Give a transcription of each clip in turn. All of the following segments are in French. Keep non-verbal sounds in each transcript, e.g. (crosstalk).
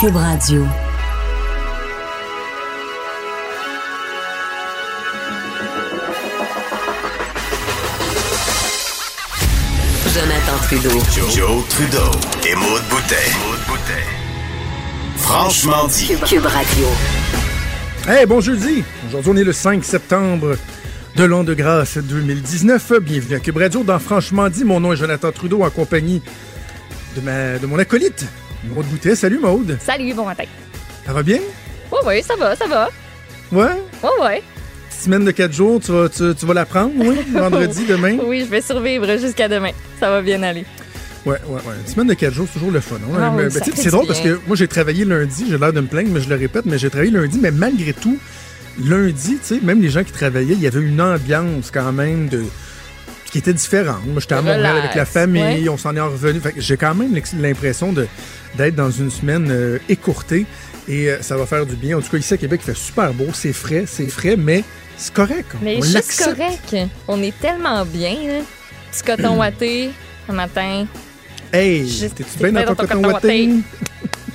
Cube Radio. Jonathan Trudeau. Joe, Trudeau et Maude Boutet. Franchement dit. Cube Radio. Hey, bon jeudi! Aujourd'hui, on est le 5 septembre de l'an de grâce 2019. Bienvenue à Cube Radio dans Franchement dit. Mon nom est Jonathan Trudeau en compagnie de, ma, de mon acolyte, Maude Boutet. Salut Maude! Salut, bon matin. Ça va bien? Oui, oui, ça va, ça va. Ouais? Oui, oui. Semaine de 4 jours, tu vas, tu, tu vas la prendre, oui? (laughs) Vendredi, demain? Oui, je vais survivre jusqu'à demain. Ça va bien aller. Ouais, ouais, ouais. Une semaine de 4 jours, c'est toujours le fun. hein? Ah oui, c'est drôle parce que moi, j'ai travaillé lundi. J'ai l'air de me plaindre, mais je le répète, mais j'ai travaillé lundi. Mais malgré tout, lundi, tu sais, même les gens qui travaillaient, il y avait une ambiance quand même de qui était différente. Moi, j'étais à Montréal avec la famille, ouais. on s'en est revenu. J'ai quand même l'impression d'être dans une semaine euh, écourtée et euh, ça va faire du bien. En tout cas, ici à Québec, il fait super beau, c'est frais, c'est frais, mais c'est correct. Mais on juste l'accepte. correct. On est tellement bien, là. Petit coton ouaté, un matin. Hey, t'es-tu bien dans ton coton ouaté? (laughs)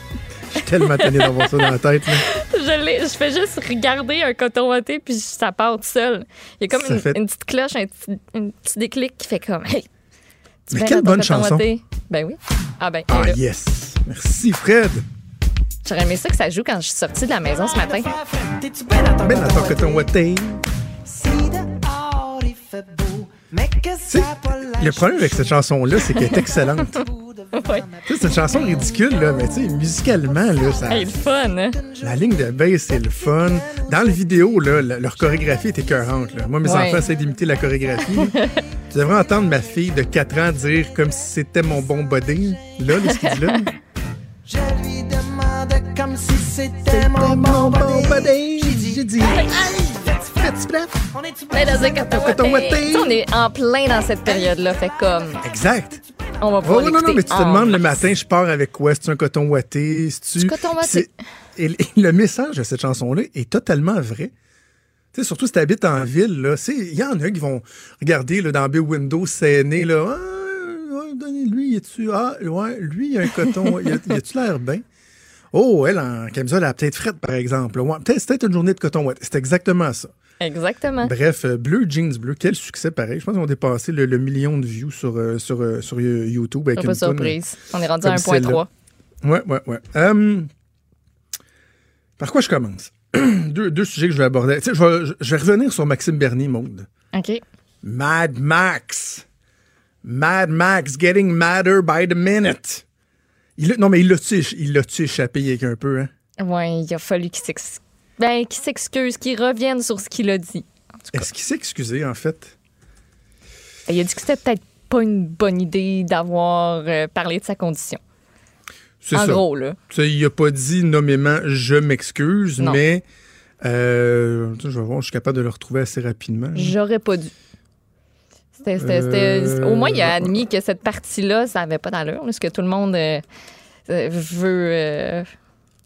Je suis tellement d'avoir ça dans la tête. là. Je, fais juste regarder un coton ouaté, puis ça part tout seul. Il y a comme une, fait- une petite cloche, un petit, un petit déclic qui fait comme, hey, tu Mais quelle bonne chanson. Ben oui. Ah ben, Ah, là. yes! Merci, Fred! j'aurais aimé ça que ça joue quand je suis sortie de la maison ce matin. Ben dans ton coton sais, Le problème avec cette chanson-là, c'est qu'elle est excellente. (laughs) (laughs) Ouais. C'est une chanson ridicule, là, mais tu sais, musicalement, là, ça, Hey, le fun, hein? la ligne de bass, c'est le fun. Dans le vidéo, là, la- leur chorégraphie est écœurante. Là. Moi, mes Ouais. enfants essaient d'imiter la chorégraphie. (laughs) tu devrais entendre ma fille de 4 ans dire comme si c'était mon bon body. Là, là, ce qu'il dit là. (laughs) Je lui demande comme si c'était mon bon body. J'ai dit, hey, On est-tu Mais dans un. Tu On est en plein dans cette période-là. Fait comme, Exact. on va Oh, pouvoir non, non, l'écouter mais tu te demandes le matin, je pars avec quoi? C'est un coton ouaté? C'est-tu... Du coton ouaté. Et le- message de cette chanson-là est totalement vrai. Tu sais, surtout si tu habites en ville, là, c'est- il y en a qui vont regarder là, dans Bay Window scéné, là, ah, ouais, donnez- lui, y tu ah, ouais, lui, il a un coton, y a- y a-tu l'air bien? Oh, elle, en camisole, elle a peut-être frette, par exemple. Ouais, peut-être, c'est peut-être une journée de coton ouaté. C'est exactement ça. Exactement. Bref, euh, Bleu Jeans Bleu, quel succès pareil. Je pense qu'on a dépassé le, le million de views sur, euh, sur, euh, sur YouTube. Avec Pas une toune, surprise. On est rendu à 1.3. Ouais, ouais, ouais. Hum, par quoi je commence? (clears throat) deux, deux sujets que je vais aborder. Tu sais, je, vais, je vais revenir sur Maxime Bernier, Maude. OK. Mad Max. Mad Max getting madder by the minute. Il a- non, mais il l'a-tu il échappé avec un peu, hein? Ouais, il a fallu qu'il ben, qu'il s'excuse, qu'il revienne sur ce qu'il a dit. Est-ce qu'il s'est excusé, en fait? il a dit que c'était peut-être pas une bonne idée d'avoir euh, parlé de sa condition. C'est En ça. gros, là. Il a pas dit nommément je m'excuse, Non. mais euh, je vais voir, je suis capable de le retrouver assez rapidement. J'aurais pas dû. C'était- c'était- c'était- Euh, Au moins, il a admis que cette partie-là, ça avait pas d'allure. là, Ce que tout le monde euh, euh, veut euh,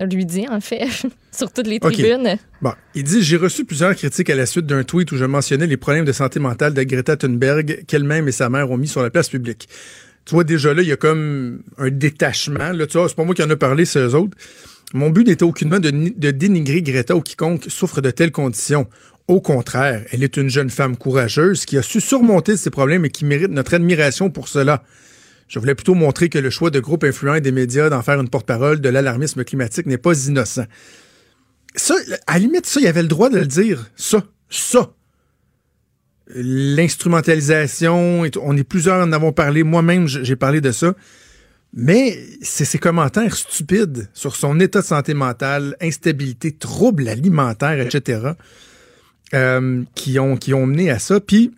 lui dire, en fait, (laughs) sur toutes les tribunes. Bon, il dit J'ai reçu plusieurs critiques à la suite d'un tweet où je mentionnais les problèmes de santé mentale de Greta Thunberg qu'elle-même et sa mère ont mis sur la place publique. Tu vois, déjà là, il y a comme un détachement. Là, tu vois, c'est pas moi qui en a parlé, c'est eux autres. Mon but n'était aucunement de dénigrer Greta ou quiconque souffre de telles conditions. Au contraire, elle est une jeune femme courageuse qui a su surmonter ses problèmes et qui mérite notre admiration pour cela. Je voulais plutôt montrer que le choix de groupes influents et des médias d'en faire une porte-parole de l'alarmisme climatique n'est pas innocent. Ça, à la limite, ça, il avait le droit de le dire. Ça, ça. L'instrumentalisation, on est plusieurs en avons parlé. Moi-même, j'ai parlé de ça. Mais c'est ses commentaires stupides sur son état de santé mentale, instabilité, troubles alimentaires, etc., euh, qui, ont, qui ont mené à ça. Puis,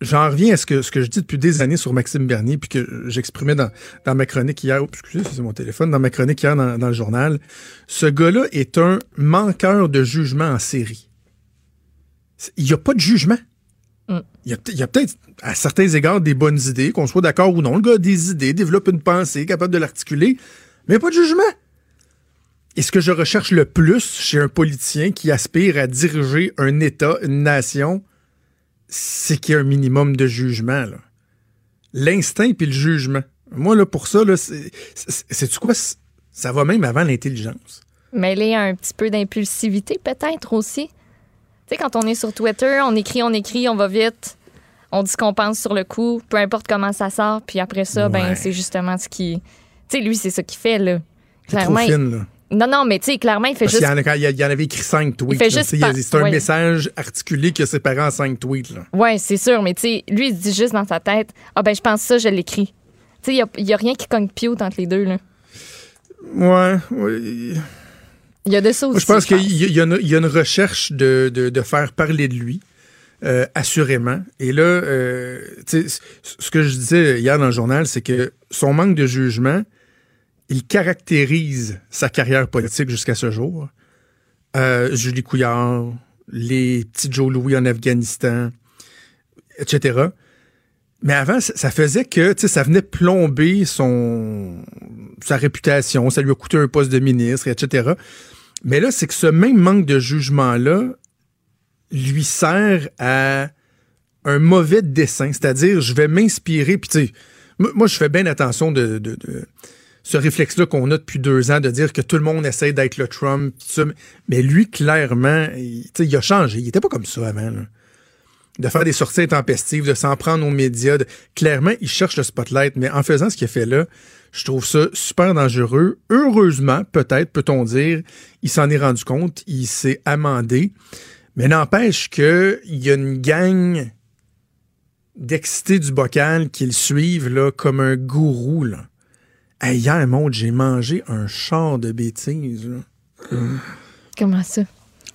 j'en reviens à ce que, ce que je dis depuis des années sur Maxime Bernier, puis que j'exprimais dans, dans ma chronique hier. Oups, excusez, c'est mon téléphone. Dans ma chronique hier dans, dans le journal. Ce gars-là est un manqueur de jugement en série. Il n'y a pas de jugement. Mm. Il y a, peut- il y a peut-être, à certains égards, des bonnes idées, qu'on soit d'accord ou non. Le gars a des idées, développe une pensée, capable de l'articuler, mais pas de jugement. Et ce que je recherche le plus chez un politicien qui aspire à diriger un État, une nation, c'est qu'il y a un minimum de jugement. L'instinct puis le jugement. Moi, là, pour ça, c'est, quoi? Ça va même avant l'intelligence. Mêler un petit peu d'impulsivité, peut-être aussi. Tu sais, quand on est sur Twitter, on écrit, on écrit, on va vite. On dit ce qu'on pense sur le coup, peu importe comment ça sort. Puis après ça, ben, c'est justement ce qui. Tu sais, lui, c'est ça qu'il fait, là. C'est trop Clairement. fine, là. Non, non, mais tu sais, clairement, il fait Parce juste. il y en avait écrit cinq tweets. fait juste pas- C'est un ouais. message articulé qui a séparé en cinq tweets. Ouais, c'est sûr, mais tu sais, lui, il se dit juste dans sa tête Ah, ben, je pense ça, je l'écris. Tu sais, il y a- y, a rien qui cogne pio entre les deux, là. Ouais, ouais. Il y a de ça aussi. Moi, je pense qu'il y, y a une- il y a une recherche de, de- de faire parler de lui, euh, assurément. Et là, euh, tu sais, c- ce que je disais hier dans le journal, c'est que son manque de jugement, il caractérise sa carrière politique jusqu'à ce jour. Euh, Julie Couillard, les petits Joe Louis en Afghanistan, etc. Mais avant, ça faisait que ça venait plomber son sa réputation, ça lui a coûté un poste de ministre, etc. Mais là, c'est que ce même manque de jugement-là lui sert à un mauvais dessin. C'est-à-dire, je vais m'inspirer, puis tu sais, moi, je fais bien attention de ce réflexe-là qu'on a depuis deux ans de dire que tout le monde essaie d'être le Trump. Mais lui, clairement, il, il a changé. Il était pas comme ça avant. De faire des sorties intempestives, de s'en prendre aux médias. Clairement, il cherche le spotlight. Mais en faisant ce qu'il a fait là, je trouve ça super dangereux. Heureusement, peut-être, peut-on dire, il s'en est rendu compte, il s'est amendé. Mais n'empêche qu'il y a une gang d'excités du bocal qui le suivent là, comme un gourou. Là. Hey, hier, mon, j'ai mangé un char de bêtises. là. (gasps) Comment ça?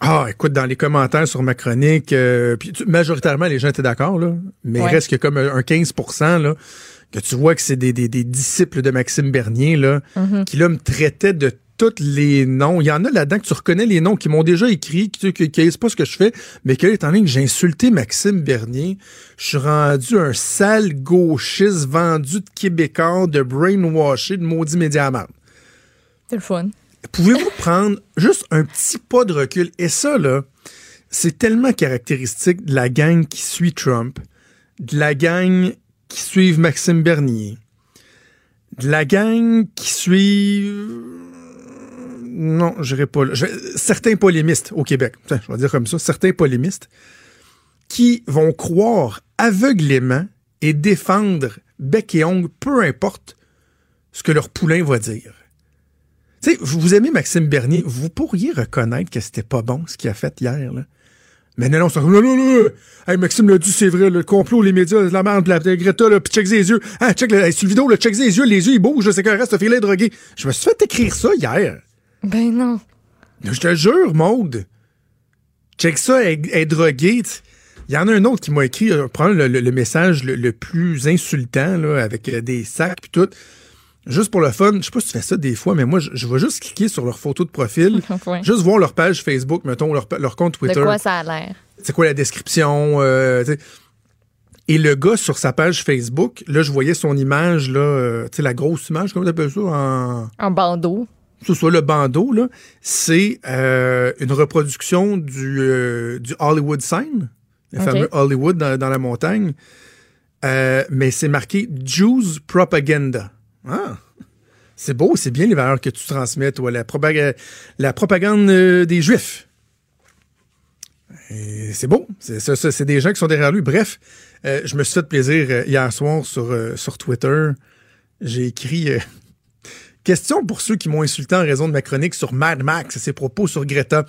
Ah, écoute, dans les commentaires sur ma chronique, euh, puis tu- majoritairement, les gens étaient d'accord, là, mais Ouais. il reste que comme un 15 là, que tu vois que c'est des, des- des disciples de Maxime Bernier, là, qui là me traitaient de tous les noms. Il y en a là-dedans que tu reconnais les noms qui m'ont déjà écrit, qui, c'est pas ce que je fais, mais que étant donné que j'ai insulté Maxime Bernier, je suis rendu un sale gauchiste vendu de Québécois, de brainwashé, de maudit média. C'est le fun. Pouvez-vous prendre juste un petit pas de recul? Et ça, là, c'est tellement caractéristique de la gang qui suit Trump, de la gang qui suit Maxime Bernier, de la gang qui suit... Non, je n'irai pas là. Certains polémistes au Québec, je vais dire comme ça, certains polémistes qui vont croire aveuglément et défendre bec et ongle, peu importe ce que leur poulain va dire. Tu vous aimez Maxime Bernier, vous pourriez reconnaître que c'était pas bon ce qu'il a fait hier, là. Mais non, non, c'est non, non. Hey, Maxime l'a dit, c'est vrai, le complot, les médias, la merde, la, Greta, là, puis check les yeux. Ah, check, sur le vidéo, check les yeux, les yeux, ils bougent, c'est qu'un reste, fil est drogué. Je me suis fait écrire ça hier. Ben non. Je te jure, Maude. Check ça, elle, est droguée. Il y en a un autre qui m'a écrit, euh, prends le, le- le message le, le plus insultant, là, avec euh, des sacs puis tout. Juste pour le fun, je sais pas si tu fais ça des fois, mais moi, je, je vais juste cliquer sur leur photo de profil, (laughs) Ouais. juste voir leur page Facebook, mettons, leur, leur compte De Twitter. quoi ça a l'air? C'est quoi la description? euh, et le gars, sur sa page Facebook, là, je voyais son image, là, euh, tu sais, la grosse image, comment t'appelles ça? En bandeau. Ce soit le bandeau, là, c'est euh, une reproduction du, euh, du Hollywood sign, le fameux Hollywood dans, dans la montagne. Euh, mais c'est marqué Jews Propaganda. Ah! C'est beau, c'est bien les valeurs que tu transmets, toi, la, propaga- la propagande des Juifs. C'est beau, c'est des gens qui sont derrière lui. Bref, je me suis fait plaisir hier soir sur, sur Twitter. J'ai écrit Question pour ceux qui m'ont insulté en raison de ma chronique sur Mad Max et ses propos sur Greta.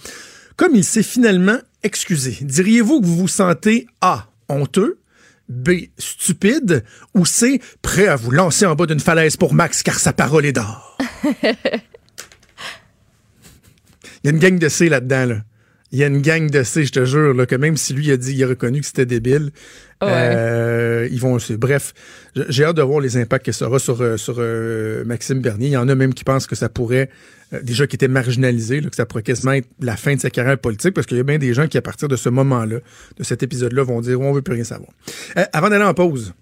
Comme il s'est finalement excusé, diriez-vous que vous vous sentez A. honteux, B. stupide ou C. prêt à vous lancer en bas d'une falaise pour Max car sa parole est d'or? (laughs) Il y a une gang de C là-dedans, là. Il y a une gang de C, je te jure, là, que même si lui a dit, il a reconnu que c'était débile, Ouais. euh, ils vont. Bref, j'ai hâte de voir les impacts que ça aura sur, euh, sur euh, Maxime Bernier. Il y en a même qui pensent que ça pourrait, euh, déjà qui était marginalisé, là, que ça pourrait quasiment être la fin de sa carrière politique, parce qu'il y a bien des gens qui, à partir de ce moment-là, de cet épisode-là, vont dire on veut plus rien savoir. Avant d'aller en pause,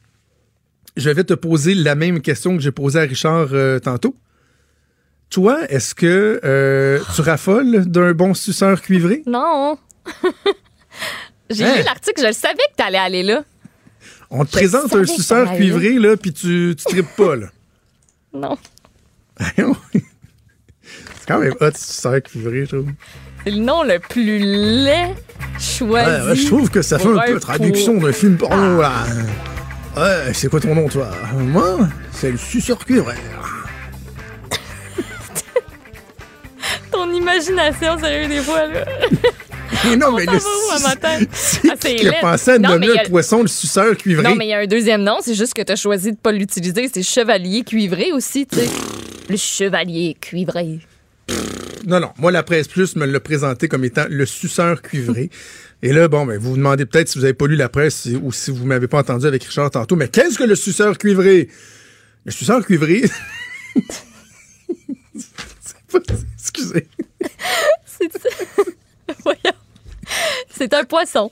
je vais te poser la même question que j'ai posée à Richard tantôt. Toi, est-ce que euh, tu raffoles d'un bon suceur cuivré? Non. (laughs) J'ai Hein? lu l'article, je le savais que t'allais aller là. On te Je présente un suceur cuivré, là, puis tu, tu tripes pas, là. (laughs) Non. quand même hot, suceur cuivré, je trouve. C'est le nom le plus laid choisi. Ouais, ouais, je trouve que ça fait un peu traduction pour- d'un film porno, là. Ouais, c'est quoi ton nom, toi? Moi, c'est le suceur cuivré. Ton imagination, sérieux, des fois, là. Mais non, mais le matin? C'est Ah, qui a pensé à Non, nommer a- le poisson le suceur cuivré? Non, mais il y a un deuxième nom, c'est juste que tu as choisi de pas l'utiliser. C'est chevalier cuivré aussi, tu sais. Le chevalier cuivré. Non, non. Moi, la presse plus me l'a présenté comme étant le suceur cuivré. (laughs) Et là, bon, ben, vous vous demandez peut-être si vous avez pas lu la presse ou si vous m'avez pas entendu avec Richard tantôt, mais qu'est-ce que le suceur cuivré? Le suceur cuivré? (laughs) (laughs) Excusez. (laughs) C'est (laughs) Voyons. C'est un poisson.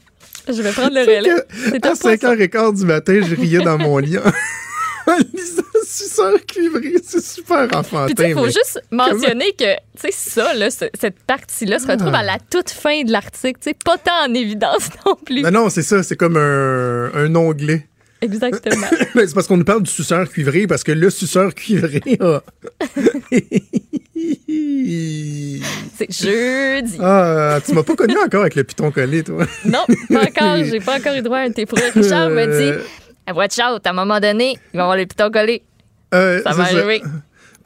Je vais prendre le relais. C'est à un poisson. 5h15 du matin, je riais dans mon lit lisant suceur cuivré. C'est super enfantin. Il faut juste mentionner que, tu sais, ça, là, ce- cette partie-là se retrouve Ah. à la toute fin de l'article. Tu sais, pas tant en évidence non plus. Non, non, c'est ça. C'est comme un, un onglet. Exactement. C'est parce qu'on nous parle du suceur cuivré, parce que le suceur cuivré a... (laughs) C'est jeudi. ah, tu m'as pas connu encore avec le piton collé, toi. (laughs) Non, pas encore. J'ai pas encore eu droit à un tes Richard me dit Euh, Watch out, à un moment donné, il va avoir le piton collé. euh, Ça va arriver.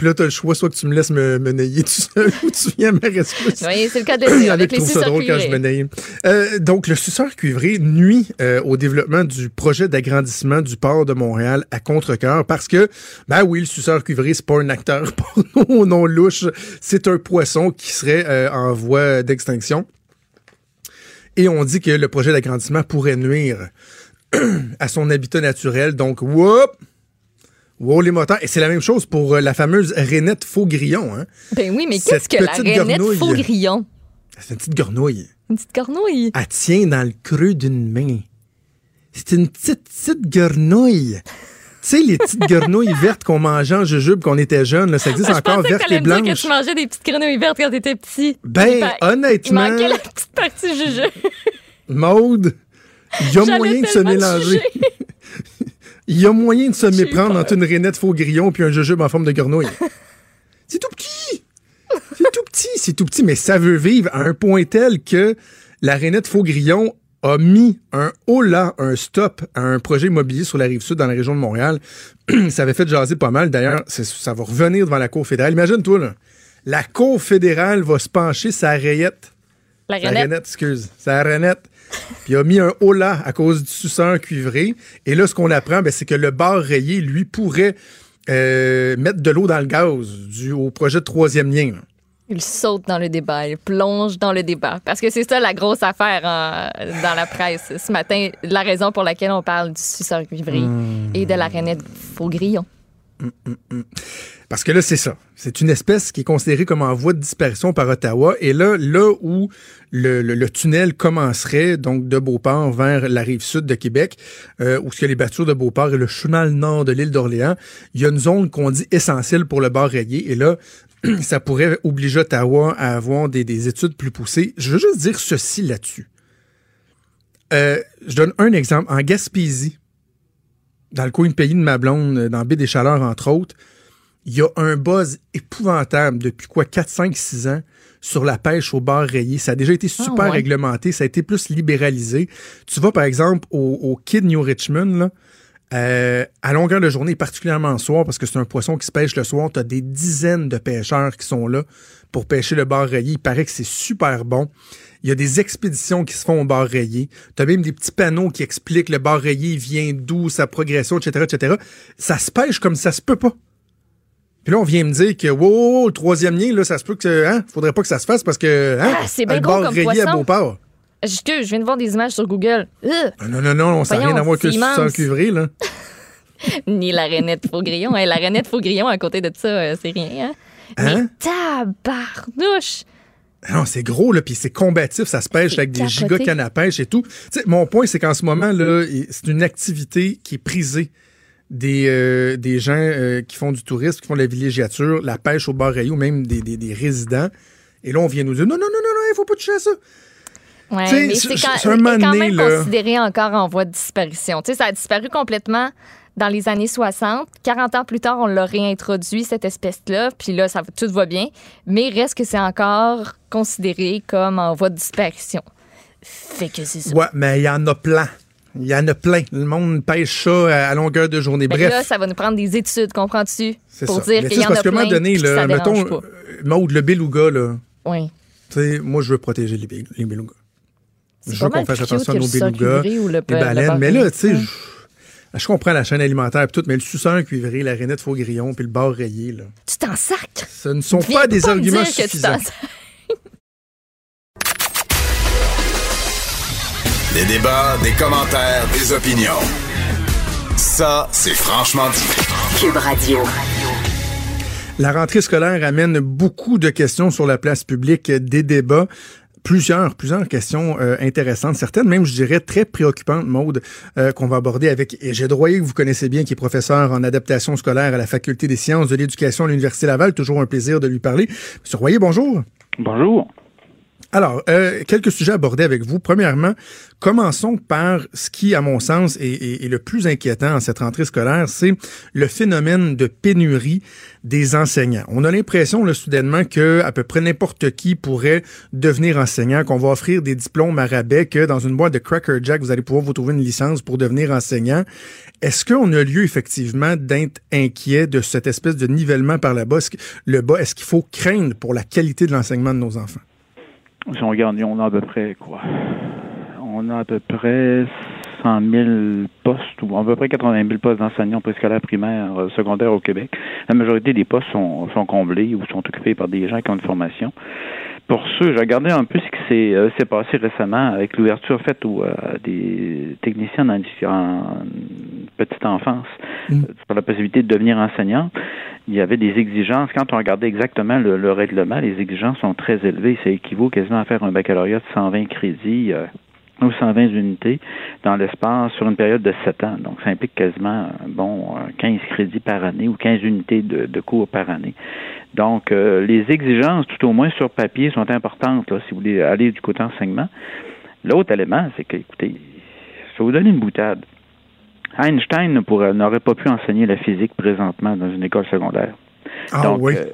Puis là, t'as le choix, soit que tu me laisses me, me nailler tout seul (laughs) ou tu viens ma rescousse. Oui, c'est le cas de dire, avec les ça drôle quand je me naille. Euh, donc, le suceur cuivré nuit euh, au développement du projet d'agrandissement du port de Montréal à contre-cœur parce que, ben oui, le suceur cuivré, c'est pas un acteur (laughs) porno non louche, c'est un poisson qui serait euh, en voie d'extinction. Et on dit que le projet d'agrandissement pourrait nuire (clears throat) à son habitat naturel. Donc, whoop! Wow, les moteurs. Et c'est la même chose pour euh, la fameuse rainette faux-grillon. Hein? Ben oui, mais qu'est-ce que la rainette grenouille. faux grillon? C'est une petite gornouille. Une petite cornouille. Elle tient dans le creux d'une main. C'est une petite, petite grenouille. Tu sais, les petites (laughs) grenouilles vertes qu'on mangeait en jujube quand on était jeune, là, ça existe Ah, je encore, vertes et me dire que blanches. tu mangeais des petites grenouilles vertes quand t'étais petit. Ben, Ben, Il honnêtement, manquait la petite partie jujube. Maude, il y a moyen de se mélanger. (laughs) Il y a moyen de se méprendre entre une rainette faux grillon puis un jujube en forme de grenouille. (laughs) c'est tout petit! C'est tout petit, c'est tout petit, mais ça veut vivre à un point tel que la rainette faux grillon a mis un holà, un stop à un projet immobilier sur la rive sud dans la région de Montréal. (clears throat) ça avait fait jaser pas mal. D'ailleurs, ça va revenir devant la Cour fédérale. Imagine-toi, là. La Cour fédérale va se pencher sa rayette La sa rainette? rainette, excuse. Sa rainette. Puis il a mis un holà à cause du suceur cuivré. Et là, ce qu'on apprend, ben, c'est que le bar rayé, lui, pourrait euh, mettre de l'eau dans le gaz dû au projet de troisième lien. là. Il saute dans le débat, il plonge dans le débat. Parce que c'est ça la grosse affaire en- dans la presse ce matin, la raison pour laquelle on parle du suceur cuivré Hmm. et de la rainette faux grillon. Parce que là, c'est ça. C'est une espèce qui est considérée comme en voie de disparition par Ottawa. Et là, là où le, tunnel commencerait, donc de Beauport vers la rive sud de Québec, euh, où ce que les battures de Beauport et le chenal nord de l'île d'Orléans, il y a une zone qu'on dit essentielle pour le bar rayé. Et là, (clears throat) ça pourrait obliger Ottawa à avoir des, des études plus poussées. Je veux juste dire ceci là-dessus. Euh, je donne un exemple. En Gaspésie, dans le coin de pays de ma blonde, dans Baie des Chaleurs, entre autres, il y a un buzz épouvantable depuis quoi 4, 5, 6 ans sur la pêche au bar rayé. Ça a déjà été super ouais. réglementé, ça a été plus libéralisé. Tu vas par exemple au, au Kid New Richmond, là, euh, à longueur de journée, particulièrement le soir, parce que c'est un poisson qui se pêche le soir, tu as des dizaines de pêcheurs qui sont là pour pêcher le bar rayé. Il paraît que c'est super bon. Il y a des expéditions qui se font au bar rayé. Tu as même des petits panneaux qui expliquent le bar rayé vient d'où, sa progression, etc., etc. Ça se pêche comme ça se peut pas. Puis là, on vient me dire que, wow, le troisième lien, là, ça se peut que, hein, faudrait pas que ça se fasse parce que, hein, Ah, c'est bien le gros bar comme rayé à. Beauport. Excuse, je viens de voir des images sur Google. Euh, Non, non, non, n'a Voyons, rien à voir que immense. cuivré, là. (laughs) ni la rainette faux grillon. Hey, la rainette faux grillon, à côté de ça, euh, c'est rien. Hein? Hein? Mais tabarnouche! Ah Non, c'est gros, là, puis c'est combatif, ça se pêche avec des capoté. giga cannes à pêche et tout. Mon point, c'est qu'en ce moment, là, c'est une activité qui est prisée des, euh, des gens euh, qui font du tourisme, qui font de la villégiature, la pêche au bar ou même des, des, des résidents. Et là, on vient nous dire, non, non, non, non, non, il faut pas toucher à ça. Sais, mais c'est- quand, même là. considéré encore en voie de disparition. Ça a disparu complètement dans les années 60. 40 ans plus tard, on l'a réintroduit, cette espèce-là, puis là, ça, tout va bien. Mais reste que c'est encore considéré comme en voie de disparition. Fait que c'est ça. Ouais, mais il y en a plein. Il y en a plein. Le monde pêche ça à longueur de journée. Ben Bref. là, ça va nous prendre des études, comprends-tu? c'est Pour ça. dire Mais qu'il y en parce a plein, moment donné, là, ça mettons, pas. euh, Maude, le beluga, là, Oui. tu sais, moi, je veux protéger les, les belugas. Je veux qu'on fasse attention à que nos belugas, les le baleines. Mais là, tu sais. Je, je comprends la chaîne alimentaire et tout, mais le suceur cuivré, la rainette faux grillon, puis le bar rayé, là, Tu t'en sacres? ce ne sont Viens pas des me arguments dire que tu. (laughs) Des débats, des commentaires, des opinions. Ça, c'est franchement dit. Cube Radio. La rentrée scolaire amène beaucoup de questions sur la place publique, des débats. Plusieurs, plusieurs questions euh, intéressantes, certaines même, je dirais, très préoccupantes, Maude, euh, qu'on va aborder avec Égide Droyer, que vous connaissez bien, qui est professeur en adaptation scolaire à la Faculté des sciences de l'éducation à l'Université Laval. Toujours un plaisir de lui parler. Monsieur Royer, bonjour. Bonjour. Alors, euh, quelques sujets abordés avec vous. Premièrement, commençons par ce qui, à mon sens, est, est- est le plus inquiétant en cette rentrée scolaire, c'est le phénomène de pénurie des enseignants. On a l'impression, là, soudainement, que à peu près n'importe qui pourrait devenir enseignant, qu'on va offrir des diplômes à rabais, que dans une boîte de Cracker Jack, vous allez pouvoir vous trouver une licence pour devenir enseignant. Est-ce qu'on a lieu, effectivement, d'être inquiet de cette espèce de nivellement par le bas? Est-ce que- le bas, est-ce qu'il faut craindre pour la qualité de l'enseignement de nos enfants? Si on regarde, on a à peu près quoi? On a à peu près 100 000 postes, ou à peu près 80 000 postes d'enseignants préscolaires primaires, euh, secondaires au Québec. La majorité des postes sont, sont comblés ou sont occupés par des gens qui ont une formation. Pour ceux, j'ai regardé un peu ce qui s'est euh, s'est passé récemment avec l'ouverture faite aux, euh, des techniciens en, en petite enfance Mm. euh, sur la possibilité de devenir enseignant. Il y avait des exigences. Quand on regardait exactement le, le règlement, les exigences sont très élevées. Ça équivaut quasiment à faire un baccalauréat de 120 crédits. Euh, ou 120 unités dans l'espace sur une période de 7 ans. Donc, ça implique quasiment, euh, bon, euh, 15 crédits par année ou 15 unités de, de cours par année. Donc, euh, les exigences, tout au moins sur papier, sont importantes, là, si vous voulez aller du côté enseignement. L'autre élément, c'est que, écoutez, je vais vous donner une boutade. Einstein n'aurait pas pu enseigner la physique présentement dans une école secondaire. Ah Donc, oui. euh,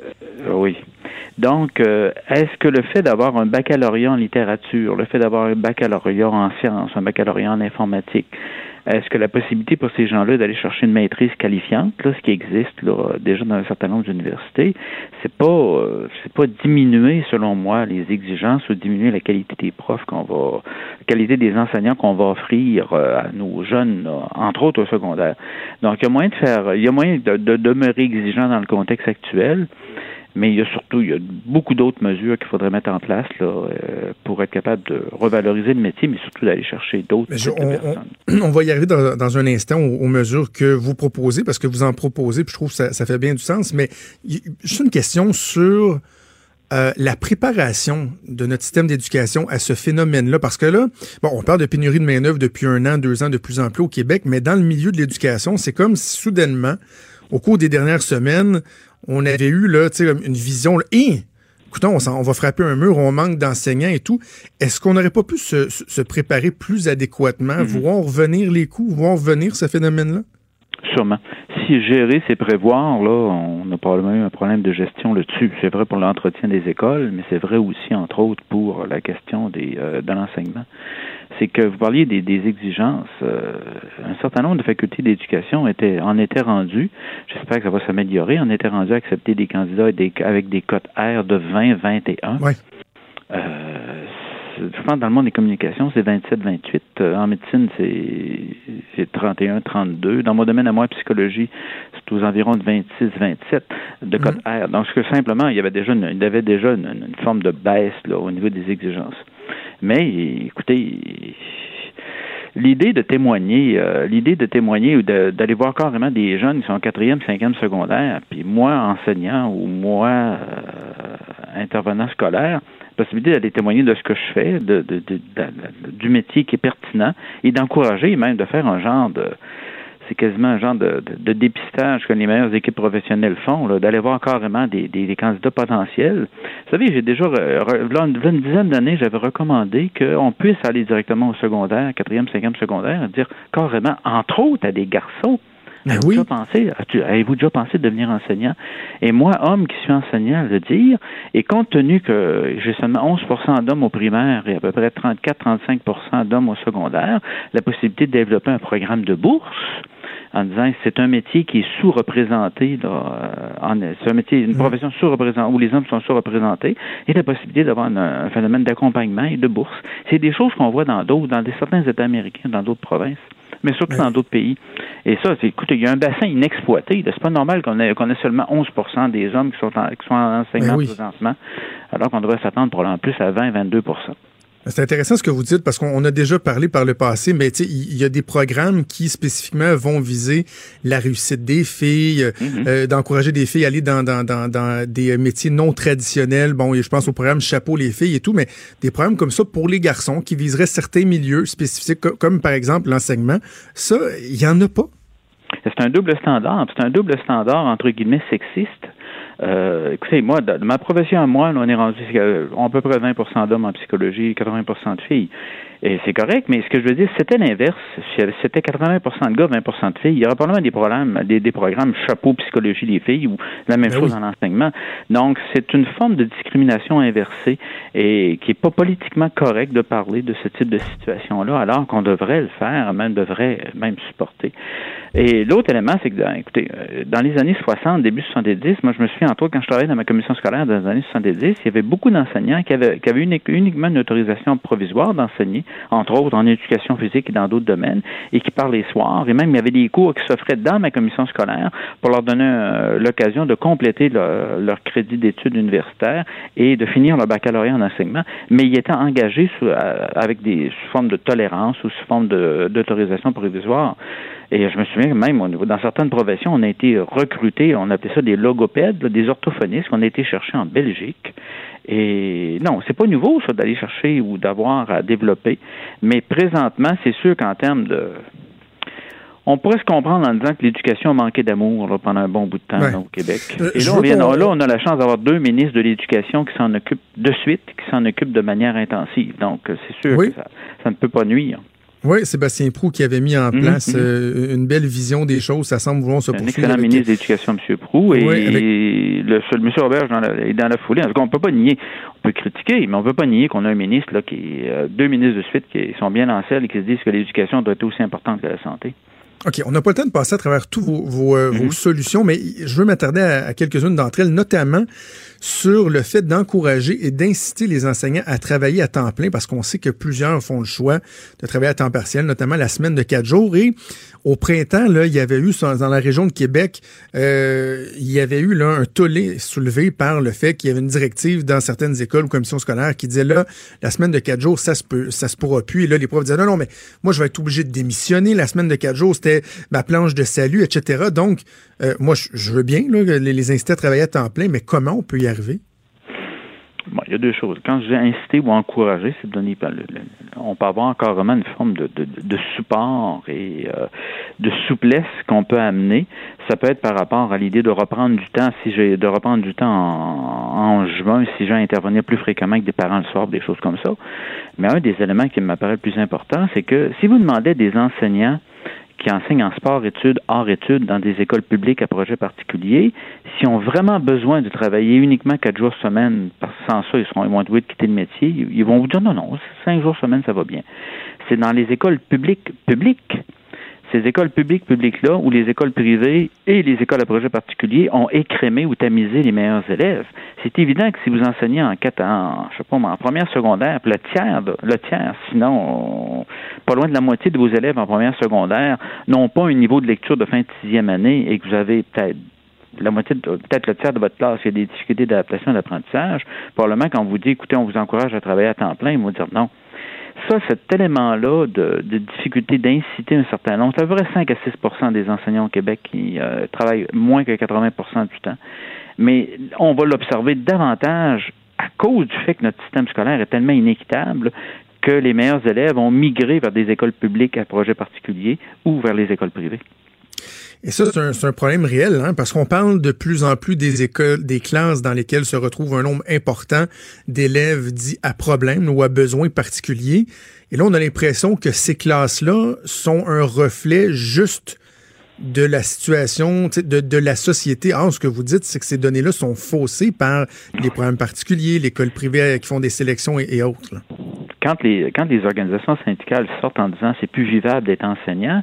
oui. Donc, euh, est-ce que le fait d'avoir un baccalauréat en littérature, le fait d'avoir un baccalauréat en sciences, un baccalauréat en informatique, est-ce que la possibilité pour ces gens-là d'aller chercher une maîtrise qualifiante, là, ce qui existe là, déjà dans un certain nombre d'universités, c'est pas euh, c'est pas diminuer selon moi les exigences ou diminuer la qualité des profs qu'on va la qualité des enseignants qu'on va offrir euh, à nos jeunes, entre autres au secondaire. Donc il y a moyen de faire il y a moyen de, de demeurer exigeant dans le contexte actuel. Mais il y a surtout il y a beaucoup d'autres mesures qu'il faudrait mettre en place là, euh, pour être capable de revaloriser le métier, mais surtout d'aller chercher d'autres personnes. on- on va y arriver dans, dans un instant aux, aux mesures que vous proposez, parce que vous en proposez, puis je trouve que ça, ça fait bien du sens. Mais y- juste une question sur euh, la préparation de notre système d'éducation à ce phénomène-là. Parce que là, bon, on parle de pénurie de main-d'œuvre depuis un an, deux ans de plus en plus au Québec, mais dans le milieu de l'éducation, c'est comme si soudainement, au cours des dernières semaines, on avait eu là, tu sais, comme une vision. Là, Hé! Écoutons, on, va frapper un mur, on manque d'enseignants et tout. Est-ce qu'on n'aurait pas pu se, préparer plus adéquatement, voir revenir les coûts, voir revenir ce phénomène-là? Sûrement. Si gérer, c'est prévoir, là, on a probablement eu un problème de gestion là-dessus. C'est vrai pour l'entretien des écoles, mais c'est vrai aussi, entre autres, pour la question des, euh, de l'enseignement. C'est que vous parliez des, des exigences. euh, un certain nombre de facultés d'éducation étaient, en étaient rendues, j'espère que ça va s'améliorer, en étaient rendues à accepter des candidats avec des, avec des cotes R de 20, 21. Ouais. Euh, je pense que dans le monde des communications, c'est 27-28. Euh, en médecine, c'est c'est 31-32. Dans mon domaine à moi, psychologie, c'est aux environs de 26-27 de code R. Donc, ce que simplement, il y avait déjà une, il y avait déjà une, une forme de baisse là, au niveau des exigences. Mais écoutez, l'idée de témoigner, euh, l'idée de témoigner ou d'aller voir carrément des jeunes qui sont en quatrième, cinquième secondaire, puis moi enseignant ou moi euh, intervenant scolaire, possibilité d'aller témoigner de ce que je fais, de, du métier qui est pertinent et d'encourager même de faire un genre de c'est quasiment un genre de, dépistage que les meilleures équipes professionnelles font, d'aller voir carrément des, des- candidats potentiels. Vous savez, j'ai déjà, là, une, une dizaine d'années, j'avais recommandé qu'on puisse aller directement au secondaire, quatrième, cinquième secondaire, dire carrément, entre autres, à des garçons, Avez-vous oui. déjà pensé, avez-vous déjà pensé devenir enseignant? Et moi, homme qui suis enseignant, le dire, et compte tenu que j'ai seulement 11% d'hommes au primaire et à peu près 34-35% d'hommes au secondaire, la possibilité de développer un programme de bourse, en disant que c'est un métier qui est sous-représenté, euh, c'est un métier, une profession sous-représentée, où les hommes sont sous-représentés, et la possibilité d'avoir un, un phénomène d'accompagnement et de bourse. C'est des choses qu'on voit dans d'autres, dans des, certains États américains, dans d'autres provinces, mais surtout dans d'autres pays. Et ça, c'est, écoute, il y a un bassin inexploité. C'est pas normal qu'on ait, qu'on ait seulement 11% des hommes qui sont en, qui sont en enseignement Ben oui. présentement, alors qu'on devrait s'attendre probablement plus à 20-22 C'est intéressant ce que vous dites parce qu'on a déjà parlé par le passé, mais tu sais, il y a des programmes qui spécifiquement vont viser la réussite des filles, euh, Mhm. euh, d'encourager des filles à aller dans, dans, dans, dans des métiers non traditionnels. Bon, je pense au programme Chapeau les filles et tout, mais des programmes comme ça pour les garçons qui viseraient certains milieux spécifiques, co- comme par exemple l'enseignement, ça, il y en a pas. C'est un double standard. C'est un double standard, entre guillemets, sexiste. Euh, écoutez, moi, de, ma profession à moi, on est rendu euh, à peu près 20% d'hommes en psychologie, 80 de filles. Et c'est correct, mais ce que je veux dire, c'était l'inverse. Si C'était 80% de gars, 20% de filles. Il y aurait probablement des programmes, des, des programmes chapeau psychologie des filles ou la même Ben chose oui. en enseignement. Donc, c'est une forme de discrimination inversée et qui est pas politiquement correct de parler de ce type de situation-là, alors qu'on devrait le faire, même devrait même supporter. Et l'autre élément, c'est que, dans- écoutez, euh, dans les années 60, début 70, moi, je me souviens, entre autres, quand je travaillais dans ma commission scolaire dans les années 70, il y avait beaucoup d'enseignants qui avaient, qui avaient uni- uniquement une autorisation provisoire d'enseigner, entre autres en éducation physique et dans d'autres domaines, et qui parlaient les soirs. Et même, il y avait des cours qui s'offraient dans ma commission scolaire pour leur donner euh, l'occasion de compléter leur, crédit d'études universitaires et de finir leur baccalauréat en enseignement. Mais ils étaient engagés sous- euh, avec des sous forme de tolérance ou sous forme d'autorisation provisoire. Et je me souviens que même au niveau, dans certaines professions, on a été recrutés, on appelait ça des logopèdes, des orthophonistes qu'on a été chercher en Belgique. Et non, c'est pas nouveau ça d'aller chercher ou d'avoir à développer. Mais présentement, c'est sûr qu'en termes de on pourrait se comprendre en disant que l'éducation a manqué d'amour là, pendant un bon bout de temps Ouais. là, au Québec. Euh, Et là on, veux vient, qu'on- là, on a la chance d'avoir deux ministres de l'Éducation qui s'en occupent de suite, qui s'en occupent de manière intensive. Donc, euh, c'est sûr Oui. que ça, ça ne peut pas nuire. Oui, Sébastien Prou qui avait mis en Mhm, place mhm. euh, une belle vision des choses. Ça semble vouloir se Un poursuivre. excellent avec- ministre de l'Éducation, M. Prou, et Oui, avec- le seul M. Dans la, est dans la foulée. En tout cas, on peut pas nier, on peut critiquer, mais on peut pas nier qu'on a un ministre là qui, euh, deux ministres de suite qui sont bien en selle et qui se disent que l'éducation doit être aussi importante que la santé. OK, on n'a pas le temps de passer à travers tous vos, vos, euh, vos Mhm. solutions, mais je veux m'attarder à, à quelques-unes d'entre elles, notamment sur le fait d'encourager et d'inciter les enseignants à travailler à temps plein, parce qu'on sait que plusieurs font le choix de travailler à temps partiel, notamment la semaine de quatre jours. Et au printemps, là, il y avait eu dans la région de Québec, euh, il y avait eu là, un tollé soulevé par le fait qu'il y avait une directive dans certaines écoles ou commissions scolaires qui disait là, la semaine de quatre jours, ça se peut, ça se pourra plus. Et là, les profs disaient non, non, mais moi, je vais être obligé de démissionner. La semaine de quatre jours, c'était ma planche de salut, etc. Donc, euh, moi, je, veux bien là, les, les inciter à travailler à temps plein, mais comment on peut y arriver? Bon, il y a deux choses. Quand je dis inciter ou encourager, c'est de donner. le- on peut avoir carrément une forme de support et euh, de souplesse qu'on peut amener. Ça peut être par rapport à l'idée de reprendre du temps, si j'ai de reprendre du temps en, en juin, si j'ai à intervenir plus fréquemment avec des parents le soir, des choses comme ça. Mais un des éléments qui m'apparaît le plus important, c'est que si vous demandez à des enseignants qui enseignent en sport-études, hors-études, dans des écoles publiques à projet particulier, s'ils ont vraiment besoin de travailler uniquement quatre jours semaine, parce que sans ça, ils seront ils vont être obligés de quitter le métier, ils vont vous dire non, non, cinq jours semaine, ça va bien. C'est dans les écoles publiques, publiques, ces écoles publiques, publiques-là, où les écoles privées et les écoles à projet particulier ont écrémé ou tamisé les meilleurs élèves. C'est évident que si vous enseignez en quatre en, je sais pas, en première secondaire, le tiers, le tiers, sinon, on- pas loin de la moitié de vos élèves en première secondaire n'ont pas un niveau de lecture de fin de sixième année et que vous avez peut-être la moitié, peut-être le tiers de votre classe qui a des difficultés d'adaptation et d'apprentissage, probablement quand on vous dit, écoutez, on vous encourage à travailler à temps plein, ils vont dire non. Ça, cet élément-là de, difficulté d'inciter un certain nombre, c'est à peu près 5 à 6% des enseignants au Québec qui euh, travaillent moins que 80% du temps. Mais on va l'observer davantage à cause du fait que notre système scolaire est tellement inéquitable que les meilleurs élèves ont migré vers des écoles publiques à projet particulier ou vers les écoles privées. Et ça, c'est un, problème réel, hein, parce qu'on parle de plus en plus des écoles, des classes dans lesquelles se retrouve un nombre important d'élèves dits à problème ou à besoins particuliers. Et là, on a l'impression que ces classes-là sont un reflet juste de la situation, de, la société. Or, ce que vous dites, c'est que ces données-là sont faussées par les programmes particuliers, l'école privée qui font des sélections et, autres. Quand les, quand les organisations syndicales sortent en disant c'est plus vivable d'être enseignant,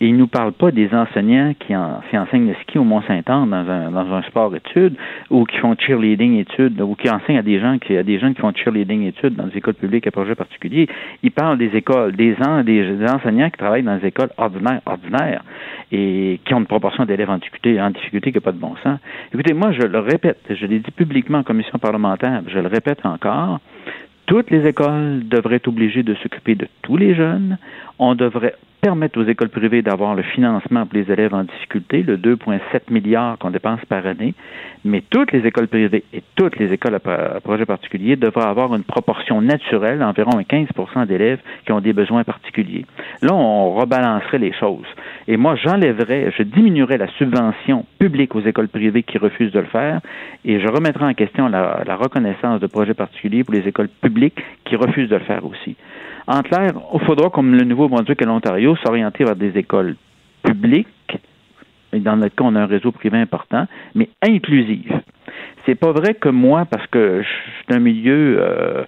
et ils nous parlent pas des enseignants qui, enseignent le ski au Mont-Saint-Anne dans un, dans un sport études ou qui font cheerleading études ou qui enseignent à des gens qui, à des gens qui font cheerleading études dans des écoles publiques à projet particulier. Ils parlent des écoles, des, des, enseignants qui travaillent dans des écoles ordinaires, ordinaires et qui ont une proportion d'élèves en difficulté, en difficulté qui n'a pas de bon sens. Écoutez, moi, je le répète, je l'ai dit publiquement en commission parlementaire, je le répète encore, toutes les écoles devraient être obligées de s'occuper de tous les jeunes. On devrait permettre aux écoles privées d'avoir le financement pour les élèves en difficulté, le 2,7 milliards qu'on dépense par année, mais toutes les écoles privées et toutes les écoles à projet particulier devraient avoir une proportion naturelle, environ 15% d'élèves qui ont des besoins particuliers. Là, on rebalancerait les choses. Et moi, j'enlèverais, je diminuerais la subvention publique aux écoles privées qui refusent de le faire et je remettrais en question la, la reconnaissance de projets particuliers pour les écoles publiques qui refusent de le faire aussi. En clair, il faudra, comme le Nouveau-Brunswick et l'Ontario, s'orienter vers des écoles publiques, et dans notre cas, on a un réseau privé important, mais inclusives. C'est pas vrai que moi, parce que je suis un milieu, euh,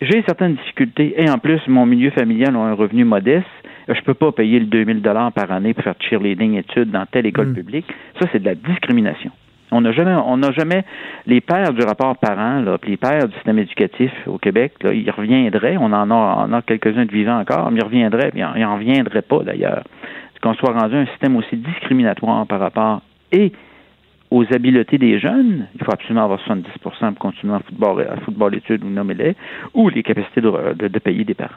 j'ai certaines difficultés, et en plus, mon milieu familial a un revenu modeste, je peux pas payer le 2000 dollars par année pour faire cheerleading études dans telle école mm. publique. Ça, c'est de la discrimination. On n'a jamais, on n'a jamais les pères du rapport parent, là, puis les pères du système éducatif au Québec, là, ils reviendraient. On en a, a quelques-uns de vivants encore, mais ils reviendraient, puis ils n'en reviendraient pas d'ailleurs. Qu'on soit rendu un système aussi discriminatoire par rapport et aux habiletés des jeunes, il faut absolument avoir 70% pour continuer à football, à football études ou nommez-les, ou les capacités de payer des parents.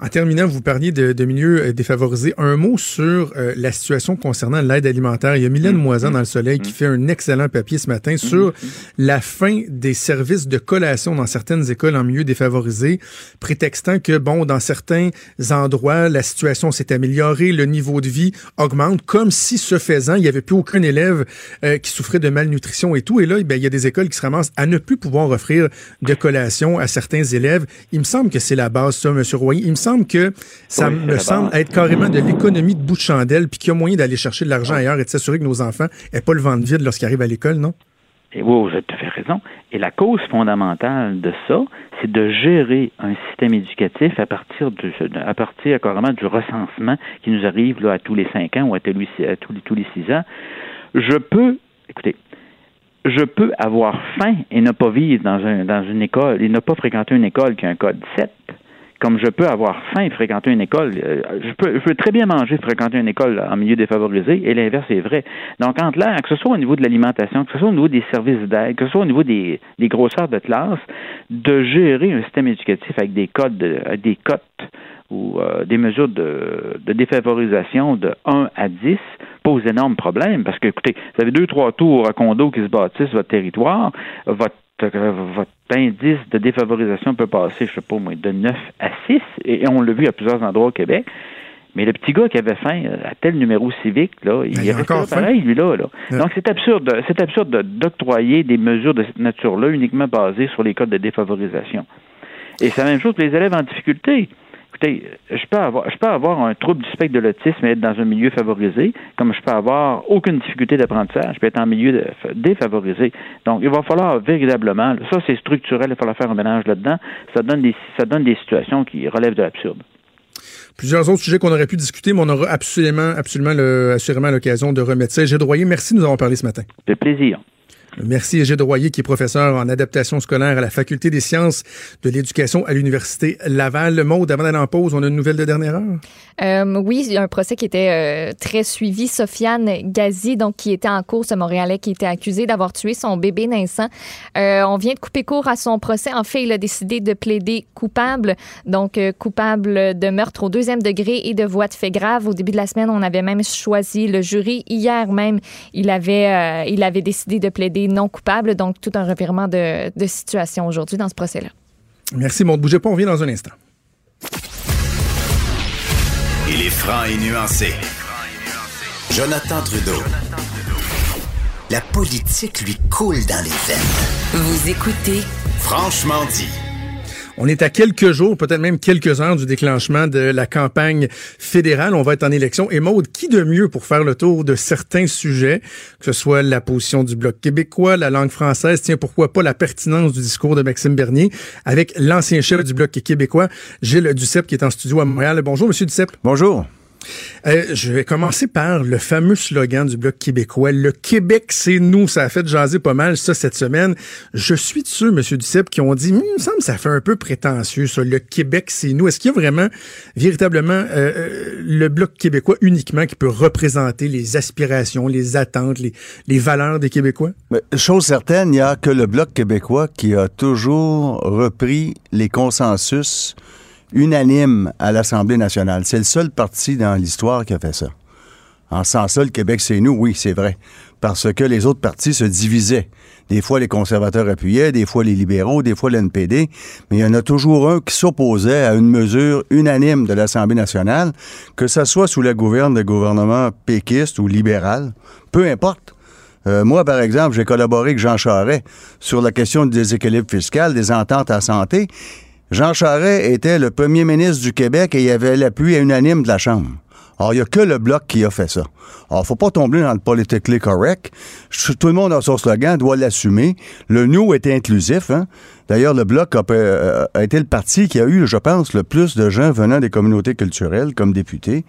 En terminant, vous parliez de, de milieux euh, défavorisés. Un mot sur euh, la situation concernant l'aide alimentaire. Il y a Mylène mm-hmm. Moisan dans le Soleil qui mm-hmm. fait un excellent papier ce matin sur mm-hmm. la fin des services de collation dans certaines écoles en milieu défavorisés, prétextant que, bon, dans certains endroits, la situation s'est améliorée, le niveau de vie augmente, comme si, ce faisant, il n'y avait plus aucun élève euh, qui souffrait de malnutrition et tout. Et là, ben, il y a des écoles qui se ramassent à ne plus pouvoir offrir de collation à certains élèves. Il me semble que c'est la base, ça, M. Il me semble que ça me semble être carrément de l'économie de bout de chandelle, puis qu'il y a moyen d'aller chercher de l'argent ailleurs et de s'assurer que nos enfants n'aient pas le ventre vide lorsqu'ils arrivent à l'école, non? Et oui, vous avez tout à fait raison. Et la cause fondamentale de ça, c'est de gérer un système éducatif à partir de, à partir carrément du recensement qui nous arrive là, à tous les cinq ans ou à tous les, tous les six ans. Je peux, écoutez, je peux avoir faim et ne pas vivre dans, un, dans une école et ne pas fréquenter une école qui a un code 7 comme je peux avoir faim et fréquenter une école, euh, je peux, je peux très bien manger fréquenter une école en milieu défavorisé, et l'inverse est vrai. Donc, entre là, que ce soit au niveau de l'alimentation, que ce soit au niveau des services d'aide, que ce soit au niveau des, des grosseurs de classe, de gérer un système éducatif avec des codes, des cotes ou euh, des mesures de, de, défavorisation de 1 à 10 pose énormes problèmes parce que, écoutez, vous avez deux, trois tours à condo qui se bâtissent votre territoire, votre votre indice de défavorisation peut passer, je sais pas moi, de 9 à 6, et on l'a vu à plusieurs endroits au Québec. Mais le petit gars qui avait faim à tel numéro civique, là, il, est resté pareil, lui, là. Donc, c'est absurde, c'est absurde d'octroyer des mesures de cette nature-là uniquement basées sur les codes de défavorisation. Et c'est la même chose pour les élèves en difficulté écoutez, je peux avoir, je peux avoir un trouble du spectre de l'autisme et être dans un milieu favorisé, comme je peux avoir aucune difficulté d'apprentissage, je peux être en milieu défavorisé. Donc, il va falloir véritablement, ça c'est structurel, il va falloir faire un ménage là-dedans. Ça donne des, ça donne des situations qui relèvent de l'absurde. Plusieurs autres sujets qu'on aurait pu discuter, mais on aura absolument, absolument, le, assurément l'occasion de remettre ça. J'ai Royer, merci de nous avoir parlé ce matin. C'est plaisir. Merci Égide Royer, qui est professeur en adaptation scolaire à la Faculté des sciences de l'éducation à l'Université Laval. Le mot avant d'aller en pause, on a une nouvelle de dernière heure? Euh, oui, il y a un procès qui était euh, très suivi. Sofiane Gazi, donc qui était en cours, ce Montréalais qui était accusé d'avoir tué son bébé naissant. Euh, on vient de couper court à son procès. En fait, il a décidé de plaider coupable, donc coupable de meurtre au deuxième degré et de voie de fait grave. Au début de la semaine, on avait même choisi le jury. Hier même, il avait, il avait décidé de plaider non coupable. Donc, tout un revirement de, de situation aujourd'hui dans ce procès-là. Merci, mon bougez pas, on revient dans un instant. Il est franc et nuancé. Jonathan Trudeau. La politique lui coule dans les veines. Vous écoutez Franchement dit. On est à quelques jours, peut-être même quelques heures du déclenchement de la campagne fédérale. On va être en élection. Et Maude, qui de mieux pour faire le tour de certains sujets, que ce soit la position du Bloc québécois, la langue française, tiens, pourquoi pas la pertinence du discours de Maxime Bernier, avec l'ancien chef du Bloc québécois, Gilles Duceppe, qui est en studio à Montréal. Bonjour, Monsieur Duceppe. Bonjour. Euh, je vais commencer par le fameux slogan du Bloc québécois. Le Québec, c'est nous. Ça a fait jaser pas mal ça cette semaine. Je suis de ceux, M. Duceppe, qui ont dit, Hum, il me semble que ça fait un peu prétentieux, ça. Le Québec, c'est nous. Est-ce qu'il y a vraiment, véritablement, euh, euh, le Bloc québécois uniquement qui peut représenter les aspirations, les attentes, les, valeurs des Québécois? Mais, chose certaine, il n'y a que le Bloc québécois qui a toujours repris les consensus unanimes à l'Assemblée nationale. C'est le seul parti dans l'histoire qui a fait ça. En sens-là, le Québec, c'est nous, oui, c'est vrai. Parce que les autres partis se divisaient. Des fois, les conservateurs appuyaient, des fois les libéraux, des fois l'NPD, mais il y en a toujours un qui s'opposait à une mesure unanime de l'Assemblée nationale, que ce soit sous la gouverne de gouvernement péquiste ou libéral, peu importe. Euh, moi, par exemple, j'ai collaboré avec Jean Charest sur la question du déséquilibre fiscal, des ententes à santé. Jean Charest était le premier ministre du Québec et il avait l'appui unanime de la Chambre. Alors, il n'y a que le Bloc qui a fait ça. Alors, faut pas tomber dans le politically correct. Tout le monde a son slogan, doit l'assumer. Le nous est inclusif. Hein? D'ailleurs, le Bloc a, euh, été le parti qui a eu, je pense, le plus de gens venant des communautés culturelles comme députés.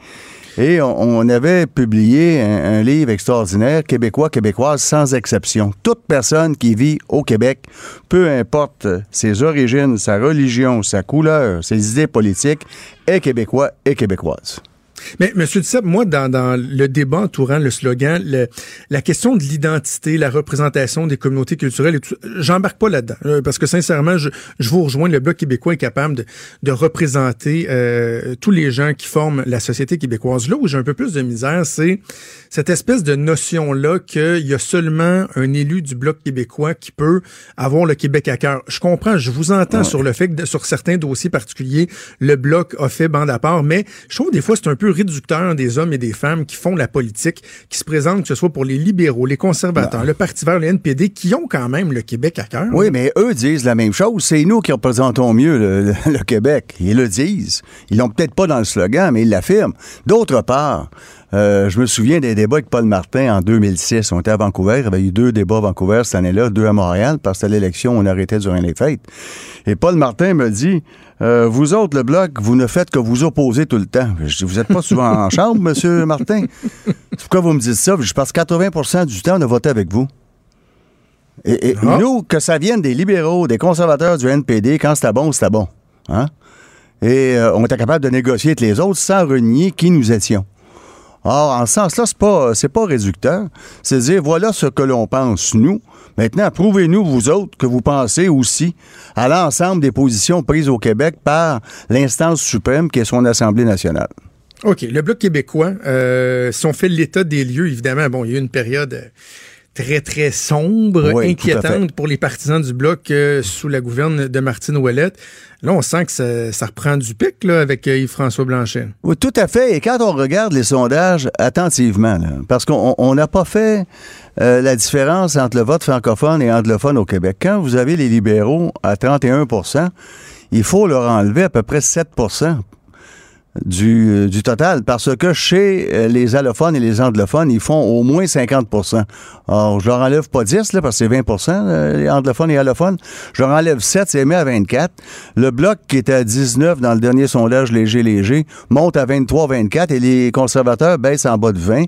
Et on, avait publié un, un livre extraordinaire, Québécois, Québécoises, sans exception. Toute personne qui vit au Québec, peu importe ses origines, sa religion, sa couleur, ses idées politiques, est québécois et québécoise. Mais, Monsieur Duceppe, moi, dans, dans le débat entourant le slogan, le- la question de l'identité, la représentation des communautés culturelles, et tout, j'embarque pas là-dedans. Euh, Parce que sincèrement, je, je vous rejoins, le Bloc québécois est capable de, de représenter euh, tous les gens qui forment la société québécoise. Là où j'ai un peu plus de misère, c'est cette espèce de notion-là qu'il y a seulement un élu du Bloc québécois qui peut avoir le Québec à cœur. Je comprends, je vous entends sur le fait que sur certains dossiers particuliers, le Bloc a fait bande à part, mais je trouve des fois c'est un peu réducteur des hommes et des femmes qui font la politique, qui se présentent, que ce soit pour les libéraux, les conservateurs, le Parti vert, le NPD, qui ont quand même le Québec à cœur. Oui, mais eux disent la même chose. C'est nous qui représentons mieux le, le- le Québec. Ils le disent. Ils l'ont peut-être pas dans le slogan, mais ils l'affirment. D'autre part, euh, je me souviens des débats avec Paul Martin en 2006. On était à Vancouver. Il y avait eu deux débats à Vancouver cette année-là, deux à Montréal, parce que l'élection, on arrêtait durant les fêtes. Et Paul Martin me dit, euh, vous autres, le Bloc, vous ne faites que vous opposer tout le temps. Je dis, vous n'êtes pas souvent en chambre, Monsieur Martin. Pourquoi vous me dites ça? Je que 80% du temps, a voté avec vous. Et, et Ah. nous, que ça vienne des libéraux, des conservateurs du NPD, quand c'était bon, c'était bon. Hein? Et euh, on était capable de négocier avec les autres sans renier qui nous étions. Or, en ce sens-là, c'est pas, c'est pas réducteur. C'est dire, voilà ce que l'on pense, nous. Maintenant, prouvez-nous, vous autres, que vous pensez aussi à l'ensemble des positions prises au Québec par l'instance suprême qui est son Assemblée nationale. OK. Le Bloc québécois, euh, si on fait l'état des lieux, évidemment, bon, il y a eu une période euh, très, très sombre, Oui, inquiétante pour les partisans du Bloc euh, sous la gouverne de Martine Ouellette. Là, on sent que ça, ça reprend du pic là, avec euh, Yves-François Blanchet. Oui, tout à fait. Et quand on regarde les sondages attentivement, là, parce qu'on on n'a pas fait euh, la différence entre le vote francophone et anglophone au Québec. Quand vous avez les libéraux à 31% il faut leur enlever à peu près 7 du, euh, du total, parce que chez euh, les allophones et les anglophones, ils font au moins 50% Alors, je leur enlève pas 10, là, parce que c'est 20 euh, les anglophones et allophones. Je leur enlève 7, c'est mis à 24. Le bloc, qui était à 19 dans le dernier sondage léger-léger, monte à 23-24 et les conservateurs baissent en bas de 20.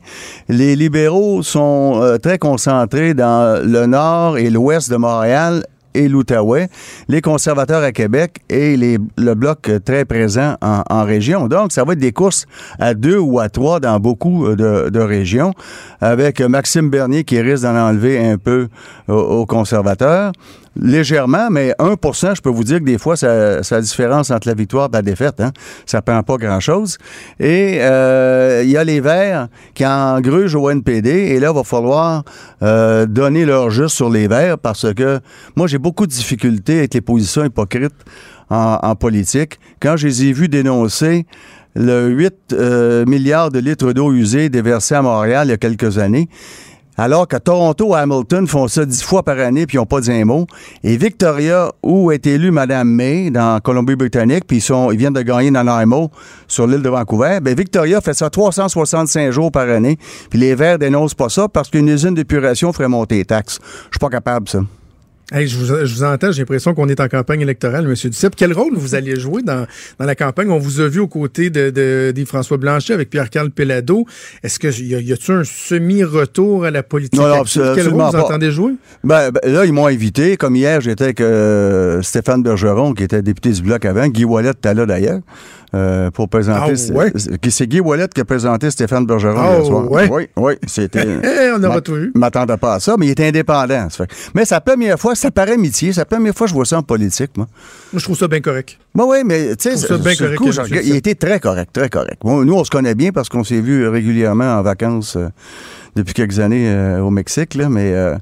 Les libéraux sont euh, très concentrés dans le nord et l'ouest de Montréal et l'Outaouais, les conservateurs à Québec et le bloc euh, très présent en, région. Donc, ça va être des courses à deux ou à trois dans beaucoup euh, de, régions, avec Maxime Bernier qui risque d'en enlever un peu aux, aux conservateurs. Légèrement, mais 1% je peux vous dire que des fois, ça, a la différence entre la victoire et la défaite. Hein? Ça prend pas grand-chose. Et euh, il y a les Verts qui engrugent au NPD. Et là, il va falloir euh, donner leur juste sur les Verts parce que moi, j'ai beaucoup de difficultés avec les positions hypocrites en, politique. Quand je les ai vus dénoncer le 8 euh, milliards de litres d'eau usée déversés à Montréal il y a quelques années, alors que Toronto et Hamilton font ça dix fois par année puis ils n'ont pas dit un mot. Et Victoria, où est élue Mme May dans Colombie-Britannique, puis ils, sont, ils viennent de gagner Nanaimo sur l'île de Vancouver, ben Victoria fait ça 365 jours par année, puis les Verts dénoncent pas ça parce qu'une usine d'épuration ferait monter les taxes. Je suis pas capable, ça. Hey, je, vous, je vous entends, j'ai l'impression qu'on est en campagne électorale, M. Duceppe. Quel rôle vous alliez jouer dans, dans la campagne? On vous a vu aux côtés de, de, des François Blanchet avec Pierre-Carl Pellado. Est-ce que y a, y a-t-il un semi-retour à la politique? Non, absolument Quel rôle vous pas. entendez jouer? Ben, ben, là, ils m'ont invité. Comme hier, j'étais avec euh, Stéphane Bergeron, qui était député du Bloc avant. Guy Wallet était là, d'ailleurs, euh, pour présenter... Ah, ouais? c'est- Guy Wallet qui a présenté Stéphane Bergeron Ah, hier soir. ouais? Oui, oui, c'était... (laughs) On aura tout vu. m'attendais pas à ça, mais il était indépendant. ça fait. Mais la première fois, ça paraît c'est la première fois je vois ça en politique, moi. Moi, je trouve ça bien correct. Moi, oui, mais tu sais, coup, il était très correct, très correct. Bon, nous, on se connaît bien parce qu'on s'est vu régulièrement en vacances euh, depuis quelques années euh, au Mexique, là, mais euh,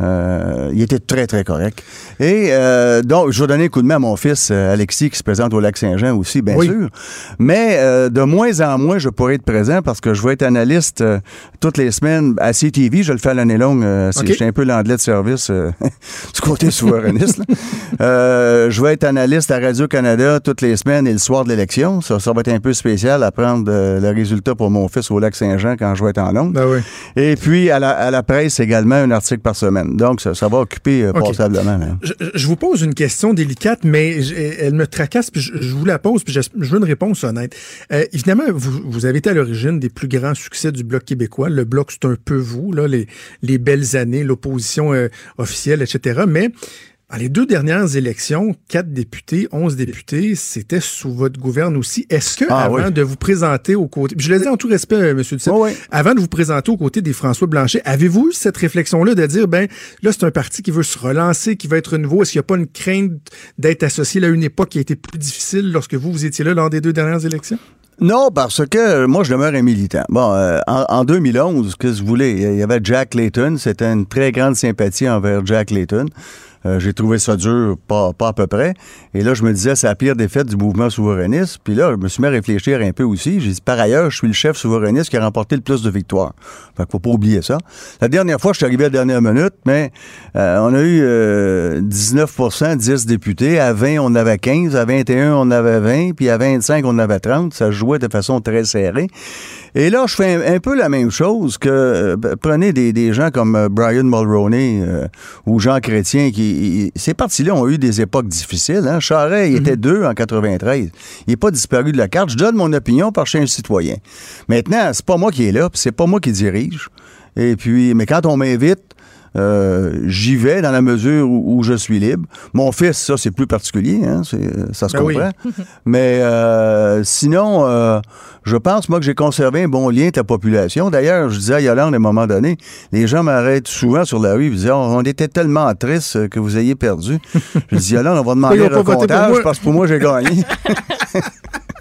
euh, il était très, très correct. Et donc, je vais donner un coup de main à mon fils Alexis qui se présente au lac Saint-Jean aussi, bien Oui. sûr. Mais de moins en moins, je pourrais être présent parce que je vais être analyste toutes les semaines à CTV. Je le fais à l'année longue. c'est- OK. Je suis un peu l'anglais de service (laughs) du côté souverainiste. je vais être analyste à Radio-Canada toutes les semaines et le soir de l'élection. Ça, ça va être un peu spécial à prendre le résultat pour mon fils au lac Saint-Jean quand je vais être en Londres. Ben oui. Et puis, à la, à la presse également, un article par semaine. Donc, ça, ça va occuper euh, OK. passablement. là. Je, je vous pose une question délicate, mais je- elle me tracasse, puis je, je vous la pose, puis je, je veux une réponse honnête. Euh, évidemment, vous, vous avez été à l'origine des plus grands succès du Bloc québécois. Le Bloc, c'est un peu vous, là, les, les belles années, l'opposition euh, officielle, etc. Mais dans les deux dernières élections, quatre députés, onze députés, c'était sous votre gouverne aussi. Est-ce que, Ah, avant oui. de vous présenter aux côtés, je le dis en tout respect, euh, M. Duceppe, Oui, oui. avant de vous présenter aux côtés des François Blanchet, avez-vous eu cette réflexion-là de dire, ben, là, c'est un parti qui veut se relancer, qui va être nouveau? Est-ce qu'il n'y a pas une crainte d'être associé à une époque qui a été plus difficile lorsque vous, vous étiez là lors des deux dernières élections? Non, parce que euh, moi, je demeure un militant. Bon, euh, en, en 2011, qu'est-ce que vous voulez? Il y avait Jack Layton. C'était une très grande sympathie envers Jack Layton. Euh, J'ai trouvé ça dur, pas, pas à peu près. Et là, je me disais, c'est la pire défaite du mouvement souverainiste. Puis là, je me suis mis à réfléchir un peu aussi. J'ai dit, par ailleurs, je suis le chef souverainiste qui a remporté le plus de victoires. Fait qu'il faut pas oublier ça. La dernière fois, je suis arrivé à la dernière minute, mais euh, on a eu euh, 19% 10 députés. À 20, on avait 15. À 21, on avait 20. Puis à 25, on avait 30. Ça jouait de façon très serrée. Et là, je fais un, un peu la même chose que euh, prenez des, des gens comme euh, Brian Mulroney euh, ou Jean Chrétien qui il- ces partis-là ont eu des époques difficiles. Hein? Charest, il était deux en 93. Il n'est pas disparu de la carte. Je donne mon opinion par chez un citoyen. Maintenant, c'est pas moi qui est là, c'est pas moi qui dirige. Et puis, mais quand on m'invite, euh, j'y vais dans la mesure où, où je suis libre. Mon fils, ça, c'est plus particulier, hein, ça se Ben oui. comprend. (laughs) Mais euh, sinon, euh, je pense, moi, que j'ai conservé un bon lien avec la population. D'ailleurs, je disais à Yolande à un moment donné, les gens m'arrêtent souvent sur la rue, ils me disaient, Oh, on était tellement tristes que vous ayez perdu. Je dis, Yolande, on va (laughs) demander ont un moi. parce que pour moi, j'ai gagné. (laughs)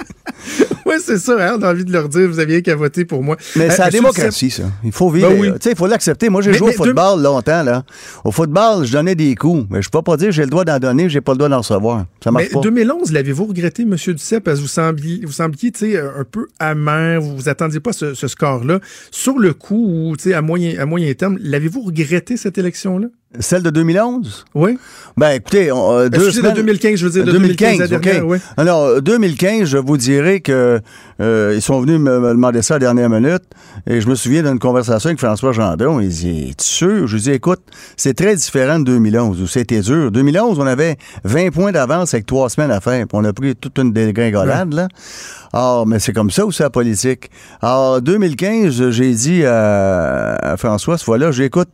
(laughs) Oui, c'est ça, hein, on a envie de leur dire, vous aviez qu'à voter pour moi. Mais Euh, c'est la Monsieur démocratie, ça. Il faut vivre. Ben oui. Sais, il faut l'accepter. Moi, j'ai joué mais au football longtemps, là. Au football, je donnais des coups. Mais je peux pas dire que j'ai le droit d'en donner, j'ai pas le droit d'en recevoir. Ça marche Mais pas. 2011, l'avez-vous regretté, M. Duceppe, parce que vous sembliez, vous sembliez un peu amer, vous vous attendiez pas à ce, ce score-là. Sur le coup, ou à moyen, à moyen terme, l'avez-vous regretté, cette élection-là? Celle de 2011? Oui? Ben, écoutez, on, euh, deux de semaines... 2015, je veux dire, de 2015, la dernière, OK. oui. Alors, euh, 2015, je vous dirais que euh, ils sont venus me, me demander ça à la dernière minute. Et je me souviens d'une conversation avec François Gendron. Il dit, es-tu sûr? Je lui dis, écoute, c'est très différent de 2011, où c'était dur. 2011, on avait 20 points d'avance avec trois semaines à faire. Puis on a pris toute une dégringolade, là. Ah, mais c'est comme ça aussi la politique. Alors, 2015, j'ai dit à, à François, cette fois-là, j'écoute,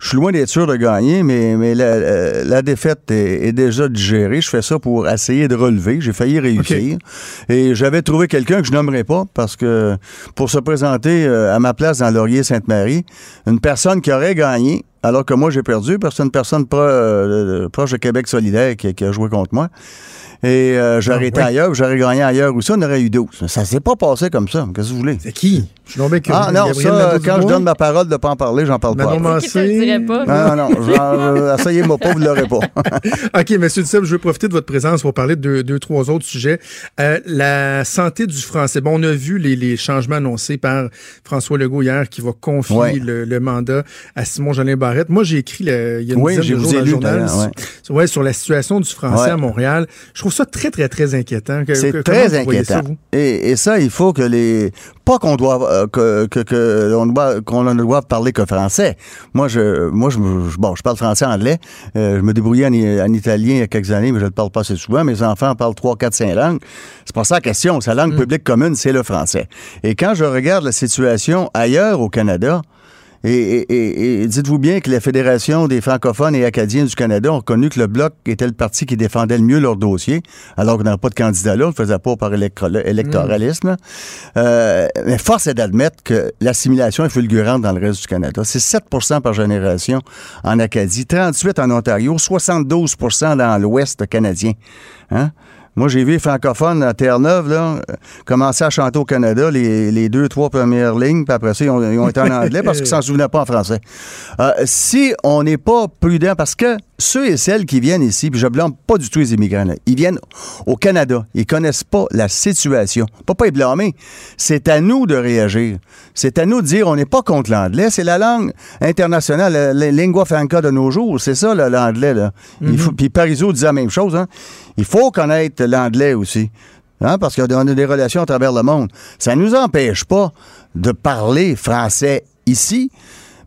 je suis loin d'être sûr de gagner, mais, mais la, la- défaite est, est déjà digérée. Je fais ça pour essayer de relever. J'ai failli réussir. Et j'avais trouvé quelqu'un que je nommerai pas parce que pour se présenter euh, à ma place dans Laurier-Sainte-Marie, une personne qui aurait gagné, alors que moi j'ai perdu, parce que c'est une personne pro- euh, proche de Québec solidaire qui, qui a joué contre moi. Et euh, j'aurais Ah, été oui. ailleurs, j'aurais gagné ailleurs aussi, on aurait eu 12. Ça s'est pas passé comme ça. Qu'est-ce que vous voulez? C'est qui? Je suis tombé curieux. Ah non, Gabriel ça, quand je donne ma parole de pas en parler, j'en parle Manon pas. Te le dirait pas? Non, non, non, genre, euh, asseyez-moi pas, vous l'aurez pas. (laughs) OK, Monsieur Duceppe, je veux profiter de votre présence pour parler de deux, trois autres sujets. Euh, la santé du français. Bon, on a vu les, les changements annoncés par François Legault hier qui va confier Ouais. le, le mandat à Simon Jolin Barrette. Moi, j'ai écrit le- il y a une Oui, dizaine j'ai de jours dans le journal ouais. sur- ouais, sur la situation du français Ouais. à Montréal. Je trouve ça très, très, très inquiétant. C'est très ça, inquiétant. vous? et, et ça, il faut que les. Pas qu'on doit euh, que, que, que l'on doit qu'on ne doit parler que français. Moi, je moi je, bon, je parle français, anglais. Euh, je me débrouillais en, italien il y a quelques années, mais je ne le parle pas assez souvent. Mes enfants parlent trois, quatre, cinq langues. C'est pas ça la question. Sa langue publique commune, c'est le français. Et quand je regarde la situation ailleurs au Canada, et, et- et- dites-vous bien que la Fédération des francophones et acadiens du Canada ont reconnu que le Bloc était le parti qui défendait le mieux leur dossier, alors qu'on n'avait pas de candidat là, on le faisait pas par électoralisme. Euh, mais force est d'admettre que l'assimilation est fulgurante dans le reste du Canada. C'est 7% par génération en Acadie, 38 en Ontario, 72% dans l'Ouest canadien. Hein? Moi, j'ai vu les francophones à Terre-Neuve, là, commencer à chanter au Canada les, les deux, trois premières lignes, puis après ça, ils ont, ils ont été en anglais parce qu'ils s'en souvenaient pas en français. Euh, si on n'est pas prudent, parce que ceux et celles qui viennent ici, puis je blâme pas du tout les immigrants, là, ils viennent au Canada, ils connaissent pas la situation. Pas pas y blâmer. C'est à nous de réagir. C'est à nous de dire, on n'est pas contre l'anglais, c'est la langue internationale, la, la lingua franca de nos jours, c'est ça là, l'anglais. Là. Il faut, puis Parizeau disait la même chose. Hein. Il faut connaître l'anglais aussi. Hein, parce qu'on a des relations à travers le monde. Ça ne nous empêche pas de parler français ici.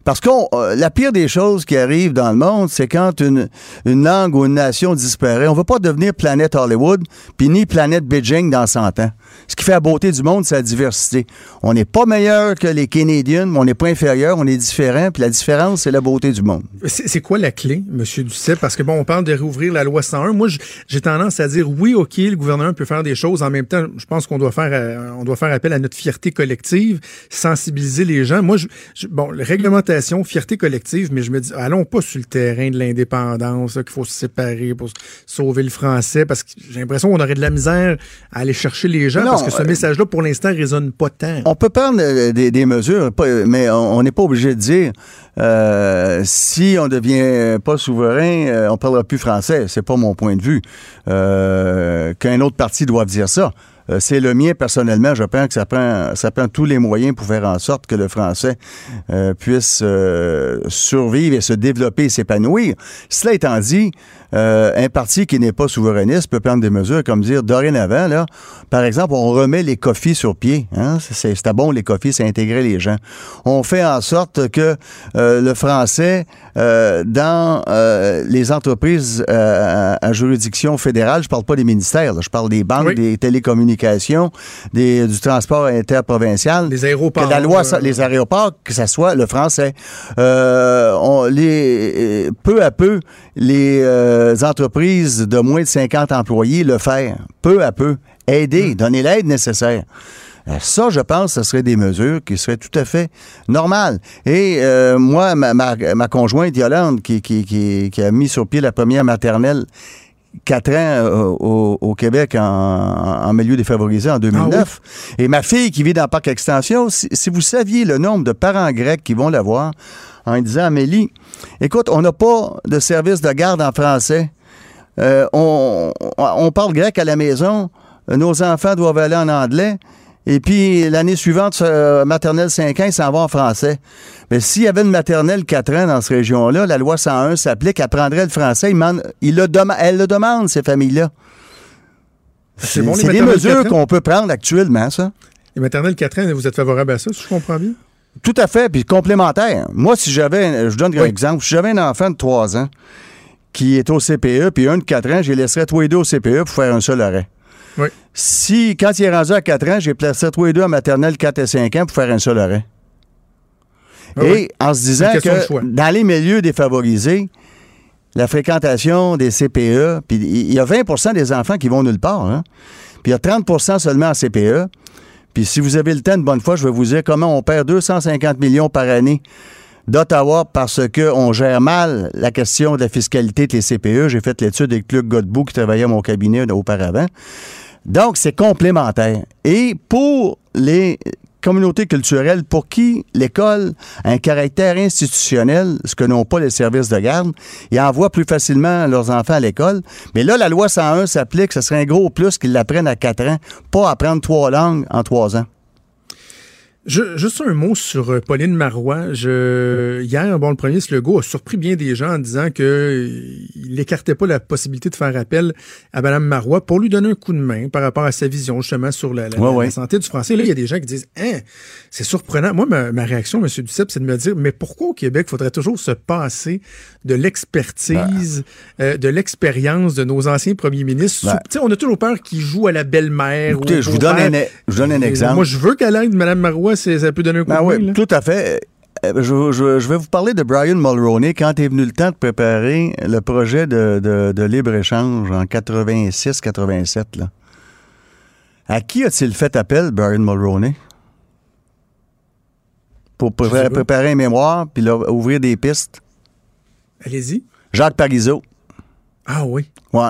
Parce que la pire des choses qui arrivent dans le monde, c'est quand une, une langue ou une nation disparaît. On ne veut pas devenir planète Hollywood, puis ni planète Beijing dans 100 ans. Ce qui fait la beauté du monde, c'est la diversité. On n'est pas meilleur que les Canadiens, mais on n'est pas inférieur, on est différent, puis la différence, c'est la beauté du monde. C'est quoi la clé, M. Duceppe? Parce que bon, on parle de réouvrir la loi 101. Moi, j'ai tendance à dire oui, OK, le gouvernement peut faire des choses. En même temps, je pense qu'on doit faire euh, doit faire appel à notre fierté collective, sensibiliser les gens. Moi, bon, réglementation, fierté collective, mais je me dis, allons pas sur le terrain de l'indépendance, qu'il faut se séparer pour sauver le français, parce que j'ai l'impression qu'on aurait de la misère à aller chercher les gens, Non, parce que ce euh, message-là, pour l'instant, résonne pas tant. On peut prendre euh, des, des mesures, mais on n'est pas obligé de dire euh, si on devient pas souverain, on parlera plus français. C'est pas mon point de vue. Euh, Qu'un autre parti doive dire ça. Euh, C'est le mien personnellement. Je pense que ça prend, ça prend tous les moyens pour faire en sorte que le français euh, puisse euh, survivre et se développer et s'épanouir. Cela étant dit, un parti qui n'est pas souverainiste peut prendre des mesures comme dire dorénavant, là, par exemple, on remet les coffees sur pied. Hein? C'est- C'était bon, les coffees, c'est intégrer les gens. On fait en sorte que le français, dans les entreprises à, à juridiction fédérale, je parle pas des ministères, là, je parle des banques, Oui. des télécommunications, des, du transport interprovincial. Les aéroports. Que la loi, euh, les aéroports, que ça soit le français. Euh, on, les, euh, peu à peu, les entreprises de moins de 50 employés le faire. Peu à peu. Aider, donner l'aide nécessaire. Ça, je pense, ce serait des mesures qui seraient tout à fait normales. Et euh, moi, ma, ma, ma conjointe Yolande, qui, qui, qui, qui a mis sur pied la première maternelle quatre ans euh, au, au Québec en, en milieu défavorisé en 2009. Et ma fille qui vit dans le parc extension, si, si vous saviez le nombre de parents grecs qui vont la voir en disant Amélie, écoute, on n'a pas de service de garde en français. Euh, on, on parle grec à la maison. Nos enfants doivent aller en anglais. Et puis, l'année suivante, euh, maternelle 5 ans, ils s'en vont en français. Mais s'il y avait une maternelle 4 ans dans cette région-là, la loi 101 s'applique, elle prendrait le français. Il demande- il le dem- elle le demande, ces familles-là. C'est bon, des mesures 4 ans? qu'on peut prendre actuellement, ça. Les maternelles 4 ans, vous êtes favorable à ça, si je comprends bien? Tout à fait, puis complémentaire. Moi, si j'avais, je vous donne un Oui. exemple, si j'avais un enfant de 3 ans qui est au CPE, puis un de 4 ans, je les laisserais tous les deux au CPE pour faire un seul arrêt. Oui. Si, quand il est rendu à 4 ans, j'ai placé tous les deux en maternelle 4 et 5 ans pour faire un seul arrêt. Ah et oui. en se disant que dans les milieux défavorisés, la fréquentation des CPE, puis il y a 20% des enfants qui vont nulle part, hein. puis il y a 30% seulement en CPE. Puis si vous avez le temps, une bonne fois, je vais vous dire comment on perd 250 millions par année d'Ottawa parce qu'on gère mal la question de la fiscalité de les CPE. J'ai fait l'étude avec Luc Godbout qui travaillait à mon cabinet auparavant. Donc, c'est complémentaire. Et pour les communautés culturelles pour qui l'école a un caractère institutionnel, ce que n'ont pas les services de garde, ils envoient plus facilement leurs enfants à l'école. Mais là, la loi 101 s'applique, ce serait un gros plus qu'ils l'apprennent à 4 ans, pas apprendre trois langues en trois ans. Je, juste un mot sur euh, Pauline Marois. Je, hier, bon, le premier Legault a surpris bien des gens en disant que euh, il n'écartait pas la possibilité de faire appel à Mme Marois pour lui donner un coup de main par rapport à sa vision justement sur la, la, Ouais, la ouais. santé du français. Là, il y a des gens qui disent hein, c'est surprenant. Moi, ma, ma réaction, M. Duceppe, c'est de me dire mais pourquoi au Québec faudrait toujours se passer de l'expertise, euh, de l'expérience de nos anciens premiers ministres? Ben. Sous- on a toujours peur qu'ils jouent à la belle-mère. Écoutez, au je vous donne un, je vous donne un Et exemple. Moi, je veux qu'à l'aide de Mme Marois, ça peut donner un coup Ben de main. là. tout à fait. Euh, Je, je- je vais vous parler de Brian Mulroney quand est venu le temps de préparer le projet de, de- de libre-échange en 86-87. là? À qui a-t-il fait appel, Brian Mulroney? Pour préparer, un mémoire puis ouvrir des pistes? Allez-y. Jacques Parizeau. Ah oui. Ouais.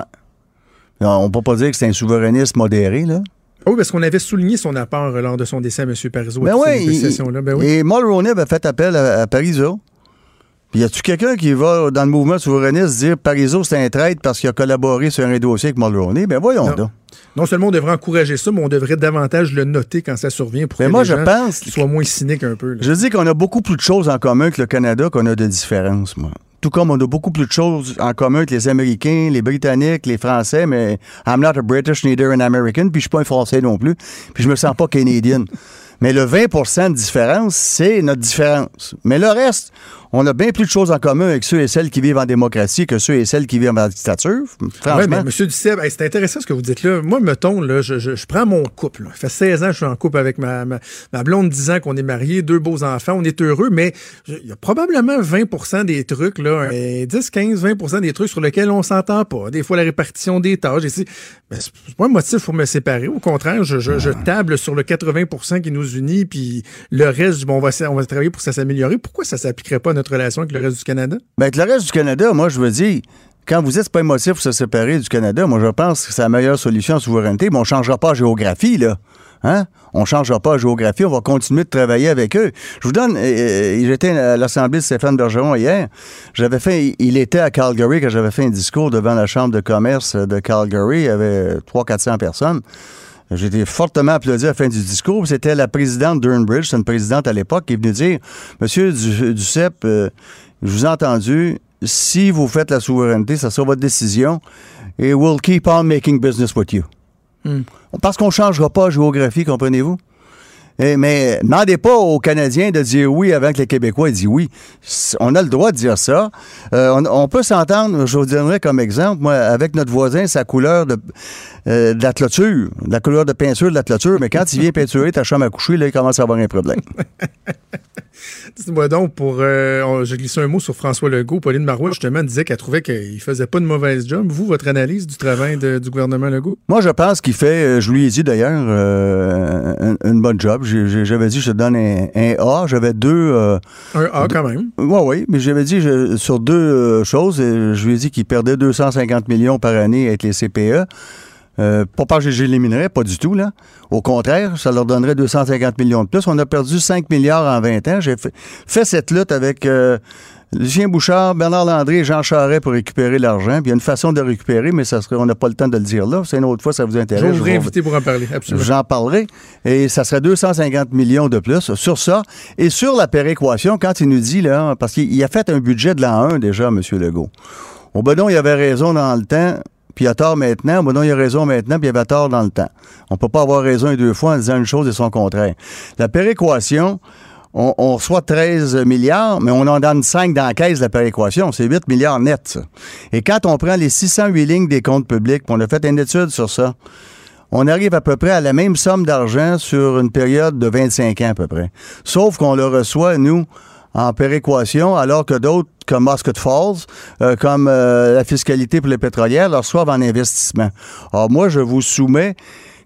On peut pas dire que c'est un souverainiste modéré, là. Ah oui, parce qu'on avait souligné son apport euh, lors de son décès à M. Parizeau. Ben ces oui. Ben oui. Et Mulroney avait fait appel à, à Parizeau. Puis y a-tu quelqu'un qui va dans le mouvement souverainiste dire Parizeau c'est un traître parce qu'il a collaboré sur un dossier avec Mulroney? Ben voyons Non. donc. Non seulement on devrait encourager ça, mais on devrait davantage le noter quand ça survient pour Mais que moi, les je gens pense soient moins cyniques un peu. là. Je dis qu'on a beaucoup plus de choses en commun que le Canada qu'on a de différences, moi. Tout comme on a beaucoup plus de choses en commun que les Américains, les Britanniques, les Français, mais I'm not a British, neither an American, puis je suis pas un Français non plus, puis je me sens pas (laughs) Canadien. Mais le 20% de différence, c'est notre différence. Mais le reste, on a bien plus de choses en commun avec ceux et celles qui vivent en démocratie que ceux et celles qui vivent en dictature. Oui, Franchement. mais M. Hey, c'est intéressant ce que vous dites là. Moi, mettons, là, je, je, je prends mon couple. là. Ça fait 16 ans que je suis en couple avec ma, ma, ma blonde, 10 ans qu'on est mariés, deux beaux enfants, on est heureux, mais il y a probablement 20% des trucs, là, euh, 10, 15, 20% des trucs sur lesquels on s'entend pas. Des fois, la répartition des tâches. Et c'est ben, c'est c'est pas un motif pour me séparer. Au contraire, je, je, je table sur le 80% qui nous unit, puis le reste, bon, on va, travailler pour ça s'améliorer. Pourquoi ça s'appliquerait pas à notre relation avec le reste du Canada? Ben, avec le reste du Canada, moi, je veux dire, quand vous c'est pas un motif pour se séparer du Canada, moi, je pense que c'est la meilleure solution en souveraineté, mais on ne changera pas la géographie, là. Hein? On ne changera pas la géographie, on va continuer de travailler avec eux. Je vous donne, euh, euh, j'étais à l'Assemblée de Stéphane Bergeron hier. J'avais fait, il était à Calgary quand j'avais fait un discours devant la Chambre de commerce de Calgary. Il y avait 300-400 personnes. J'ai été fortement applaudi à la fin du discours. C'était la présidente d'Urnbridge, c'est une présidente à l'époque, qui est venue dire Monsieur Du- Duceppe, euh, je vous ai entendu. Si vous faites la souveraineté, ça sera votre décision. Et we'll keep on making business with you. Parce qu'on ne changera pas la géographie, comprenez-vous? Eh, mais demandez pas aux Canadiens de dire oui avant que les Québécois disent oui. On a le droit de dire ça. Euh, on, on peut s'entendre, je vous donnerai comme exemple, moi, avec notre voisin, sa couleur de, euh, de la clôture, la couleur de peinture de la clôture, mais quand il vient peinturer ta chambre à coucher, là, il commence à avoir un problème. (laughs) Dites-moi donc, pour. Euh, J'ai glissé un mot sur François Legault. Pauline Marois, justement, disait qu'elle trouvait qu'il faisait pas de mauvaise job. Vous, votre analyse du travail de- du gouvernement Legault? Moi, je pense qu'il fait, je lui ai dit d'ailleurs, un- une bonne job. J'avais dit, je te donne un, un A. J'avais deux. euh, Un A quand même. Oui, oui, mais j'avais dit je- sur deux euh, choses. je lui ai dit qu'il perdait 250 millions par année avec les CPE. Euh, pas parce que j'éliminerais, pas du tout, là. Au contraire, ça leur donnerait 250 millions de plus. On a perdu 5 milliards en 20 ans. J'ai fait, fait cette lutte avec euh, Lucien Bouchard, Bernard Landry et Jean Charest pour récupérer l'argent. Puis il y a une façon de récupérer, mais ça serait, on n'a pas le temps de le dire là. C'est une autre fois, ça vous intéresse. vous je réinviter pour en parler. Absolument. J'en parlerai. Et ça serait 250 millions de plus sur ça. Et sur la péréquation, quand il nous dit, là, parce qu'il il a fait un budget de l'an 1 déjà, M. Legault. Au Bedon, il avait raison dans le temps, puis il a tort maintenant. Au Bedon, il a raison maintenant, puis il avait tort dans le temps. On peut pas avoir raison deux fois en disant une chose et son contraire. La péréquation, on, reçoit 13 milliards, mais on en donne 5 dans la caisse de la péréquation. C'est 8 milliards net, ça. Et quand on prend les 608 lignes des comptes publics, puis on a fait une étude sur ça, on arrive à peu près à la même somme d'argent sur une période de 25 ans à peu près. Sauf qu'on le reçoit, nous, en péréquation, alors que d'autres, comme Muscat Falls, euh, comme euh, la fiscalité pour les pétrolières, le reçoivent en investissement. Alors moi, je vous soumets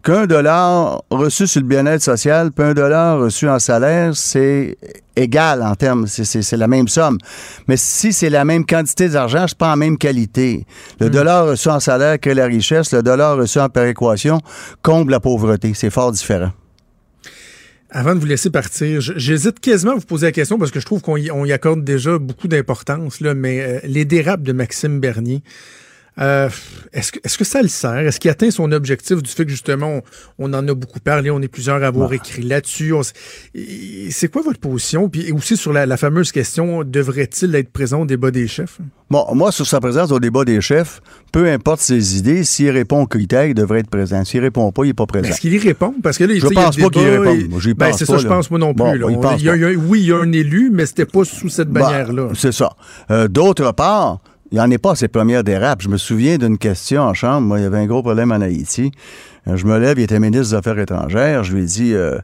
qu'un dollar reçu sur le bien-être social, puis un dollar reçu en salaire, c'est égal en termes, c'est- la même somme. Mais si c'est la même quantité d'argent, c'est pas la même qualité. Le dollar reçu en salaire crée la richesse, le dollar reçu en péréquation comble la pauvreté. C'est fort différent. Avant de vous laisser partir, j'hésite quasiment à vous poser la question parce que je trouve qu'on y, accorde déjà beaucoup d'importance, mais euh, les dérapes de Maxime Bernier, euh, est-ce que, est-ce que ça le sert? Est-ce qu'il atteint son objectif du fait que justement, on, on en a beaucoup parlé, on est plusieurs à avoir écrit là-dessus? on C'est quoi votre position? Puis aussi sur la, la fameuse question, devrait-il être présent au débat des chefs? Bon, moi, sur sa présence au débat des chefs, peu importe ses idées, s'il répond aux critères, il devrait être présent. S'il répond pas, il n'est pas Mais présent. Est-ce qu'il y répond? Parce que là, Je il y a pense le pas qu'il réponde. j'y ben, pense c'est pas, ça, je pense moi non Bon, plus. là. il il y a- il y a- oui, il y a un élu, mais c'était pas sous cette Bah, bannière-là. C'est ça. Euh, D'autre part, il n'y en est pas à ses premières dérapes. Je me souviens d'une question en chambre. Moi, il y avait un gros problème en Haïti. Euh, je me lève, il était ministre des Affaires étrangères. Je lui ai dit, euh,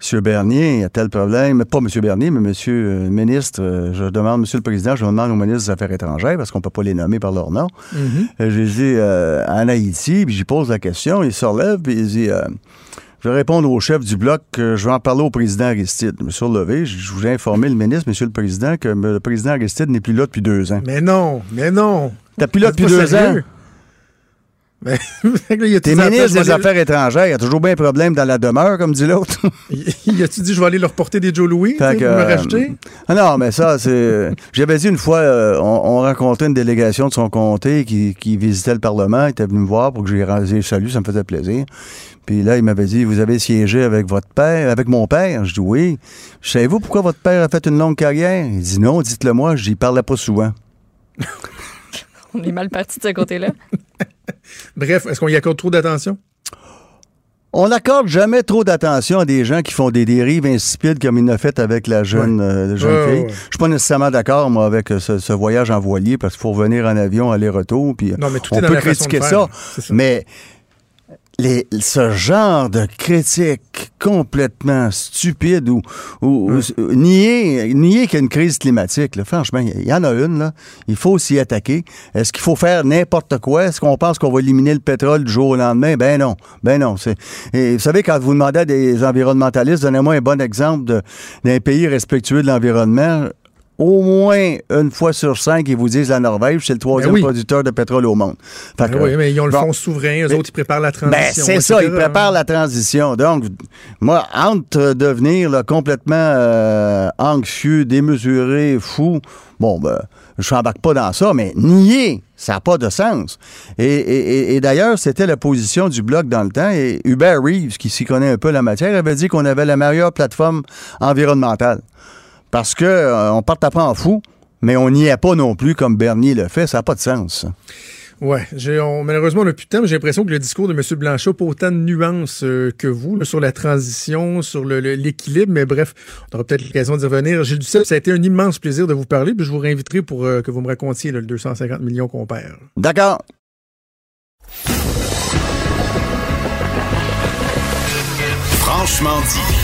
Monsieur Bernier, il y a tel problème. Pas Monsieur Bernier, mais Monsieur euh, ministre. je demande, Monsieur le Président, je demande au ministre des Affaires étrangères parce qu'on peut pas les nommer par leur nom. Mhm. Euh, J'ai dit, euh, en Haïti, puis j'y pose la question. Il se relève, puis il dit... euh, je vais répondre au chef du bloc que je vais en parler au président Aristide. Je me suis relevé, je je voulais informer le ministre, Monsieur le Président, que le président Aristide n'est plus là depuis deux ans. Mais non, mais non. T'as plus là depuis deux sérieux. ans. (laughs) Mais, T'es ministre des Affaires étrangères, il y a toujours bien un problème dans la demeure, comme dit l'autre. (laughs) Il a-tu dit, je vais aller leur porter des Joe Louis pour me euh, racheter? Ah non, mais ça, c'est. (laughs) J'avais dit une fois, euh, on, on rencontrait une délégation de son comté qui, qui visitait le Parlement. Il était venu me voir pour que j'ai salut, ça me faisait plaisir. Puis là, il m'avait dit Vous avez siégé avec votre père, avec mon père? Je dis Oui. Savez-vous pourquoi votre père a fait une longue carrière? Il dit Non, dites-le moi. Je dis Il parlait pas souvent. (laughs) On est mal parti de ce côté-là. (laughs) Bref, est-ce qu'on y accorde trop d'attention? On n'accorde jamais trop d'attention à des gens qui font des dérives insipides comme il l'a fait avec la jeune, euh, jeune Ouais, fille. ouais. Je suis pas nécessairement d'accord, moi, avec euh, ce, ce voyage en voilier parce qu'il faut revenir en avion aller-retour. Puis Non, mais tout on est dans peut la façon de critiquer faire. ça, ça. mais les, ce genre de critique complètement stupide ou, ou- ou- nier, nier qu'il y a une crise climatique, là, franchement, il y en a une, là. il faut s'y attaquer. Est-ce qu'il faut faire n'importe quoi? Est-ce qu'on pense qu'on va éliminer le pétrole du jour au lendemain? Ben non, ben non. Et vous savez, quand vous demandez à des environnementalistes, donnez-moi un bon exemple d'un pays respectueux de l'environnement, au moins une fois sur cinq, ils vous disent la Norvège, c'est le troisième Ben oui. producteur de pétrole au monde. Ben que, oui, mais ils ont le bon. fonds souverain, eux Mais- autres, ils préparent la transition. Ben, c'est ça, ils préparent la transition. Donc, moi, entre devenir là, complètement euh, anxieux, démesuré, fou, bon, ben, je n'embarque pas dans ça, mais nier, ça n'a pas de sens. Et- et d'ailleurs, c'était la position du Bloc dans le temps, et Hubert Reeves, qui s'y connaît un peu la matière, avait dit qu'on avait la meilleure plateforme environnementale. Parce que euh, on part après en fou, mais on n'y est pas non plus comme Bernier le fait, ça n'a pas de sens. on- malheureusement, on n'a plus de temps, mais j'ai l'impression que le discours de M. Blanchot n'a pas autant de nuances euh, que vous là, sur la transition, sur le- le- l'équilibre, mais bref, on aura peut-être l'occasion d'y revenir. Gilles Duceppe, ça a été un immense plaisir de vous parler, puis je vous réinviterai pour euh, que vous me racontiez là, le 250 millions qu'on perd. D'accord. Franchement dit.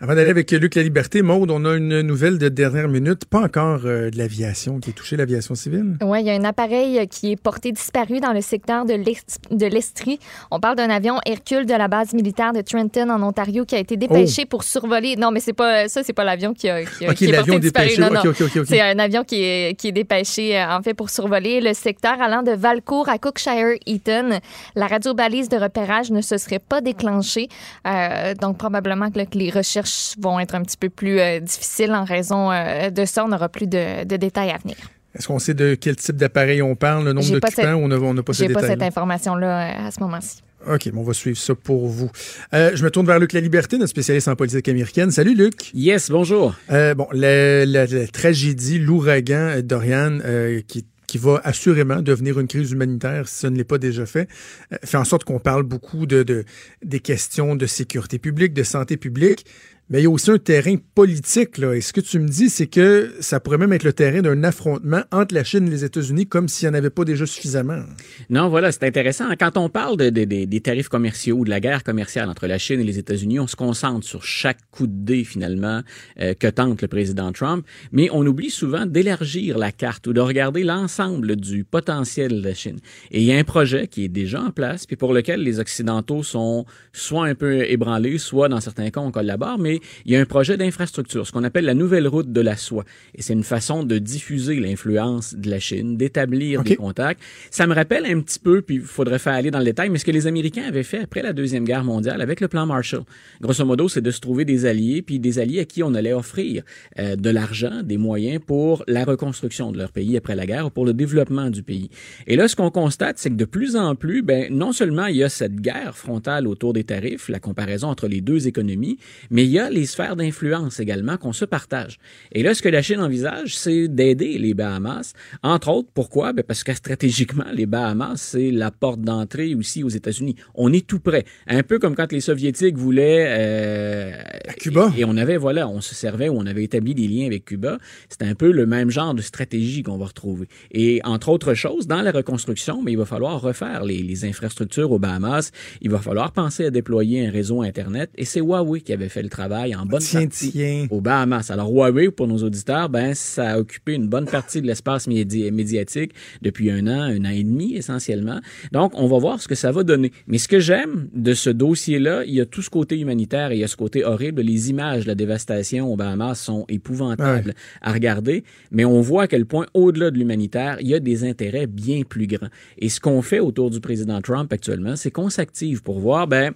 Avant d'aller avec Luc La Liberté, Maude, on a une nouvelle de dernière minute, pas encore euh, de l'aviation qui est touchée, l'aviation civile. Oui, il y a un appareil qui est porté disparu dans le secteur de l'Est- de l'Estrie. On parle d'un avion Hercule de la base militaire de Trenton en Ontario qui a été dépêché pour survoler. Non, mais c'est pas ça, c'est pas l'avion qui, a, qui, a- Ok, qui est l'avion porté disparu. dépêché. Non, non. Ok, ok, ok, ok. C'est un avion qui est, qui est dépêché euh, en fait pour survoler le secteur allant de Valcourt à Cookshire Eaton. La radio balise de repérage ne se serait pas déclenchée, Euh, donc probablement que les recherches vont être un petit peu plus euh, difficiles en raison euh, de ça. On n'aura plus de, de détails à venir. Est-ce qu'on sait de quel type d'appareil on parle, le nombre d'occupants? cette- On n'a on n'a pas ces J'ai pas cette information-là euh, à ce moment-ci. OK, bon, on va suivre ça pour vous. Euh, je me tourne vers Luc La Liberté, notre spécialiste en politique américaine. Salut, Luc. Yes, bonjour. Euh, bon, la, la- la tragédie, l'ouragan Dorian, euh, qui, qui va assurément devenir une crise humanitaire si ce ne l'est pas déjà fait, euh, fait en sorte qu'on parle beaucoup de, de- des questions de sécurité publique, de santé publique. Mais il y a aussi un terrain politique. Là. Et ce que tu me dis, c'est que ça pourrait même être le terrain d'un affrontement entre la Chine et les États-Unis, comme s'il n'y en avait pas déjà suffisamment. Non, voilà, c'est intéressant. Quand on parle de, de- de- des tarifs commerciaux ou de la guerre commerciale entre la Chine et les États-Unis, on se concentre sur chaque coup de dé, finalement, euh, que tente le président Trump. Mais on oublie souvent d'élargir la carte ou de regarder l'ensemble du potentiel de la Chine. Et il y a un projet qui est déjà en place, puis pour lequel les Occidentaux sont soit un peu ébranlés, soit dans certains cas on collabore, mais il y a un projet d'infrastructure, ce qu'on appelle la nouvelle route de la soie. Et c'est une façon de diffuser l'influence de la Chine, d'établir des contacts. Ça me rappelle un petit peu, puis il faudrait faire aller dans le détail, mais ce que les Américains avaient fait après la Deuxième Guerre mondiale avec le plan Marshall. Grosso modo, c'est de se trouver des alliés, puis des alliés à qui on allait offrir euh, de l'argent, des moyens pour la reconstruction de leur pays après la guerre ou pour le développement du pays. Et là, ce qu'on constate, c'est que de plus en plus, ben, non seulement il y a cette guerre frontale autour des tarifs, la comparaison entre les deux économies, mais il y a les sphères d'influence également qu'on se partage. Et là, ce que la Chine envisage, c'est d'aider les Bahamas. Entre autres, pourquoi? Ben parce que stratégiquement, les Bahamas, c'est la porte d'entrée aussi aux États-Unis. On est tout près. Un peu comme quand les Soviétiques voulaient... Euh, À Cuba. Et, et on avait, voilà, on se servait ou on avait établi des liens avec Cuba. C'était un peu le même genre de stratégie qu'on va retrouver. Et entre autres choses, dans la reconstruction, mais il va falloir refaire les, les infrastructures aux Bahamas. Il va falloir penser à déployer un réseau Internet. Et c'est Huawei qui avait fait le travail en bonne Tiens, partie tiens. aux Bahamas. Alors Huawei, pour nos auditeurs, ben ça a occupé une bonne partie de l'espace médi- médiatique depuis un an, un an et demi essentiellement. Donc on va voir ce que ça va donner. Mais ce que j'aime de ce dossier-là, il y a tout ce côté humanitaire et il y a ce côté horrible. Les images de la dévastation aux Bahamas sont épouvantables à regarder, mais on voit à quel point, au-delà de l'humanitaire, il y a des intérêts bien plus grands. Et ce qu'on fait autour du président Trump actuellement, c'est qu'on s'active pour voir, ben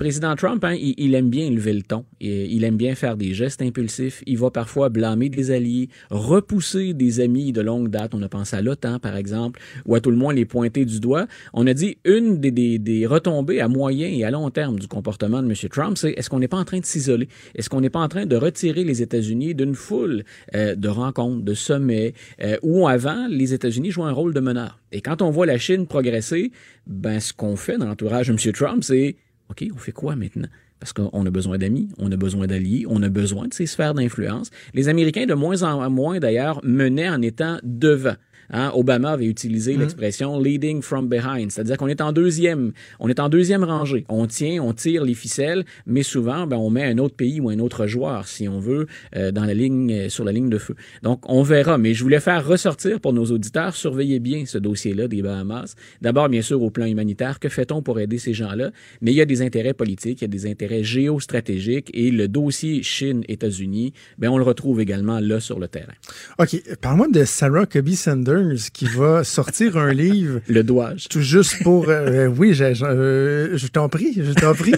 président Trump, hein, il, aime bien élever le ton. Il, il aime bien faire des gestes impulsifs. Il va parfois blâmer des alliés, repousser des amis de longue date. On a pensé à l'OTAN, par exemple, ou à tout le moins les pointer du doigt. On a dit une des retombées à moyen et à long terme du comportement de M. Trump, c'est est-ce qu'on n'est pas en train de s'isoler? Est-ce qu'on n'est pas en train de retirer les États-Unis d'une foule euh, de rencontres, de sommets, euh, où avant, les États-Unis jouaient un rôle de meneur? Et quand on voit la Chine progresser, ben, ce qu'on fait dans l'entourage de M. Trump, c'est OK, on fait quoi maintenant? Parce qu'on a besoin d'amis, on a besoin d'alliés, on a besoin de ces sphères d'influence. Les Américains, de moins en moins d'ailleurs, menaient en étant devant. Hein, Obama avait utilisé l'expression leading from behind, c'est-à-dire qu'on est en deuxième, on est en deuxième rangée. On tient, on tire les ficelles, mais souvent, ben, on met un autre pays ou un autre joueur, si on veut, euh, dans la ligne, euh, sur la ligne de feu. Donc, on verra. Mais je voulais faire ressortir pour nos auditeurs, surveillez bien ce dossier-là des Bahamas. D'abord, bien sûr, au plan humanitaire, que fait-on pour aider ces gens-là? Mais il y a des intérêts politiques, il y a des intérêts géostratégiques, et le dossier Chine-États-Unis, ben, on le retrouve également là sur le terrain. OK, parle-moi de Sarah Cubby Sanders qui va sortir un livre (laughs) Le dois-je? tout juste pour... euh, oui, je, je, euh, je t'en prie, je t'en prie.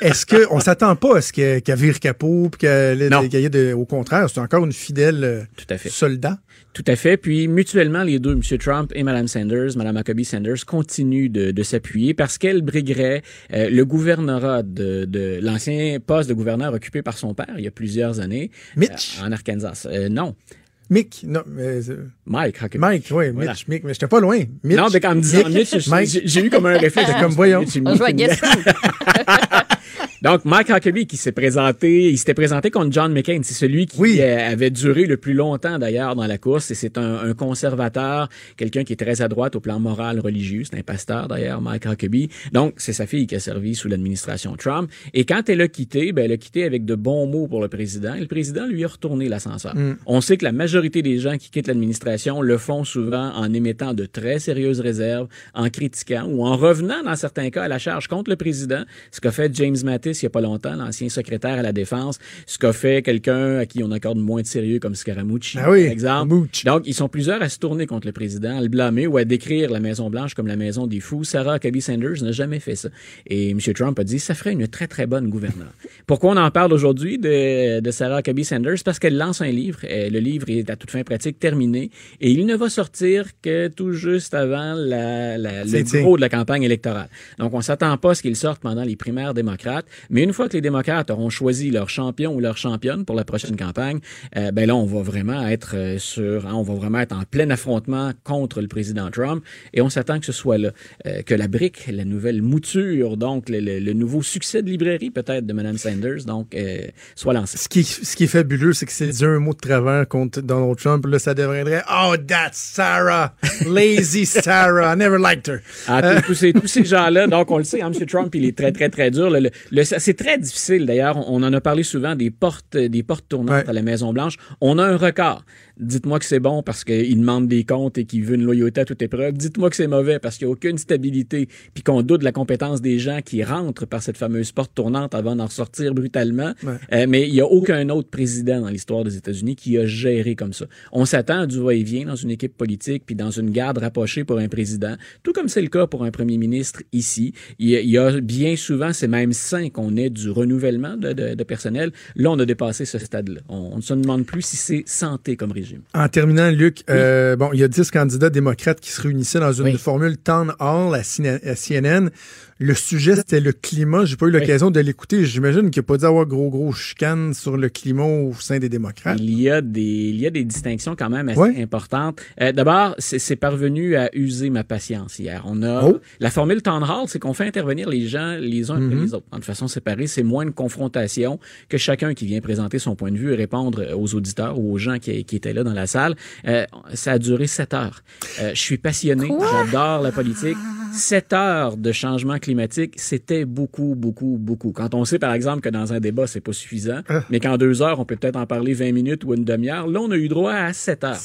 Est-ce qu'on s'attend pas à ce qu'elle qu'elle vire capot puis ait de- au contraire, c'est encore une fidèle euh, Tout à fait. soldat? Tout à fait. Puis mutuellement, les deux, M. Trump et Mme Sanders, Mme Huckabee Sanders, continuent de, de s'appuyer parce qu'elle briguerait euh, le gouvernorat de, de l'ancien poste de gouverneur occupé par son père il y a plusieurs années Mitch? euh, en Arkansas. Euh, non, Mick, non, mais, euh, Mike Huckabee. Mike, oui, Voilà. Mitch, Mick, mais j'étais pas loin. Mitch, Non, mais quand me disant Mitch, j'ai- Mike. j'ai j'ai eu comme un (laughs) réflexe. C'était comme, voyons. On joue à Guess Who. (laughs) Donc, Mike Huckabee qui s'est présenté, il s'était présenté contre John McCain. C'est celui qui Oui. euh, avait duré le plus longtemps d'ailleurs dans la course. Et c'est un, un conservateur, quelqu'un qui est très à droite au plan moral, religieux. C'est un pasteur d'ailleurs, Mike Huckabee. Donc, c'est sa fille qui a servi sous l'administration Trump. Et quand elle a quitté, ben, elle a quitté avec de bons mots pour le président. Et le président lui a retourné l'ascenseur. On sait que la majorité des gens qui quittent l'administration le font souvent en émettant de très sérieuses réserves, en critiquant ou en revenant dans certains cas à la charge contre le président, ce qu'a fait James Mattis il y a pas longtemps, l'ancien secrétaire à la défense, ce qu'a fait quelqu'un à qui on accorde moins de sérieux comme Scaramucci, Ah oui, par exemple. Scaramucci. Donc, ils sont plusieurs à se tourner contre le président, à le blâmer ou à décrire la Maison-Blanche comme la maison des fous. Sarah Huckabee Sanders n'a jamais fait ça. Et M. Trump a dit, ça ferait une très, très bonne gouverneure. (laughs) Pourquoi on en parle aujourd'hui de, de Sarah Huckabee Sanders? Parce qu'elle lance un livre. Euh, Le livre est à toute fin pratique terminé. Et il ne va sortir que tout juste avant la, la- le gros de la campagne électorale. Donc, on s'attend pas à ce qu'il sorte pendant les primaires démocrates. Mais une fois que les démocrates auront choisi leur champion ou leur championne pour la prochaine campagne, euh, ben là, on va vraiment être euh, sur, hein, on va vraiment être en plein affrontement contre le président Trump et on s'attend que ce soit là, euh, que la brique, la nouvelle mouture, donc le, le- le nouveau succès de librairie peut-être de Mme Sanders, donc euh, soit lancé. Ce qui, ce qui est fabuleux, c'est que c'est dit un mot de travers contre Donald Trump. Là, ça deviendrait Oh, that's Sarah. Lazy Sarah. I never liked her. Ah, tous, tous ces, tous ces gens-là, donc on le sait, hein, M. Trump, il est très, très, très dur. Le- le- le- c'est très difficile, d'ailleurs. On en a parlé souvent des portes, des portes tournantes Ouais. à la Maison-Blanche. On a un record. Dites-moi que c'est bon parce qu'il demande des comptes et qu'il veut une loyauté à toute épreuve. Dites-moi que c'est mauvais parce qu'il n'y a aucune stabilité puis qu'on doute de la compétence des gens qui rentrent par cette fameuse porte tournante avant d'en sortir brutalement. Ouais. Euh, mais il n'y a aucun autre président dans l'histoire des États-Unis qui a géré comme ça. On s'attend à du va-et-vient dans une équipe politique puis dans une garde rapprochée pour un président, tout comme c'est le cas pour un premier ministre ici. Il y a, bien souvent, c'est même sain qu'on ait du renouvellement de, de- de personnel. Là, on a dépassé ce stade-là. On, on ne se demande plus si c'est santé comme régime. En terminant, Luc, euh, bon, il y a 10 candidats démocrates qui se réunissaient dans une Oui. formule town hall à CNN. Le sujet, c'était le climat. J'ai pas eu l'occasion de l'écouter. J'imagine qu'il n'y a pas dû avoir gros, gros chicane sur le climat au sein des démocrates. Il y a des, il y a des distinctions quand même assez importantes. Euh, D'abord, c'est c'est parvenu à user ma patience hier. On a Oh. la formule town hall, c'est qu'on fait intervenir les gens les uns après Mhm. les autres, de façon séparée. C'est moins de confrontation que chacun qui vient présenter son point de vue et répondre aux auditeurs ou aux gens qui, qui étaient là dans la salle. Euh, ça a duré sept heures. Euh, je suis passionné, j'adore la politique. Sept heures de changement climatique, c'était beaucoup, beaucoup, beaucoup. Quand on sait, par exemple, que dans un débat, c'est pas suffisant, mais qu'en deux heures, on peut peut-être en parler 20 minutes ou une demi-heure, là, on a eu droit à sept heures.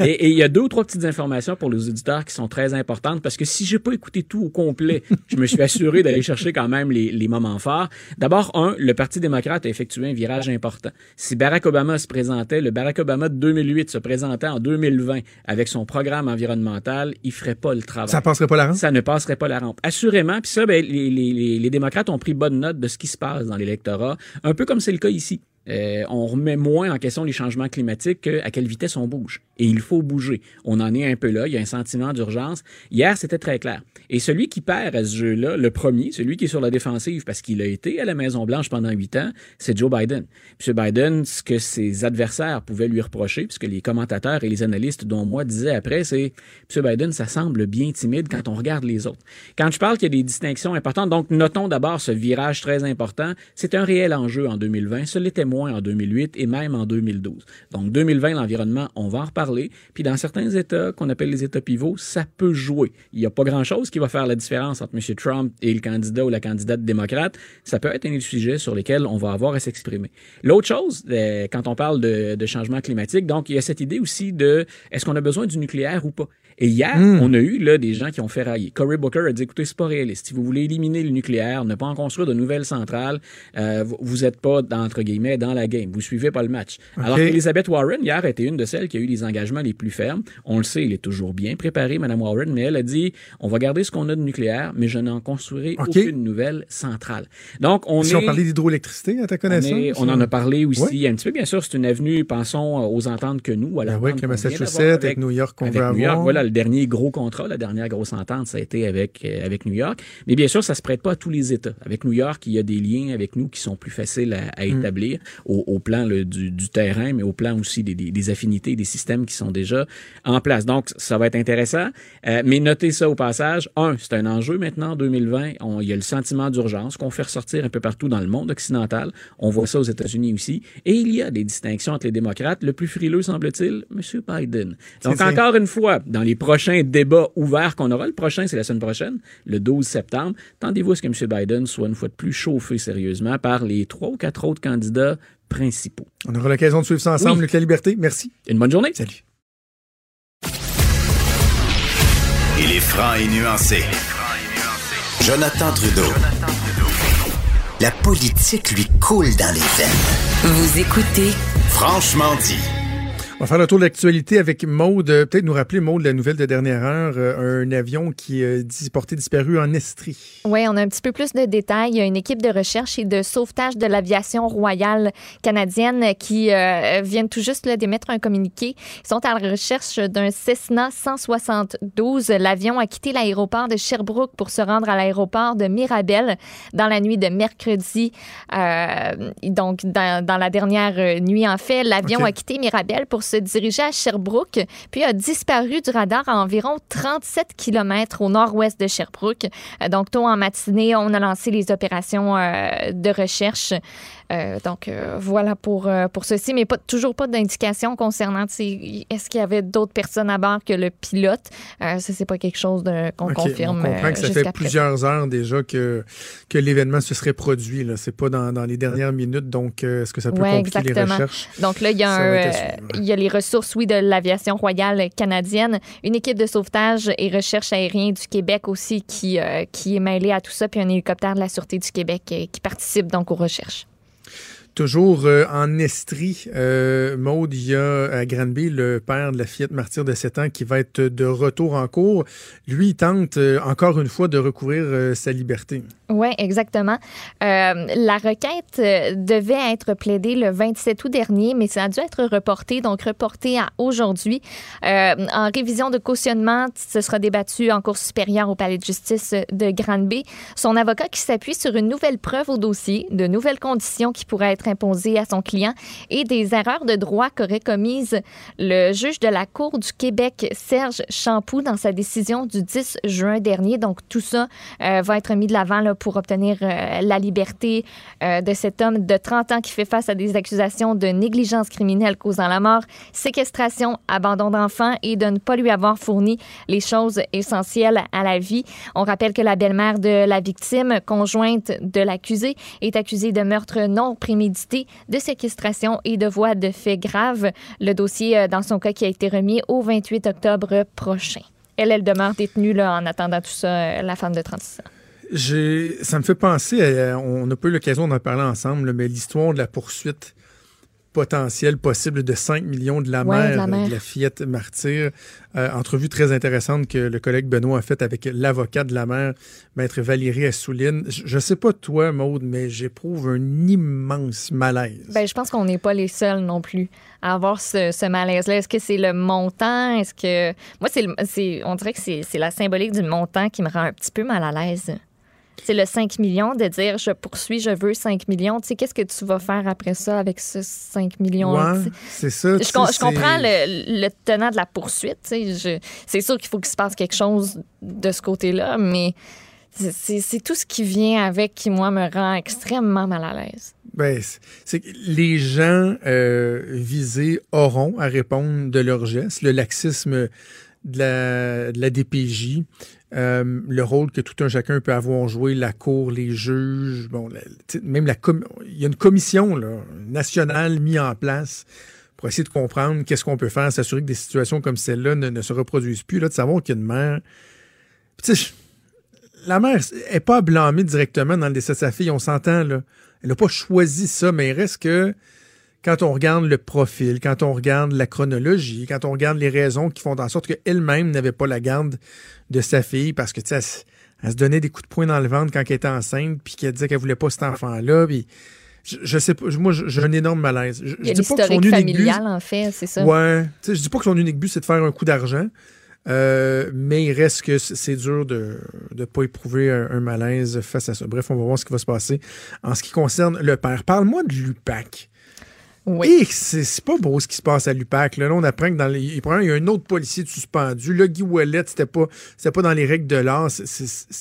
Et et il y a deux ou trois petites informations pour les auditeurs qui sont très importantes parce que si j'ai pas écouté tout au complet, (laughs) je me suis assuré d'aller chercher quand même les, les moments forts. D'abord, un, le Parti démocrate a effectué un virage important. Si Barack Obama se présentait, le Barack Obama de 2008 se présentait en 2020 avec son programme environnemental, il ferait pas le travail Ça passerait pas la rampe? ça ne passerait pas la rampe. Assurément, puis ça, ben, les, démocrates ont pris bonne note de ce qui se passe dans l'électorat, un peu comme c'est le cas ici. Euh, on remet moins en question les changements climatiques qu'à quelle vitesse on bouge. Et il faut bouger. On en est un peu là. Il y a un sentiment d'urgence. Hier, c'était très clair. Et celui qui perd à ce jeu-là, le premier, celui qui est sur la défensive parce qu'il a été à la Maison-Blanche pendant huit ans, c'est Joe Biden. M. Biden, ce que ses adversaires pouvaient lui reprocher, puisque les commentateurs et les analystes, dont moi, disaient après, c'est M. Biden, ça semble bien timide quand on regarde les autres. Quand je parle qu'il y a des distinctions importantes, donc notons d'abord ce virage très important. C'est un réel enjeu en 2020. Ce l'était moins en 2008 et même en 2012. Donc 2020, l'environnement, on va en reparler. Puis dans certains États qu'on appelle les États pivots, ça peut jouer. Il n'y a pas grand-chose qui va faire la différence entre M. Trump et le candidat ou la candidate démocrate. Ça peut être un des sujets sur lesquels on va avoir à s'exprimer. L'autre chose, euh, quand on parle de, de changement climatique, donc il y a cette idée aussi de est-ce qu'on a besoin du nucléaire ou pas? Et hier, on a eu là des gens qui ont fait railler. Cory Booker a dit écoutez, c'est pas réaliste. Si vous voulez éliminer le nucléaire, ne pas en construire de nouvelles centrales, euh, vous- vous êtes pas dans, entre guillemets dans la game. Vous suivez pas le match. Alors qu'Elizabeth Warren hier était une de celles qui a eu les engagements les plus fermes. On le sait, elle est toujours bien préparée, Mme Warren, mais elle a dit on va garder ce qu'on a de nucléaire, mais je n'en construirai aucune nouvelle centrale. Donc on Si est on parlait d'hydroélectricité, à ta on, connaissance? est- on en a parlé aussi Ouais. un petit peu. Bien sûr, c'est une avenue, pensons euh, aux ententes que nous, à la Ben oui, avec le Massachusetts, avec New York qu'on avec veut York, avoir. voilà, le dernier gros contrat, la dernière grosse entente, ça a été avec, euh, avec New York. Mais bien sûr, ça se prête pas à tous les États. Avec New York, il y a des liens avec nous qui sont plus faciles à, à Mm. établir au, au plan du, du terrain, mais au plan aussi des, des, des affinités, des systèmes qui sont déjà en place. Donc, ça va être intéressant. Euh, mais notez ça au passage. Un, c'est un enjeu maintenant en 2020. On- il y a le sentiment d'urgence qu'on fait ressortir un peu partout dans le monde occidental. On voit ça aux États-Unis aussi. Et il y a des distinctions entre les démocrates. Le plus frileux, semble-t-il, M. Biden. Donc, encore une fois, dans les prochains débats ouverts qu'on aura, le prochain, c'est la semaine prochaine, le 12 septembre, tendez-vous à ce que M. Biden soit une fois de plus chauffé sérieusement par les trois ou quatre autres candidats principaux. On aura l'occasion de suivre ça ensemble, Oui. Luc La Liberté. Merci. Une bonne journée. Salut. Il est franc et nuancé. Jonathan Trudeau. La politique lui coule dans les veines. Vous écoutez Franchement dit. On va faire le tour de l'actualité avec Maude. Euh, Peut-être nous rappeler, Maude, la nouvelle de dernière heure, euh, un avion qui est euh, porté disparu en Estrie. Oui, on a un petit peu plus de détails. Il y a une équipe de recherche et de sauvetage de l'aviation royale canadienne qui euh, viennent tout juste d'émettre un communiqué. Ils sont à la recherche d'un Cessna 172. L'avion a quitté l'aéroport de Sherbrooke pour se rendre à l'aéroport de Mirabel dans la nuit de mercredi. Euh, donc, dans, dans la dernière nuit, en fait, l'avion a quitté Mirabel pour se diriger à Sherbrooke, puis a disparu du radar à environ 37 km au nord-ouest de Sherbrooke. Euh, donc, tôt en matinée, on a lancé les opérations euh, de recherche. Euh, donc, euh, voilà pour, euh, pour ceci, mais pas, toujours pas d'indication concernant est-ce qu'il y avait d'autres personnes à bord que le pilote? Ça, c'est pas quelque chose qu'on confirme. On comprend que ça fait plusieurs heures déjà que, que l'événement se serait produit. Là. C'est pas dans, dans les dernières minutes, donc est-ce que ça peut Ouais, compliquer les exactement. recherches? Donc là, il y a, un, il y a les ressources, oui, de l'aviation royale canadienne, une équipe de sauvetage et recherche aérien du Québec aussi qui, qui est mêlée à tout ça, puis un hélicoptère de la Sûreté du Québec qui participe donc aux recherches. Toujours euh, en Estrie, euh, Maude, il y a à Granby le père de la fillette martyre de 7 ans qui va être de retour en cours. Lui, tente euh, encore une fois de recouvrir euh, sa liberté. Oui, exactement. Euh, la requête euh, devait être plaidée le 27 août dernier, mais ça a dû être reporté, donc reporté à aujourd'hui. Euh, en révision de cautionnement, ce sera débattu en cour supérieure au palais de justice de Granby. Son avocat qui s'appuie sur une nouvelle preuve au dossier, de nouvelles conditions qui pourraient être imposées à son client et des erreurs de droit qu'aurait commises le juge de la Cour du Québec, Serge Champoux, dans sa décision du 10 juin dernier. Donc, tout ça euh, va être mis de l'avant là, pour obtenir euh, la liberté euh, de cet homme de 30 ans qui fait face à des accusations de négligence criminelle causant la mort, séquestration, abandon d'enfant et de ne pas lui avoir fourni les choses essentielles à la vie. On rappelle que la belle-mère de la victime, conjointe de l'accusé, est accusée de meurtre non prémédité, de séquestration et de voie de faits graves. Le dossier, euh, dans son cas, qui a été remis au 28 octobre prochain. Elle, elle demeure détenue là, en attendant tout ça, la femme de 36 ans. J'ai, ça me fait penser, à- on n'a pas eu l'occasion d'en parler ensemble, mais l'histoire de la poursuite potentielle possible de 5 millions de la, Ouais, mère, de la mère. de la fillette martyre. Euh, entrevue très intéressante que le collègue Benoît a faite avec l'avocat de la mère, maître Valérie Assouline. Je, je sais pas toi, Maude, mais j'éprouve un immense malaise. Ben, je pense qu'on n'est pas les seuls non plus à avoir ce, ce malaise-là. Est-ce que c'est le montant? Est-ce que. Moi, c'est, on dirait que c'est la symbolique du montant qui me rend un petit peu mal à l'aise. C'est le 5 millions de dire je poursuis, je veux 5 millions. Tu sais, qu'est-ce que tu vas faire après ça avec ce 5 millions? Ouais, c'est ça. Je, com- je comprends le, le tenant de la poursuite. tu sais. Je- C'est sûr qu'il faut qu'il se passe quelque chose de ce côté-là, mais c'est- tout ce qui vient avec qui, moi, me rend extrêmement mal à l'aise. Ben, c'est- c'est que les gens euh, visés auront à répondre de leurs gestes. Le laxisme de la, de la DPJ, euh, le rôle que tout un chacun peut avoir joué, la cour, les juges, bon, même la il y a une commission nationale mise en place pour essayer de comprendre qu'est-ce qu'on peut faire, s'assurer que des situations comme celle-là ne, se reproduisent plus, là, de savoir qu'il y a une mère. Puis, la mère n'est pas à blâmer directement dans le décès de sa fille, on s'entend, là. Elle n'a pas choisi ça, mais il reste que quand on regarde le profil, quand on regarde la chronologie, quand on regarde les raisons qui font en sorte qu'elle-même n'avait pas la garde de sa fille parce que, tu sais, elle, se- elle se donnait des coups de poing dans le ventre quand elle était enceinte, puis qu'elle disait qu'elle voulait pas cet enfant-là, puis je, je sais pas, moi, j'ai un énorme malaise. Je, Il y a je dis pas que son l'historique unique but- familial, en fait, c'est ça. Ouais. Tu sais, je dis pas que son unique but, c'est de faire un coup d'argent. euh, mais il reste que c'est dur de ne pas éprouver un, un malaise face à ça. Bref, on va voir ce qui va se passer en ce qui concerne le père. Parle-moi de l'UPAC. Oui. Et c'est pas beau ce qui se passe à l'UPAC. Là, Là, on apprend que dans les, il y a un autre policier de suspendu. Le Guy Ouellet, c'était pas, c'était pas dans les règles de l'art.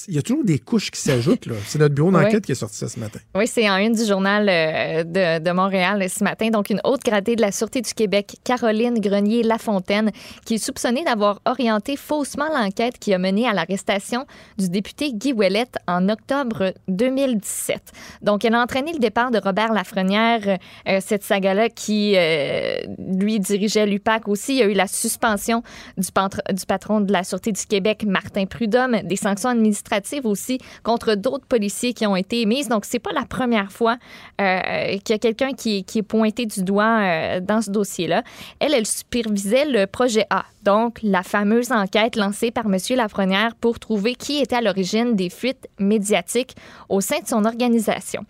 Il y a toujours des couches qui s'ajoutent. là. C'est notre bureau d'enquête qui a sorti ça ce matin. Oui, c'est en une du journal euh, de, de Montréal ce matin. Donc, une haute gradée de la Sûreté du Québec, Caroline Grenier-Lafontaine, qui est soupçonnée d'avoir orienté faussement l'enquête qui a mené à l'arrestation du député Guy Ouellette en octobre 2017. Donc, elle a entraîné le départ de Robert Lafrenière, euh, cette saga Qui, euh, lui, dirigeait l'UPAC aussi. Il y a eu la suspension du, patron de la Sûreté du Québec, Martin Prudhomme, des sanctions administratives aussi contre d'autres policiers qui ont été émises. Donc, c'est pas la première fois euh, qu'il y a quelqu'un qui, qui, est pointé du doigt euh, dans ce dossier-là. Elle, elle supervisait le projet A, donc la fameuse enquête lancée par M. Lafrenière pour trouver qui était à l'origine des fuites médiatiques au sein de son organisation.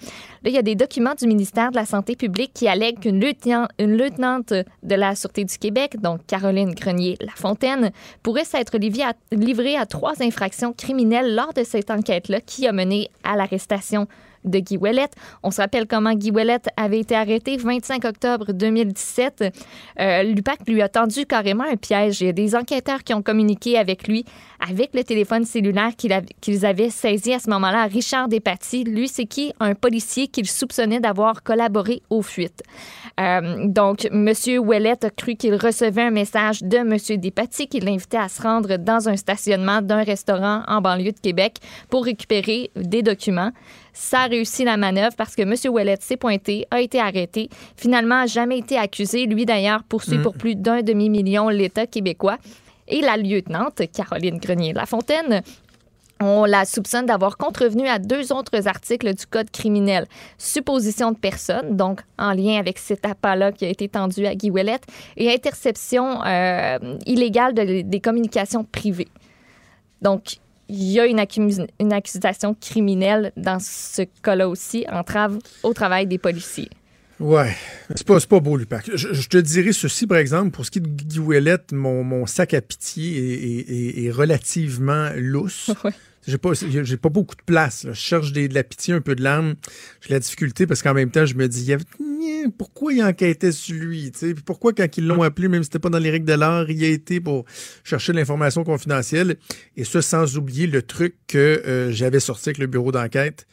Il y a des documents du ministère de la Santé publique qui allèguent qu'une lieutenant, lieutenante de la Sûreté du Québec, donc Caroline Grenier-Lafontaine, pourrait s'être livrée à trois infractions criminelles lors de cette enquête-là qui a mené à l'arrestation de Guy. On se rappelle comment Guy Ouellet avait été arrêté 25 octobre 2017. Euh, L'UPAC lui a tendu carrément un piège. Il y a des enquêteurs qui ont communiqué avec lui avec le téléphone cellulaire qu'ils avaient saisi à ce moment-là. Richard Despatie, lui, c'est qui? Un policier qu'il soupçonnait d'avoir collaboré aux fuites. Euh, donc, M. Ouellet a cru qu'il recevait un message de M. Despatie qui l'invitait à se rendre dans un stationnement d'un restaurant en banlieue de Québec pour récupérer des documents. Ça a réussi la manœuvre parce que M. Ouellet s'est pointé, a été arrêté, finalement n'a jamais été accusé. Lui, d'ailleurs, poursuit mm. pour plus d'un demi-million l'État québécois. Et la lieutenante, Caroline Grenier-Lafontaine, on la soupçonne d'avoir contrevenu à deux autres articles du Code criminel. Supposition de personne, donc en lien avec cet appât-là qui a été tendu à Guy Ouellet, et interception euh, illégale des communications privées. Donc, il y a une, une accusation criminelle dans ce cas-là aussi, entrave au travail des policiers. Ouais, c'est pas, pas beau, Lupac. Je, te dirais ceci, par exemple, pour ce qui est de Guy Ouellette, mon, mon sac à pitié est, est, relativement lousse. (laughs) Ouais. J'ai pas, j'ai pas beaucoup de place. Là. Je cherche des, de la pitié, un peu de l'âme. J'ai la difficulté parce qu'en même temps, je me dis, pourquoi il enquêtait sur lui? Puis pourquoi, quand ils l'ont appelé, même si c'était pas dans les règles de l'art, il a été pour chercher l'information confidentielle. Et ce, sans oublier le truc que euh, j'avais sorti avec le bureau d'enquête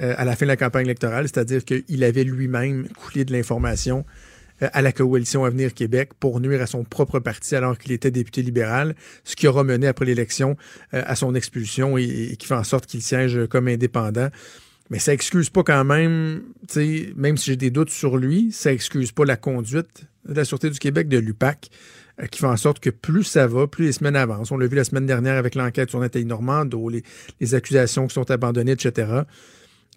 euh, à la fin de la campagne électorale, c'est-à-dire qu'il avait lui-même coulé de l'information à la coalition Avenir Québec pour nuire à son propre parti alors qu'il était député libéral, ce qui aura mené après l'élection à son expulsion et, qui fait en sorte qu'il siège comme indépendant. Mais ça excuse pas quand même, même si j'ai des doutes sur lui, ça excuse pas la conduite de la Sûreté du Québec, de l'UPAC, euh, qui fait en sorte que plus ça va, plus les semaines avancent. On l'a vu la semaine dernière avec l'enquête sur Nathalie Normando, les, les accusations qui sont abandonnées, etc.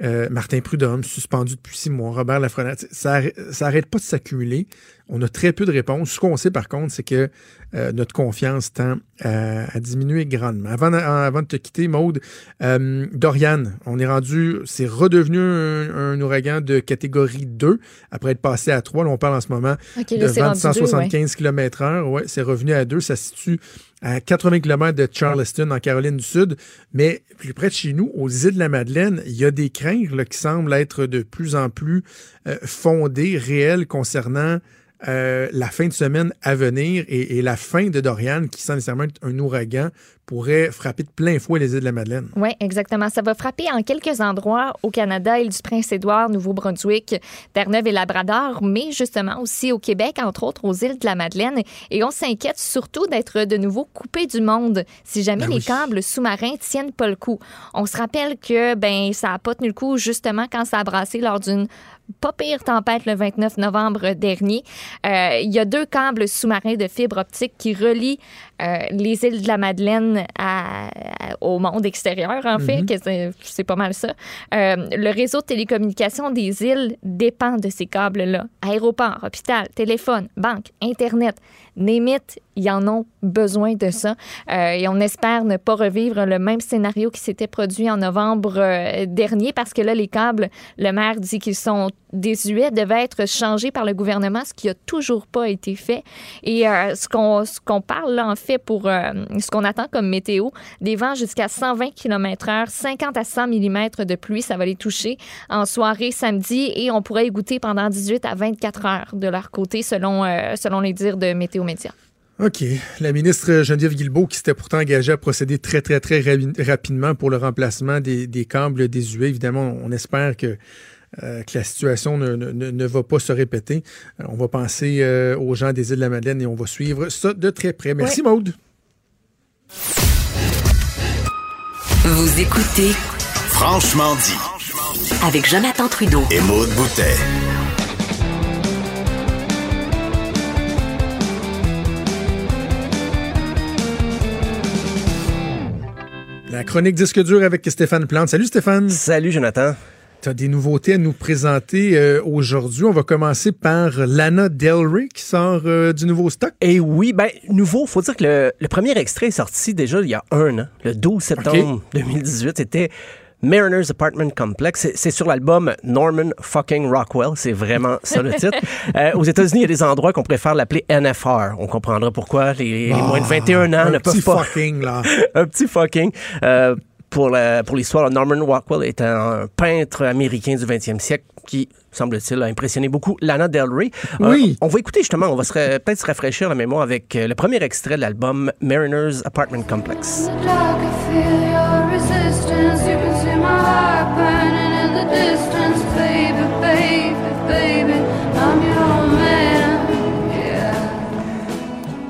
Euh, Martin Prudhomme, suspendu depuis six mois, Robert Lafrenière, ça, ça arrête pas de s'accumuler. On a très peu de réponses. Ce qu'on sait par contre, c'est que euh, notre confiance tend à, diminuer grandement. Avant, avant de te quitter, Maude, euh, Dorian, on est rendu, c'est redevenu un, ouragan de catégorie 2 après être passé à 3. Là, on parle en ce moment de 175 km/h. Ouais, c'est revenu à 2. Ça se situe à 80 km de Charleston, en Caroline du Sud. Mais plus près de chez nous, aux îles de la Madeleine, il y a des craintes qui semblent être de plus en plus euh, fondées, réelles concernant euh, la fin de semaine à venir et, la fin de Dorian, qui sans nécessairement un ouragan, pourrait frapper de plein fouet les îles de la Madeleine. Oui, exactement. Ça va frapper en quelques endroits au Canada, île du Prince-Édouard, Nouveau-Brunswick, Terre-Neuve et Labrador, mais justement aussi au Québec, entre autres aux îles de la Madeleine. Et on s'inquiète surtout d'être de nouveau coupé du monde si jamais ben les câbles sous-marins tiennent pas le coup. On se rappelle que ben ça a pas tenu le coup justement quand ça a brassé lors d'une pas pire tempête le 29 novembre dernier. Euh, il y a deux câbles sous-marins de fibre optique qui relient euh, les îles de la Madeleine au monde extérieur, en fait, mhm. c'est pas mal ça. Euh, le réseau de télécommunications des îles dépend de ces câbles-là. Aéroport, hôpital, téléphone, banque, Internet, Némite, ils en ont besoin de ça. Euh, et on espère ne pas revivre le même scénario qui s'était produit en novembre euh, dernier parce que là, les câbles, le maire dit qu'ils sont désuets, devaient être changés par le gouvernement, ce qui n'a toujours pas été fait. Et euh, ce qu'on ce qu'on parle là, en fait, pour ce qu'on attend comme météo, des vents jusqu'à 120 km/h, 50 à 100 mm de pluie, ça va les toucher en soirée samedi et on pourrait y goûter pendant 18 à 24 heures de leur côté, selon, selon les dires de Météo Média. OK. La ministre Geneviève Guilbeault, qui s'était pourtant engagée à procéder très, très, très rapidement pour le remplacement des, des câbles désuets, évidemment, on espère que, euh, que la situation ne, ne, ne, va pas se répéter. Euh, on va penser euh, aux gens des îles de la Madeleine et on va suivre ça de très près. Merci. Maude. Vous écoutez Franchement dit avec Jonathan Trudeau et Maude Boutet. La chronique disque dur avec Stéphane Plante. Salut Stéphane. Salut Jonathan. Tu as des nouveautés à nous présenter euh, aujourd'hui. On va commencer par Lana Del Rey qui sort euh, du nouveau stock. Et oui, ben nouveau, faut dire que le, le premier extrait est sorti déjà il y a un an, le 12 septembre 2018. C'était Mariner's Apartment Complex. C'est- sur l'album Norman fucking Rockwell. C'est vraiment ça le titre. (laughs) Euh, aux États-Unis, il y a des endroits qu'on préfère l'appeler NFR. On comprendra pourquoi les, les moins de 21 ans un ne peuvent petit pas. fucking, là. (laughs) un petit fucking. Euh, pour l'histoire, Norman Rockwell est un peintre américain du 20e siècle qui, semble-t-il, a impressionné beaucoup Lana Del Rey. Euh, Oui. on va écouter justement, on va peut-être se rafraîchir la mémoire avec euh, le premier extrait de l'album Mariner's Apartment Complex.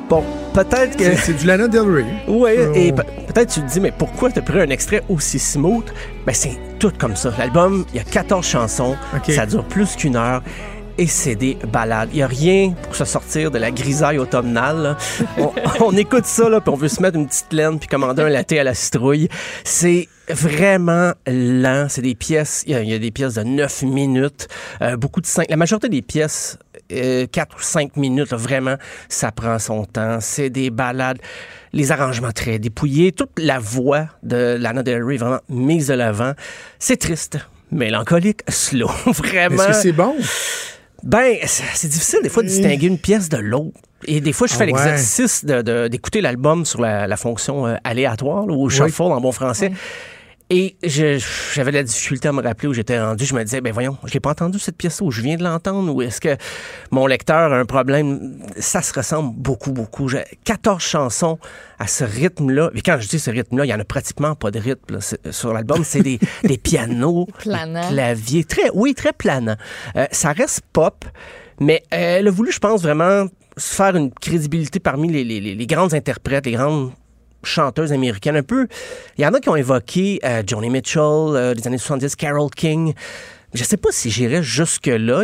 Bon, peut-être que... C'est- du Lana Del Rey. Oui, Oh. et pe- peut-être tu te dis, mais pourquoi t'as pris un extrait aussi smooth? Ben, c'est tout comme ça. L'album, il y a 14 chansons, Ok. ça dure plus qu'une heure. Et c'est des balades. Il n'y a rien pour se sortir de la grisaille automnale. (laughs) On, on écoute ça, là, puis on veut se mettre une petite laine, puis commander un latte à la citrouille. C'est vraiment lent. C'est des pièces, il y, a, il y a des pièces de 9 minutes, euh, beaucoup de 5. La majorité des pièces, euh, 4 ou 5 minutes, là, vraiment, ça prend son temps. C'est des balades les arrangements très dépouillés, toute la voix de Lana Del Rey vraiment mise de l'avant. C'est triste, mélancolique, (laughs) slow, vraiment. Est-ce que c'est bon? Ben, c'est difficile des fois de distinguer une pièce de l'autre. Et des fois, je Ah fais ouais. l'exercice de- de- d'écouter l'album sur la, la fonction euh, aléatoire, là, ou shuffle en bon français. Et j'avais la difficulté à me rappeler où j'étais rendu. Je me disais, ben voyons, je l'ai pas entendu cette pièce-là, ou je viens de l'entendre, ou est-ce que mon lecteur a un problème? Ça se ressemble beaucoup, beaucoup. J'ai 14 chansons à ce rythme-là. Et quand je dis ce rythme-là, il y en a pratiquement pas de rythme là. Sur l'album. C'est des, (laughs) des pianos, des claviers, très, oui, très planant. Euh, ça reste pop, mais euh, elle a voulu, je pense, vraiment se faire une crédibilité parmi les, les- les- les grandes interprètes, les grandes chanteuses américaines. Un peu, il y en a qui ont évoqué euh, Joni Mitchell euh, des années 70, Carole King. Je sais pas si j'irais jusque-là.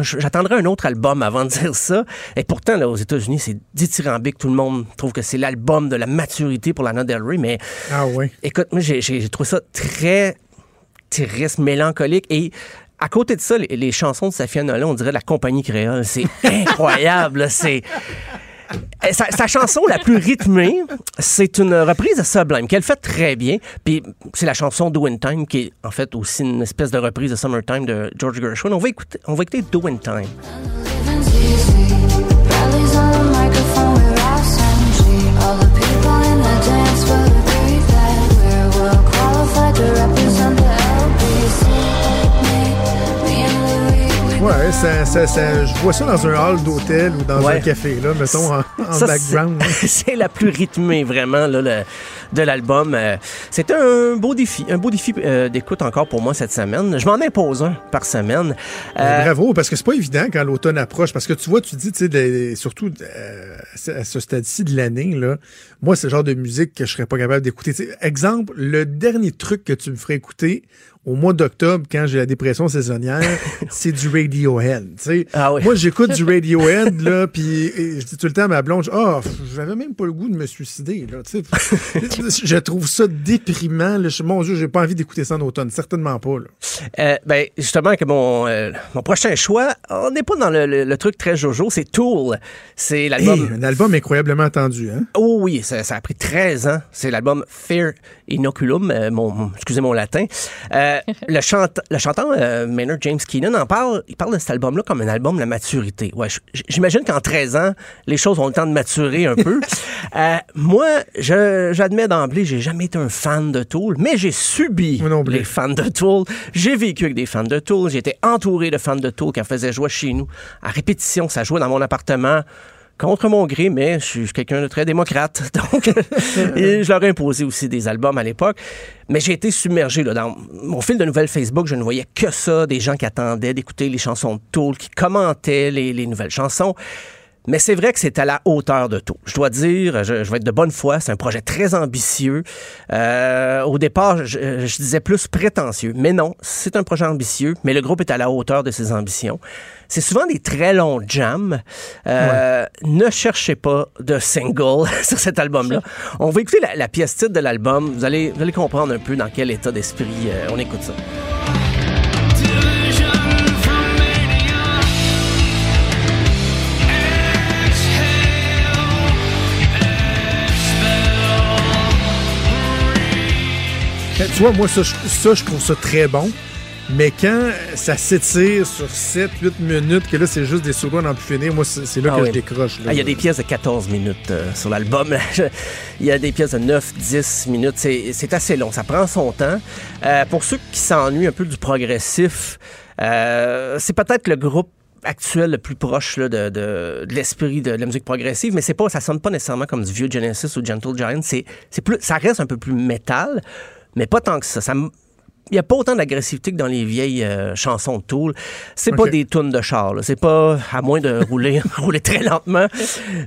J'attendrai un autre album avant de dire ça. Et pourtant, là, aux États-Unis, c'est dithyrambique. Tout le monde trouve que c'est l'album de la maturité pour Lana Del Rey. Mais Ah oui. Écoute, moi, j'ai trouvé ça très triste, mélancolique. Et à côté de ça, les, les chansons de Safia Nolan, on dirait de la compagnie créole. C'est (laughs) incroyable. C'est. Eh, Sa, chanson la plus rythmée, c'est une reprise de Sublime qu'elle fait très bien. Puis c'est la chanson Do in Time qui est en fait aussi une espèce de reprise de Summertime de George Gershwin. On va écouter, on va écouter Do in Time. Ouais, ça, ça, ça- je vois ça dans un hall d'hôtel ou dans Ouais. un café, là, mettons, en, en Ça, background. (laughs) c'est- C'est la plus rythmée vraiment là, le- de l'album. Euh, C'était un beau défi, un beau défi euh, d'écoute encore pour moi cette semaine. Je m'en impose un par semaine. Euh, Bravo, parce que c'est pas évident quand l'automne approche. Parce que tu vois, tu dis, tu sais, surtout euh, à ce stade-ci de l'année, là, moi, c'est le genre de musique que je serais pas capable d'écouter. Exemple, le dernier truc que tu me ferais écouter au mois d'octobre, quand j'ai la dépression saisonnière, (laughs) c'est du Radiohead. Ah oui. Moi, j'écoute du Radiohead, là, (laughs) puis je dis tout le temps à ma blonde, ah, oh, j'avais même pas le goût de me suicider. Là, (laughs) je trouve ça déprimant. Là. Mon Dieu, j'ai pas envie d'écouter ça en automne. Certainement pas. Là. euh, ben, justement, que mon, euh, mon prochain choix, on n'est pas dans le, le- le truc très jojo, c'est Tool. C'est l'album. Hey, un album incroyablement attendu. Hein? Oh oui, ça, ça a pris 13 ans. C'est l'album Fear Inoculum, euh, mon- excusez mon latin. Euh, le, chante, le chanteur euh, Maynard James Keenan en parle, il parle de cet album-là comme un album de la maturité. Ouais, j'imagine qu'en 13 ans, les choses ont le temps de maturer un peu. (laughs) Euh, moi, je- j'admets d'emblée, j'ai jamais été un fan de Tool, mais j'ai subi les fans de Tool. J'ai vécu avec des fans de Tool. J'ai été entouré de fans de Tool qui en faisaient jouer chez nous. À répétition, ça jouait dans mon appartement contre mon gré, mais je suis quelqu'un de très démocrate. (laughs) Donc, et je leur ai imposé aussi des albums à l'époque. Mais j'ai été submergé là, dans mon fil de nouvelles Facebook. Je ne voyais que ça, des gens qui attendaient d'écouter les chansons de Tool, qui commentaient les nouvelles chansons. Mais c'est vrai que c'est à la hauteur de tout. Je dois dire, je, je vais être de bonne foi, c'est un projet très ambitieux. Euh, au départ, je, je disais plus prétentieux, mais non, c'est un projet ambitieux, mais le groupe est à la hauteur de ses ambitions. C'est souvent des très longs jams. Euh, Ne cherchez pas de single (laughs) sur cet album-là. On va écouter la, la pièce titre de l'album. Vous allez, vous allez comprendre un peu dans quel état d'esprit euh, on écoute ça. Tu vois, moi, ça, je- ça, je trouve ça très bon. Mais quand ça s'étire sur 7-8 minutes, que là, c'est juste des à n'en plus finir, moi, c'est là Ah que oui. je décroche. Ah, Il y a des pièces de 14 minutes euh, sur l'album. (laughs) Il y a des pièces de 9, 10 minutes. C'est c'est assez long. Ça prend son temps. Euh, pour ceux qui s'ennuient un peu du progressif, euh, c'est peut-être le groupe actuel le plus proche là, de, de- de l'esprit de, la musique progressive, mais c'est pas, ça sonne pas nécessairement comme du vieux Genesis ou Gentle Giant. C'est, c'est plus, ça reste un peu plus métal, mais pas tant que ça. il n'y a pas autant d'agressivité que dans les vieilles euh, chansons de Tool. C'est pas Ok. des tunes de char. C'est pas, à moins de (laughs) rouler, (laughs) rouler très lentement.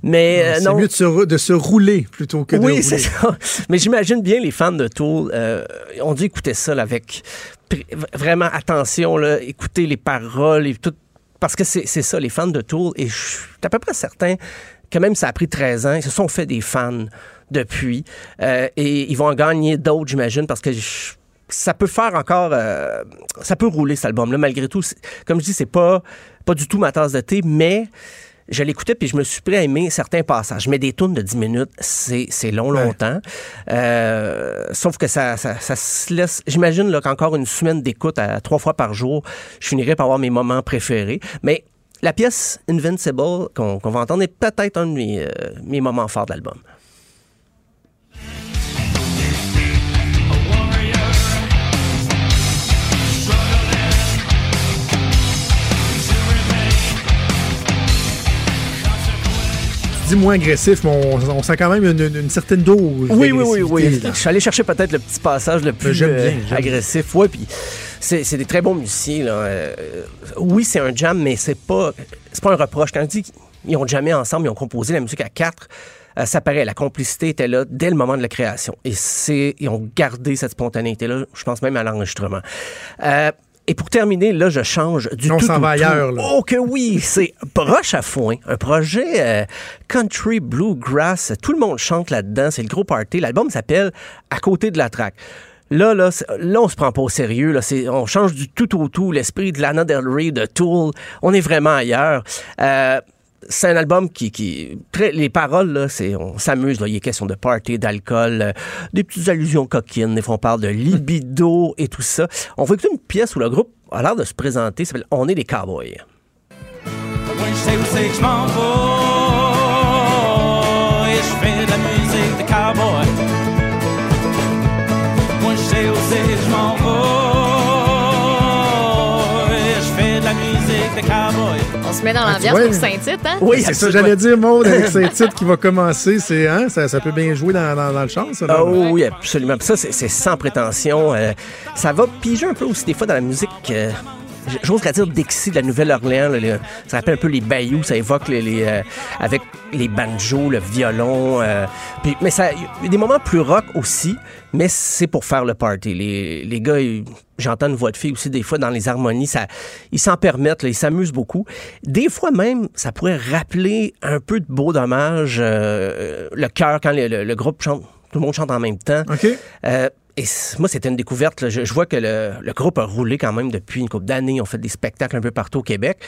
Mais euh, non. mieux de se, rou- de se rouler plutôt que de Oui, rouler. c'est ça. Mais j'imagine bien les fans de Tool euh, ont dû écouter ça là, avec vraiment attention, là, écouter les paroles et tout. Parce que c'est c'est ça, les fans de Tool, et je suis à peu près certain que même ça a pris 13 ans, ils se sont fait des fans depuis. Euh, et ils vont en gagner d'autres, j'imagine, parce que je- ça peut faire encore. euh, ça peut rouler cet album-là, malgré tout. Comme je dis, c'est pas, pas du tout ma tasse de thé, mais je l'écoutais puis je me suis pris à aimer certains passages. Mais des tunes de 10 minutes, c'est c'est long, Ouais. longtemps. Euh, sauf que ça, ça, ça se laisse. J'imagine là, qu'encore une semaine d'écoute à trois fois par jour, je finirais par avoir mes moments préférés. Mais la pièce Invincible qu'on qu'on va entendre est peut-être un de mes, euh, mes moments forts de l'album. Dis moins agressif, mais on, on sent quand même une, une- une certaine dose. Oui, oui, oui, oui. là. Je suis allé chercher peut-être le petit passage le plus bien, euh, agressif. Ouais, puis c'est des très bons musiciens. Là. Euh, oui, c'est un jam, mais c'est pas pas un reproche. Quand je dis qu'ils ont jamais ensemble, ils ont composé la musique à quatre. euh, ça paraît, la complicité était là dès le moment de la création. Et c'est, ils ont gardé cette spontanéité-là, je pense même à l'enregistrement. Euh, et pour terminer, là, je change du On tout s'en au va tout. ailleurs, là. Oh que oui, c'est Broche à foin, un projet euh, country bluegrass. Tout le monde chante là-dedans, c'est le gros party. L'album s'appelle À côté de la traque. Là, là, là, on se prend pas au sérieux. Là, c'est, on change du tout au tout. L'esprit de Lana Del Rey, de Tool, on est vraiment ailleurs. Euh, c'est un album qui, qui les paroles là, c'est on s'amuse là, il est question de party, d'alcool, euh, des petites allusions coquines, des fois on parle de libido et tout ça. On va écouter une pièce où le groupe a l'air de se présenter, ça s'appelle On est des cowboys. On se met dans Ah, l'ambiance vois, pour Saint-Tite, hein? Oui, C'est ça, j'allais dire, Maud, avec (laughs) titre qui va commencer, c'est, hein, ça, ça peut bien jouer dans, dans, dans le chant, ça. Ah oui, absolument. Puis ça, c'est c'est sans prétention. Euh, ça va piger un peu aussi des fois dans la musique. euh, j- J'oserais dire Dixie de la Nouvelle-Orléans. ça rappelle un peu les bayous. Ça évoque les, les, euh, avec les banjos, le violon. euh, puis- mais ça, il y a des moments plus rock aussi, mais c'est pour faire le party. Les, les gars, ils- j'entends une voix de fille aussi des fois dans les harmonies. Ça, ils s'en permettent, là, ils s'amusent beaucoup. Des fois même, ça pourrait rappeler un peu de beau dommage, euh, le cœur quand le- le- le groupe chante tout le monde chante en même temps. OK. Euh, et moi, c'était une découverte. là. Je, je vois que le, le groupe a roulé quand même depuis une couple d'années. Ont fait des spectacles un peu partout au Québec.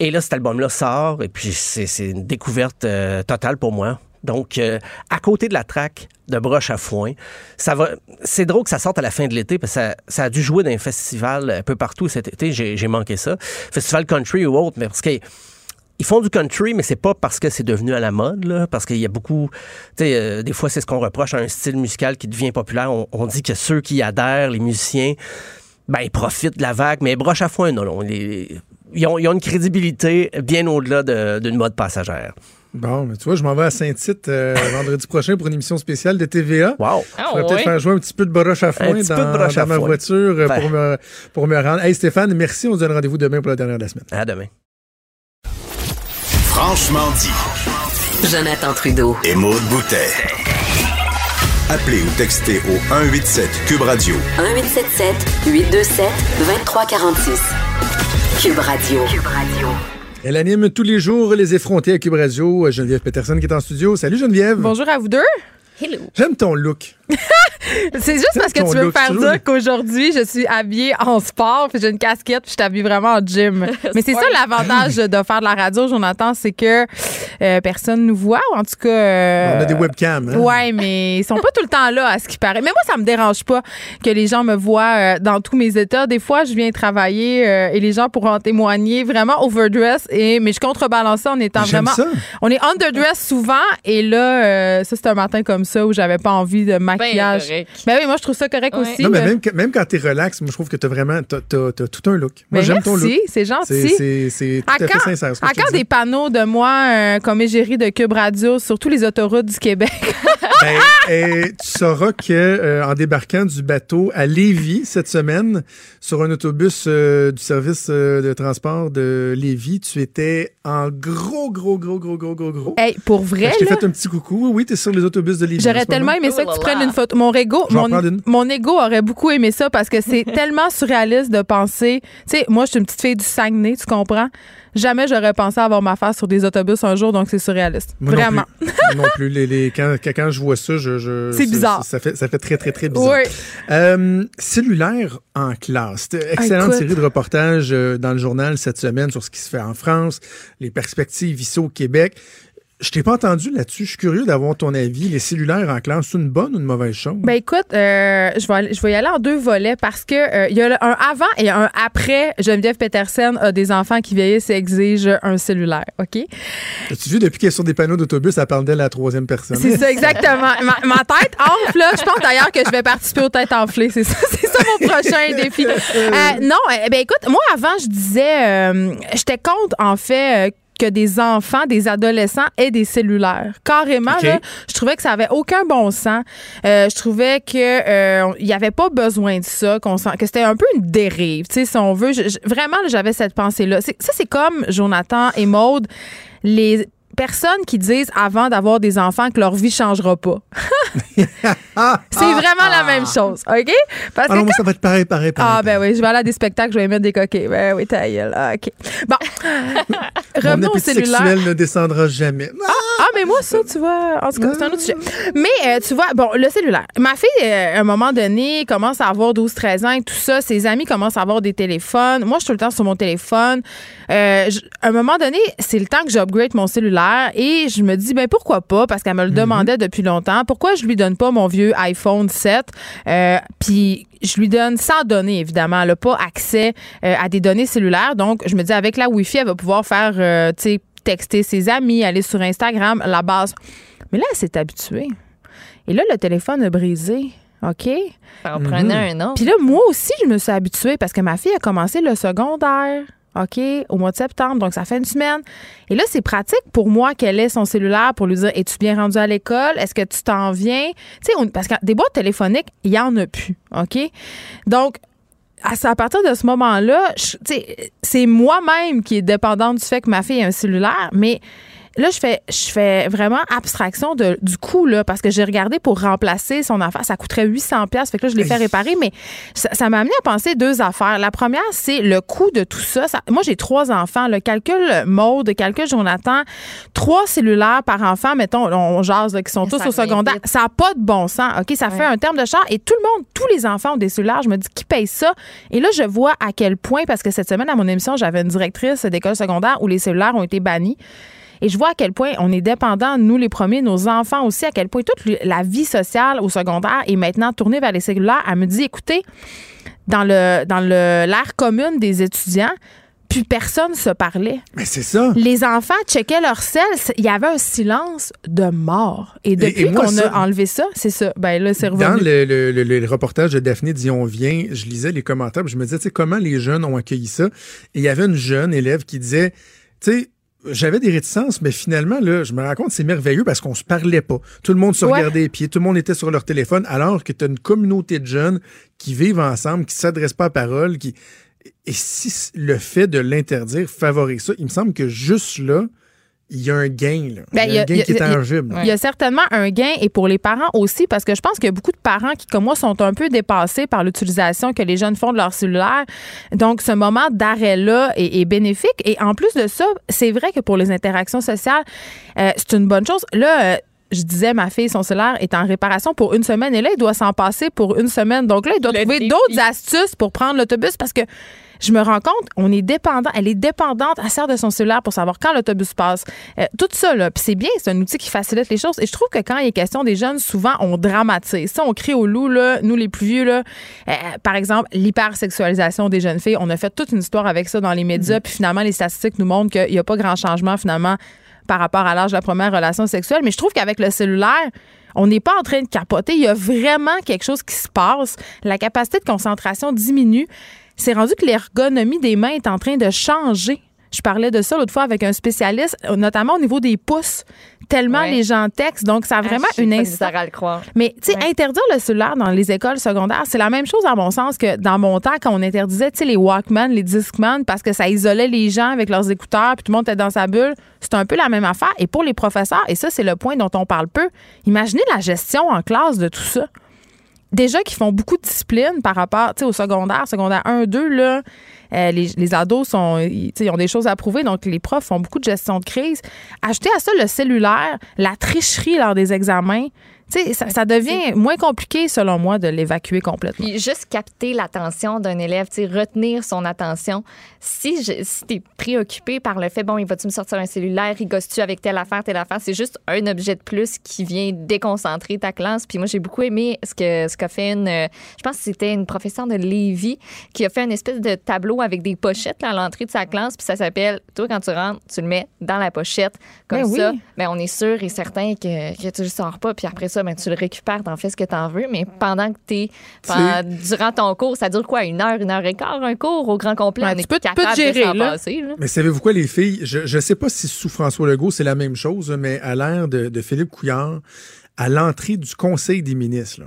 Et là, cet album-là sort. Et puis, c'est une découverte euh, totale pour moi. Donc, euh, à côté de la track de Broche à foin, ça va. C'est drôle que ça sorte à la fin de l'été parce que ça, ça a dû jouer dans un festival un peu partout cet été. J'ai j'ai manqué ça. Festival country ou autre, mais parce que ils font du country, mais c'est pas parce que c'est devenu à la mode, là, parce qu'il y a beaucoup, tu sais, euh, des fois c'est ce qu'on reproche à un style musical qui devient populaire. On, on dit que ceux qui adhèrent, les musiciens, ben ils profitent de la vague, mais broche à foin, non, non. Les- ils, ont, ils ont une crédibilité bien au-delà de- d'une mode passagère. Bon, mais tu vois, je m'en vais à Saint-Tite euh, (laughs) vendredi prochain pour une émission spéciale de TVA. Wow! Ah, Je vais peut-être ouais? faire jouer un petit peu de broche à foin petit peu dans, de broche dans à ma foin. voiture euh, Ben. pour, me, pour me rendre. Hey Stéphane, merci. On se donne rendez-vous demain pour la dernière de la semaine. À demain. Franchement dit. Jonathan Trudeau. Et Maude Boutet. Appelez ou textez au 187 Cube Radio 1877 827 2346. Cube Radio. Cube Radio. Elle anime tous les jours les effrontés à Cube Radio. Geneviève Peterson qui est en studio. Salut Geneviève. Bonjour à vous deux. Hello. J'aime ton look. C'est juste parce que tu veux me faire dire qu'aujourd'hui, je suis habillée en sport, puis j'ai une casquette, puis je suis habillée vraiment en gym. (laughs) Mais c'est ça l'avantage de faire de la radio, Jonathan, c'est que euh, personne nous voit, ou en tout cas. euh, On a des webcams. hein? Ouais, mais ils sont pas tout le temps là, à ce qui paraît. Mais moi, ça me dérange pas que les gens me voient euh, dans tous mes états. Des fois, je viens travailler euh, et les gens pourront en témoigner vraiment overdress, et, mais je contrebalance ça en étant vraiment. ça. On est underdress souvent, et là, euh, ça, c'est un matin comme ça où j'avais pas envie de maquillage. Ben oui, moi, je trouve ça correct Ouais. aussi. Non, mais même, quand t'es relax, moi, je trouve que t'as vraiment t'as, t'as- t'as tout un look. Moi, Ben, j'aime ton look. c'est gentil. c'est, c'est tout À à fait quand, sincère. ce que à je te quand dis. des panneaux de moi euh, comme égérie de Cube Radio sur tous les autoroutes du Québec? (laughs) Ben, eh, tu sauras que euh, en débarquant du bateau à Lévis cette semaine, sur un autobus euh, du service euh, de transport de Lévis, tu étais en gros, gros, gros, gros, gros, gros, gros. hey, pour vrai, je t'ai fait un petit coucou. Oui, t'es sur les autobus de Lévis. J'aurais tellement aimé ça Oh que tu là prennes. Une photo. Mon ego, mon, ego aurait beaucoup aimé ça parce que c'est (laughs) tellement surréaliste de penser. Tu sais, moi, je suis une petite fille du Saguenay, tu comprends? Jamais j'aurais pensé avoir ma face sur des autobus un jour, donc c'est surréaliste. Moi non Vraiment. plus. Moi non plus. Les, les- quand, quand- je vois ça, je, je- C'est bizarre. Ça, fait, ça fait très, très, très bizarre. Oui. Euh, cellulaire en classe. Excellente Écoute. série de reportages euh, dans le journal cette semaine sur ce qui se fait en France, les perspectives ici au Québec. Je t'ai pas entendu là-dessus. Je suis curieux d'avoir ton avis. Les cellulaires en classe, c'est une bonne ou une mauvaise chose? Ben écoute, euh, je, vais, je vais y aller en deux volets parce que euh, il y a le- un avant et un après. Geneviève Petersen a des enfants qui vieillissent et exigent un cellulaire, OK? As-tu vu, depuis qu'elle est sur des panneaux d'autobus, elle parle d'elle à la troisième personne? C'est ça, exactement. ma, ma tête enfle, là. Je pense d'ailleurs que je vais participer aux têtes enflées. C'est ça, c'est ça mon prochain défi. Euh, non, euh, ben écoute, moi, avant, je disais, euh, j'étais contre, en fait, que des enfants, des adolescents aient des cellulaires. Carrément, là, je trouvais que ça avait aucun bon sens. Euh, je trouvais que euh, il y avait pas besoin de ça, qu'on sent, que c'était un peu une dérive, tu sais, si on veut. Je- je- vraiment, j'avais cette pensée-là. Ça, c'est comme Jonathan et Maude, les personnes qui disent avant d'avoir des enfants que leur vie changera pas. (laughs) c'est vraiment la même chose, OK? Parce Ah que moi, ça va être pareil, pareil, pareil. ah, ben oui, je vais aller à des spectacles, je vais mettre des coquets. Ben oui, ta gueule. Ah, OK. Bon. (laughs) Mon Revenons au appétit cellulaire. sexuel ne descendra jamais. Ah, mais moi, ça, tu vois, en tout cas, c'est un autre sujet. Mais, euh, tu vois, bon, le cellulaire. Ma fille, euh, à un moment donné, commence à avoir 12-13 ans et tout ça. Ses amis commencent à avoir des téléphones. Moi, je suis tout le temps sur mon téléphone. Euh, je- à un moment donné, c'est le temps que j'upgrade mon cellulaire et je me dis, ben pourquoi pas, parce qu'elle me le demandait depuis longtemps. Pourquoi je lui donne pas mon vieux iPhone 7? Euh, Puis, je lui donne sans données, évidemment. Elle n'a pas accès euh, à des données cellulaires. Donc, je me dis, avec la Wi-Fi, elle va pouvoir faire, euh, tu sais, texter ses amis, aller sur Instagram, la base. Mais là, elle s'est habituée. Et là, le téléphone a brisé. OK? Ça en prenait un autre. Puis là, moi aussi, je me suis habituée parce que ma fille a commencé le secondaire. OK, au mois de septembre, donc ça fait une semaine. Et là, c'est pratique pour moi qu'elle ait son cellulaire pour lui dire Es-tu bien rendu à l'école? Est-ce que tu t'en viens? Tu sais, parce que des boîtes téléphoniques, il n'y en a plus. OK? Donc, à, partir de ce moment-là, c'est moi-même qui est dépendante du fait que ma fille a un cellulaire, mais là, je fais, je fais vraiment abstraction de, du coût, là, parce que j'ai regardé pour remplacer son affaire. Ça coûterait 800 pièces Fait que là, je l'ai fait réparer, mais ça ça m'a amené à penser deux affaires. La première, c'est le coût de tout ça. Ça- moi, j'ai trois enfants. Le calcul mode, calcul Jonathan, trois cellulaires par enfant, mettons, on jase, là, qui sont Mais tous au secondaire. vite. Ça n'a pas de bon sens. OK? Ça fait un terme de char et tout le monde, tous les enfants ont des cellulaires. Je me dis, qui paye ça? Et là, je vois à quel point, parce que cette semaine, à mon émission, j'avais une directrice d'école secondaire où les cellulaires ont été bannis. Et je vois à quel point on est dépendant, nous les premiers, nos enfants aussi, à quel point toute la vie sociale au secondaire est maintenant tournée vers les cellulaires. Elle me dit, écoutez, dans le dans le l'ère commune des étudiants, plus personne se parlait. Mais c'est ça. Les enfants checkaient leur sel, il y avait un silence de mort. Et depuis qu'on a enlevé ça, c'est ça. Ben là, c'est Dans revenu. le, le- le- le reportage de Daphné Dion vient, je lisais les commentaires, puis je me disais, tu sais, comment les jeunes ont accueilli ça? Et il y avait une jeune élève qui disait, tu sais, j'avais des réticences, mais finalement, là, je me rends compte, c'est merveilleux parce qu'on se parlait pas. Tout le monde se regardait les pieds, tout le monde était sur leur téléphone, alors que tu as une communauté de jeunes qui vivent ensemble, qui s'adressent pas à parole, qui. Et si le fait de l'interdire favorise ça, il me semble que juste là, il y a un gain. Là. Ben, il y a un gain qui est il y a- tangible. Il y a certainement un gain et pour les parents aussi, parce que je pense qu'il y a beaucoup de parents qui, comme moi, sont un peu dépassés par l'utilisation que les jeunes font de leur cellulaire. Donc, ce moment d'arrêt-là est, est bénéfique. Et en plus de ça, c'est vrai que pour les interactions sociales, euh, c'est une bonne chose. Là, euh, je disais, ma fille, son cellulaire est en réparation pour une semaine et là, il doit s'en passer pour une semaine. Donc là, il doit Le trouver d'autres astuces pour prendre l'autobus parce que je me rends compte, on est dépendant, elle est dépendante, elle sert de son cellulaire pour savoir quand l'autobus passe. Euh, tout ça, là, puis c'est bien, c'est un outil qui facilite les choses. Et je trouve que quand il est question des jeunes, souvent, on dramatise. Ça, on crie au loup, là, nous les plus vieux, là. Euh, par exemple, l'hypersexualisation des jeunes filles. On a fait toute une histoire avec ça dans les médias, puis finalement, les statistiques nous montrent qu'il n'y a pas grand changement, finalement, par rapport à l'âge de la première relation sexuelle. Mais je trouve qu'avec le cellulaire, on n'est pas en train de capoter. Il y a vraiment quelque chose qui se passe. La capacité de concentration diminue. C'est rendu que l'ergonomie des mains est en train de changer. Je parlais de ça l'autre fois avec un spécialiste, notamment au niveau des pouces. Tellement Ouais. les gens textent. Donc, ça a vraiment Ah, j'ai une incidence. misère à le croire. Mais, tu sais, Ouais. interdire le cellulaire dans les écoles secondaires, c'est la même chose à mon sens que dans mon temps, quand on interdisait, tu sais, les Walkman, les Discman, parce que ça isolait les gens avec leurs écouteurs, puis tout le monde était dans sa bulle. C'est un peu la même affaire. Et pour les professeurs, et ça, c'est le point dont on parle peu, imaginez la gestion en classe de tout ça. Déjà qui font beaucoup de discipline par rapport, tu sais, au secondaire, secondaire 1, 2, là, euh, les, ados sont, ont des choses à prouver, donc les profs font beaucoup de gestion de crise. Ajouter à ça le cellulaire, la tricherie lors des examens, ça, ça devient moins compliqué, selon moi, de l'évacuer complètement. Puis juste capter l'attention d'un élève, retenir son attention. Si, je, si tu es préoccupé par le fait, bon, il va-tu me sortir un cellulaire, il gosse-tu avec telle affaire, telle affaire, c'est juste un objet de plus qui vient déconcentrer ta classe. Puis moi, j'ai beaucoup aimé ce que ce qu'a fait une, je pense que c'était une professeure de Lévis qui a fait une espèce de tableau avec des pochettes là, à l'entrée de sa classe. Puis ça s'appelle, toi, quand tu rentres, tu le mets dans la pochette. Comme Ben oui. ça, ben, on est sûr et certain que, que tu le sors pas. Puis après ça, ben, tu le récupères, t'en fais ce que t'en veux. Mais pendant que t'es, pendant- durant ton cours, ça dure quoi? Une heure, une heure et quart, un cours au grand complet? On tu peux- tu peux te capable gérer, de s'en là. passer, là. Mais savez-vous quoi, les filles? Je ne sais pas si sous François Legault, c'est la même chose, mais à l'ère de, de Philippe Couillard, à l'entrée du Conseil des ministres, là,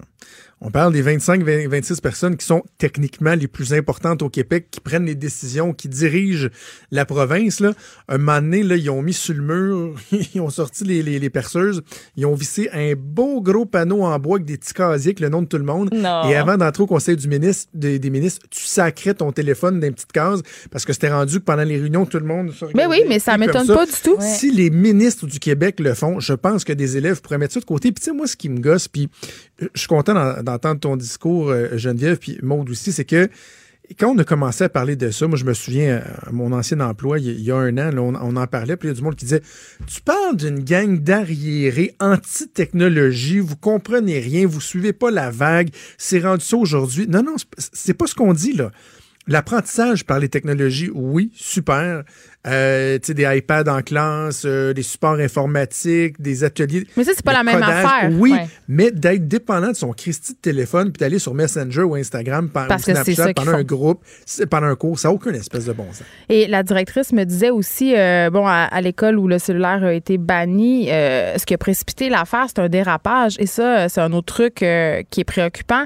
on parle des 25-26 personnes qui sont techniquement les plus importantes au Québec, qui prennent les décisions, qui dirigent la province. Là. Un moment donné, là, ils ont mis sur le mur, (laughs) ils ont sorti les, les, les perceuses, ils ont vissé un beau gros panneau en bois avec des petits casiers avec le nom de tout le monde. Non. Et avant d'entrer au Conseil du ministre, des, des ministres, tu sacrais ton téléphone une petite case parce que c'était rendu que pendant les réunions, tout le monde se Mais oui, mais ça m'étonne pas du tout. Si les ministres du Québec le font, je pense que des élèves pourraient mettre ça de côté. Puis tu sais, moi, ce qui me gosse, puis je suis content d'en- d'entendre ton discours, euh, Geneviève, puis Maude aussi, c'est que quand on a commencé à parler de ça, moi, je me souviens, à mon ancien emploi, il y a- un an, on, en parlait, puis il y a du monde qui disait Tu parles d'une gang d'arriérés anti-technologie, vous comprenez rien, vous suivez pas la vague, c'est rendu ça aujourd'hui. Non, non, c'est pas ce qu'on dit, là. L'apprentissage par les technologies, oui, super. Euh, des iPads en classe, euh, des supports informatiques, des ateliers. Mais ça, c'est pas la même affaire. Oui, Ouais. mais d'être dépendant de son Christy de téléphone puis d'aller sur Messenger ou Instagram par, Parce ou Snapchat pendant un groupe, pendant un cours, ça n'a aucun espèce de bon sens. Et la directrice me disait aussi, euh, bon, à, à l'école où le cellulaire a été banni, ce qui a précipité l'affaire, c'est un dérapage. Et ça, c'est un autre truc qui est préoccupant.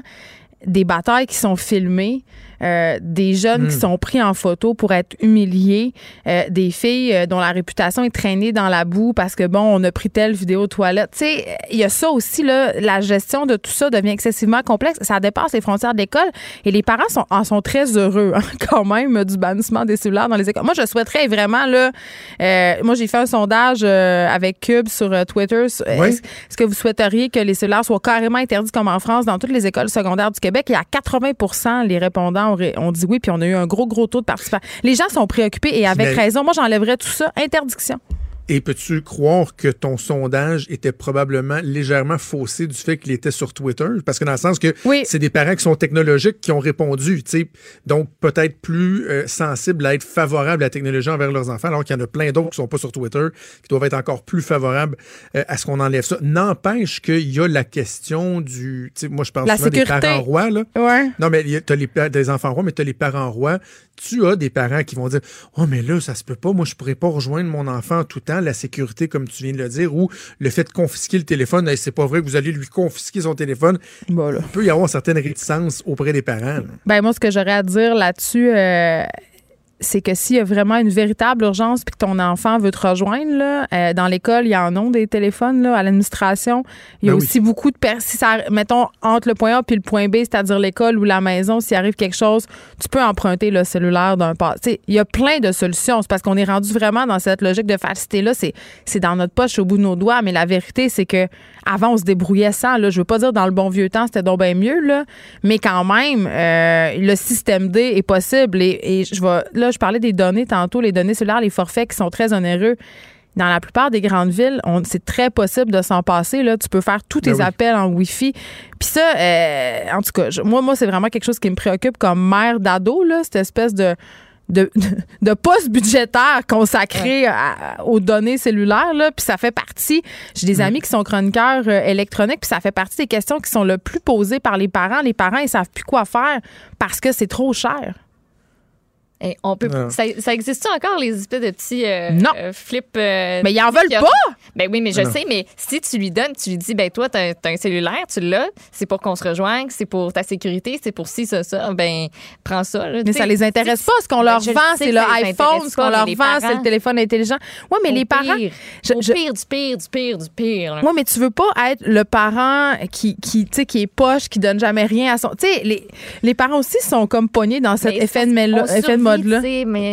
Des batailles qui sont filmées, euh, des jeunes Hmm. qui sont pris en photo pour être humiliés, euh, des filles euh, dont la réputation est traînée dans la boue parce que, bon, on a pris telle vidéo aux toilettes. Tu sais, il y a ça aussi, là, la gestion de tout ça devient excessivement complexe. Ça dépasse les frontières de l'école et les parents sont, en sont très heureux, hein, (laughs) quand même, du bannissement des cellulaires dans les écoles. Moi, je souhaiterais vraiment, là, euh, moi, j'ai fait un sondage euh, avec Cube sur Twitter. Est-ce Oui. est-ce que vous souhaiteriez que les cellulaires soient carrément interdits comme en France dans toutes les écoles secondaires du Québec? Et à 80 les répondants ré- ont dit oui, puis on a eu un gros, gros taux de participation. Les gens sont préoccupés et avec Mais- raison. Moi, j'enlèverais tout ça. Interdiction. Et peux-tu croire que ton sondage était probablement légèrement faussé du fait qu'il était sur Twitter? Parce que dans le sens que Oui. c'est des parents qui sont technologiques qui ont répondu, donc peut-être plus euh, sensibles à être favorables à la technologie envers leurs enfants, alors qu'il y en a plein d'autres qui sont pas sur Twitter, qui doivent être encore plus favorables euh, à ce qu'on enlève ça. N'empêche qu'il y a la question du, moi je pense La souvent des parents rois, là. Ouais. Non, mais tu as les, des enfants rois, mais tu as les parents rois. Tu as des parents qui vont dire Oh, mais là, ça se peut pas. Moi, je pourrais pas rejoindre mon enfant tout le temps. La sécurité, comme tu viens de le dire, ou le fait de confisquer le téléphone. Hey, c'est pas vrai que vous allez lui confisquer son téléphone. Il peut y avoir une certaine réticence auprès des parents. là. Ben moi, ce que j'aurais à dire là-dessus, euh, c'est que s'il y a vraiment une véritable urgence puis que ton enfant veut te rejoindre, là, euh, dans l'école, il y en a des téléphones là, à l'administration. Il y a Ben oui. aussi beaucoup de personnes. Si ça, mettons, entre le point A puis le point B, c'est-à-dire l'école ou la maison, s'il arrive quelque chose, tu peux emprunter le cellulaire d'un pas. Tu sais, il y a plein de solutions. C'est parce qu'on est rendu vraiment dans cette logique de facilité-là. C'est, c'est dans notre poche, au bout de nos doigts. Mais la vérité, c'est que avant, on se débrouillait sans. Là. Je veux pas dire dans le bon vieux temps, c'était donc bien mieux, là. Mais quand même, euh, le système D est possible. Et, et je vais, là, je parlais des données tantôt, les données cellulaires, les forfaits qui sont très onéreux. Dans la plupart des grandes villes, on- c'est très possible de s'en passer. Là. Tu peux faire tous tes Ben oui. appels en Wi-Fi. Puis ça, euh, en tout cas, je- moi, moi c'est vraiment quelque chose qui me préoccupe comme mère d'ado, là, cette espèce de de, de poste budgétaire consacré à- aux données cellulaires, là, puis ça fait partie. J'ai des amis qui sont chroniqueurs euh, électroniques, puis ça fait partie des questions qui sont le plus posées par les parents. Les parents, ils savent plus quoi faire parce que c'est trop cher. Et on peut, ça, ça existe encore, les espèces de petits euh, Non. euh, flip. euh, Mais ils en veulent pas! Ben oui, mais je non. sais, mais si tu lui donnes, tu lui dis, ben toi, t'as as un cellulaire, tu l'as, c'est pour qu'on se rejoigne, c'est pour ta sécurité, c'est pour ci, ça, ça, ben prends ça. là, Mais ça les intéresse pas. Ce qu'on Ben, leur vend, c'est le iPhone. Ce qu'on leur vend, c'est le téléphone intelligent. Oui, mais Au les parents. pire, je- au je- pire, du pire, du pire, du pire. Oui, mais tu veux pas être le parent qui, qui, tu sais, qui est poche, qui donne jamais rien à son. Tu sais, les, les parents aussi sont comme pognés dans cet effet de, effet de mode-là.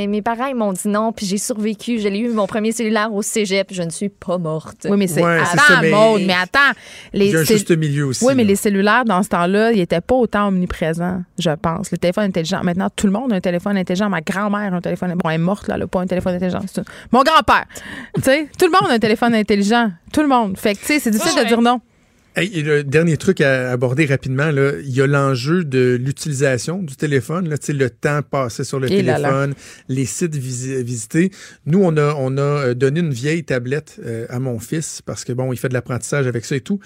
mes parents, ils m'ont dit non, puis j'ai survécu. J'ai eu mon premier cellulaire au cégep, je ne suis pas morte. Oui, mais c'est. Ouais, ça, mais- attends. Les, Il y a un juste milieu aussi. Oui, mais là. les cellulaires, dans ce temps-là, ils n'étaient pas autant omniprésents, je pense. Le téléphone intelligent. Maintenant, tout le monde a un téléphone intelligent. Ma grand-mère a un téléphone. Bon, elle est morte, là, elle n'a pas un téléphone intelligent. Une- Mon grand-père. (laughs) tu sais, tout le monde a un téléphone intelligent. Tout le monde. Fait que, tu sais, c'est difficile Ouais, de dire non. Hey, et le dernier truc à aborder rapidement, là, il y a l'enjeu de l'utilisation du téléphone, là, le temps passé sur le Et là. téléphone, les sites visi- visités. Nous, on a, on a euh, donné une vieille tablette euh, à mon fils parce que, bon, il fait de l'apprentissage avec ça et tout.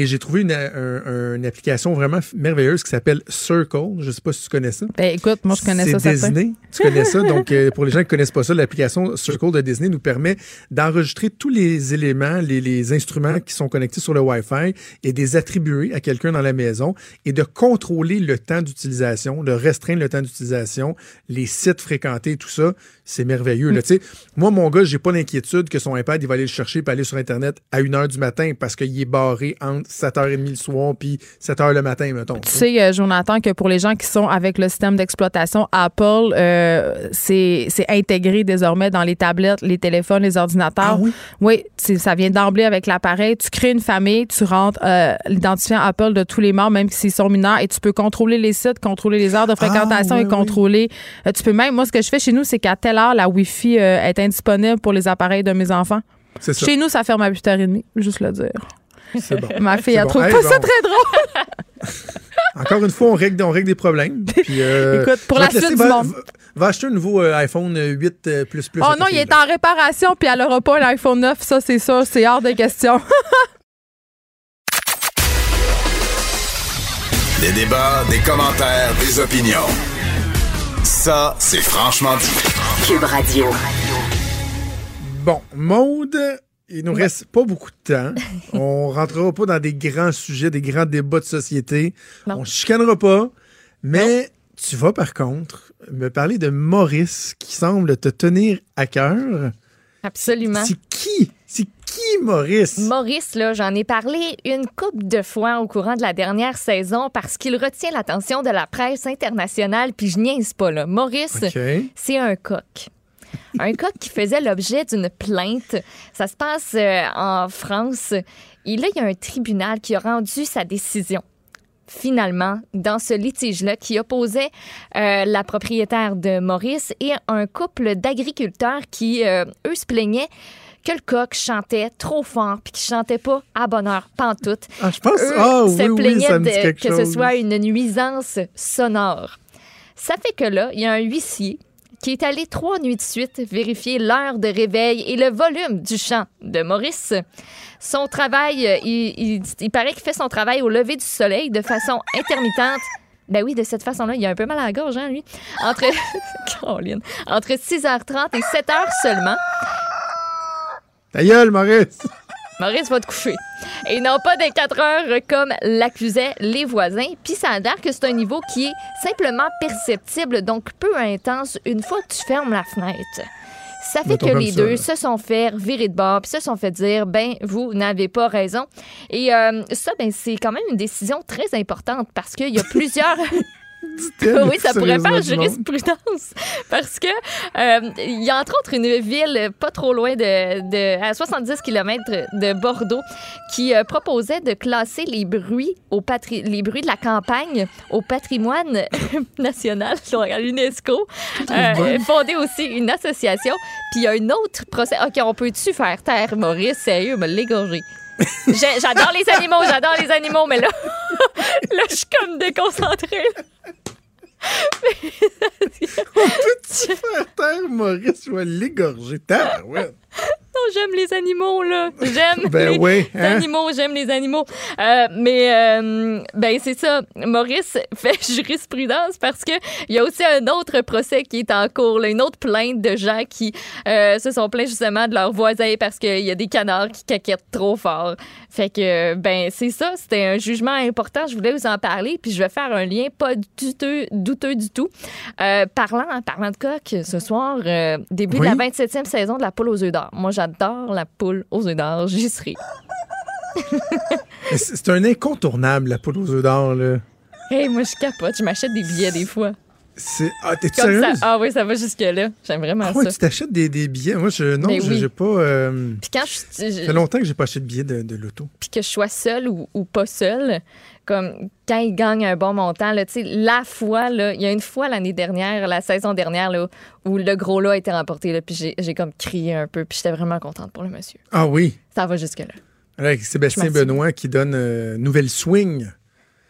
Et j'ai trouvé une, un- une application vraiment merveilleuse qui s'appelle Circle. Je sais pas si tu connais ça. Ben, écoute, moi, je connais ça, C'est. Disney. Tu connais ça? (laughs) Donc, euh, pour les gens qui connaissent pas ça, l'application Circle de Disney nous permet d'enregistrer tous les éléments, les, les instruments qui sont connectés sur le Wi-Fi et des attribuer à quelqu'un dans la maison et de contrôler le temps d'utilisation, de restreindre le temps d'utilisation, les sites fréquentés, tout ça. C'est merveilleux. là. Tu sais, moi, mon gars, j'ai pas d'inquiétude que son iPad, il va aller le chercher et aller sur Internet à 1h du matin parce qu'il est barré entre 7h30 le soir puis 7h le matin, mettons. Tu sais, euh, Jonathan, que pour les gens qui sont avec le système d'exploitation Apple, euh, c'est intégré désormais dans les tablettes, les téléphones, les ordinateurs. Ah oui? Ça vient d'emblée avec l'appareil. Tu crées une famille, tu rentres euh, l'identifiant Apple de tous les membres, même s'ils sont mineurs, et tu peux contrôler les sites, contrôler les heures de fréquentation oui, et contrôler. euh, tu peux même, moi, ce que je fais chez nous, c'est qu'à heure, la Wi-Fi euh, est indisponible pour les appareils de mes enfants. C'est ça. Chez nous, ça ferme à 8h30, juste le dire. C'est bon. Ma fille, C'est elle bon. trouve Hey, pas bon. ça très drôle. (laughs) Encore une fois, on règle, on règle des problèmes. (laughs) Puis, euh, Écoute, pour la suite du va, monde. va- va acheter un nouveau euh, iPhone 8 euh, plus plus. Oh non, il est en réparation, puis elle aura pas l'iPhone 9, ça, c'est ça, c'est hors de question. (laughs) Des débats, des commentaires, des opinions. Ça, c'est franchement dit. Cube Radio. Bon, Maude, il nous reste pas beaucoup de temps. (laughs) On rentrera pas dans des grands sujets, des grands débats de société. Non. On chicanera pas. Mais tu vas par contre me parler de Maurice qui semble te tenir à cœur. Absolument. C'est qui? C'est qui, Maurice? Maurice, là, j'en ai parlé une couple de fois au courant de la dernière saison parce qu'il retient l'attention de la presse internationale, puis je niaise pas, là. Maurice, c'est un coq. Un coq qui faisait l'objet d'une plainte. Ça se passe euh, en France. Et là, il y a un tribunal qui a rendu sa décision. Finalement, dans ce litige-là qui opposait euh, la propriétaire de Maurice et un couple d'agriculteurs qui, euh, eux, se plaignaient que le coq chantait trop fort puis qu'il chantait pas à bonne heure, pantoute. Ah, je pense. Eux Ah, se oui, plaignaient de- que chose. ce soit une nuisance sonore. Ça fait que là, il y a un huissier qui est allé trois nuits de suite vérifier l'heure de réveil et le volume du chant de Maurice. Son travail, euh, il, il- il paraît qu'il fait son travail au lever du soleil de façon intermittente. Ben oui, de cette façon-là, il a un peu mal à la gorge, hein, lui? Entre, (laughs) entre 6h30 et 7h seulement. Ta gueule, Maurice! Maurice va te coucher. Et non pas des 4 heures comme l'accusaient les voisins. Puis ça a l'air que c'est un niveau qui est simplement perceptible, donc peu intense une fois que tu fermes la fenêtre. Ça fait que les deux se sont fait virer de bord, puis se sont fait dire, ben, vous n'avez pas raison. Et euh, ça, ben, c'est quand même une décision très importante parce qu'il y a plusieurs. (laughs) oui, ça pourrait faire jurisprudence. (laughs) Parce que euh, il y a entre autres une ville pas trop loin de, de à 70 km de Bordeaux qui euh, proposait de classer les bruits au patri les bruits de la campagne au patrimoine (laughs) national (laughs) donc à l'UNESCO. Euh, fondé aussi une association. Puis il y a une autre procès. OK, on peut-tu faire taire Maurice? Sérieux me l'égorger. J'adore les animaux, j'adore les animaux, mais là, (laughs) là, je suis comme déconcentrée. Peux-tu faire taire, Maurice? Vais l'égorger. Tabarouette. Non, j'aime les animaux, là. J'aime Ben les oui, hein? animaux, j'aime les animaux. Euh, mais, euh, ben, c'est ça. Maurice fait (laughs) jurisprudence parce que il y a aussi un autre procès qui est en cours, là, une autre plainte de gens qui euh, se sont plaints justement de leurs voisins parce qu'il y a des canards qui caquettent trop fort. Fait que, ben, c'est ça. C'était un jugement important. Je voulais vous en parler. Puis je vais faire un lien pas douteux, douteux du tout. Euh, parlant, parlant de coq, ce soir, début Oui. de la 27e saison de la poule aux œufs d'or. Moi, j'adore la poule aux œufs d'or. J'y serai. Mais C'est c'est un incontournable, la poule aux œufs d'or, là. Hey, moi, je capote. Je m'achète des billets des fois. C'est... Ah, Comme ça. Ah oui, ça va jusque-là. J'aime vraiment Ah ouais, ça. tu t'achètes des, des billets? Moi, je, non, oui. j'ai pas. euh, Puis quand je, Ça fait longtemps que j'ai pas acheté de billets de, de l'auto. puis que je sois seule ou, ou pas seule, comme quand il gagne un bon montant, là, tu sais, la fois, là, il y a une fois l'année dernière, la saison dernière, là, où le gros lot a été remporté, là, puis j'ai, comme crié un peu, puis j'étais vraiment contente pour le monsieur. Ah oui. Ça va jusque-là. Avec Sébastien. Benoît qui donne euh, Nouvelle Swing.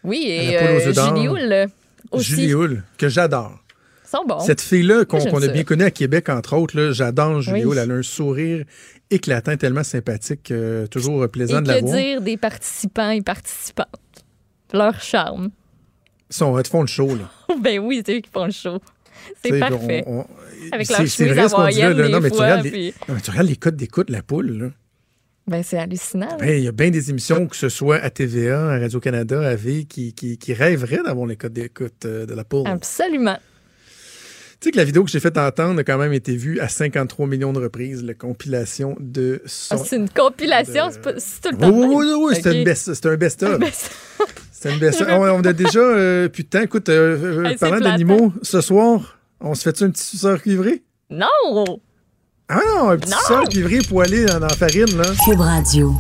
Oui, et euh. Julie Hull aussi. Julie Hull, que j'adore. Ils sont bons. Cette fille-là, qu'on qu'on a bien connue à Québec, entre autres, j'adore Julie Oui. Hull. Elle a un sourire éclatant, tellement sympathique, euh, toujours euh, plaisant Et de la que voir. dire des participants et participantes? Leur charme. Ils sont ils te font le show, là. (laughs) ben oui, c'est eux qui font le show. C'est parfait. on- on- Avec leur c'est chemise vrai ce qu'on dit là, là. Non, mais tu regardes les- non, mais tu regardes les codes d'écoute de la poule, là. Ben, c'est hallucinant. Il y a bien des émissions, que ce soit à TVA, à Radio-Canada, à V, qui, qui, qui rêveraient d'avoir les codes d'écoute euh, de la poule. Absolument. Tu sais que la vidéo que j'ai fait entendre a quand même été vue à 53 millions de reprises, la compilation de son. Ah, c'est une compilation, c'est pas- c'est tout le Oui, temps. oui, oui, oui, oui, c'était Ok. une best- c'était un best-of. (laughs) C'était une best-of. (laughs) On, on a déjà euh, plus de temps. Écoute, euh, euh, Hey, c'est parlant d'animaux, ce soir, on se fait-tu un petit suceur cuivré? Non! Ah non, un petit Non! suceur cuivré pour aller dans, dans la farine, là. Cube Radio.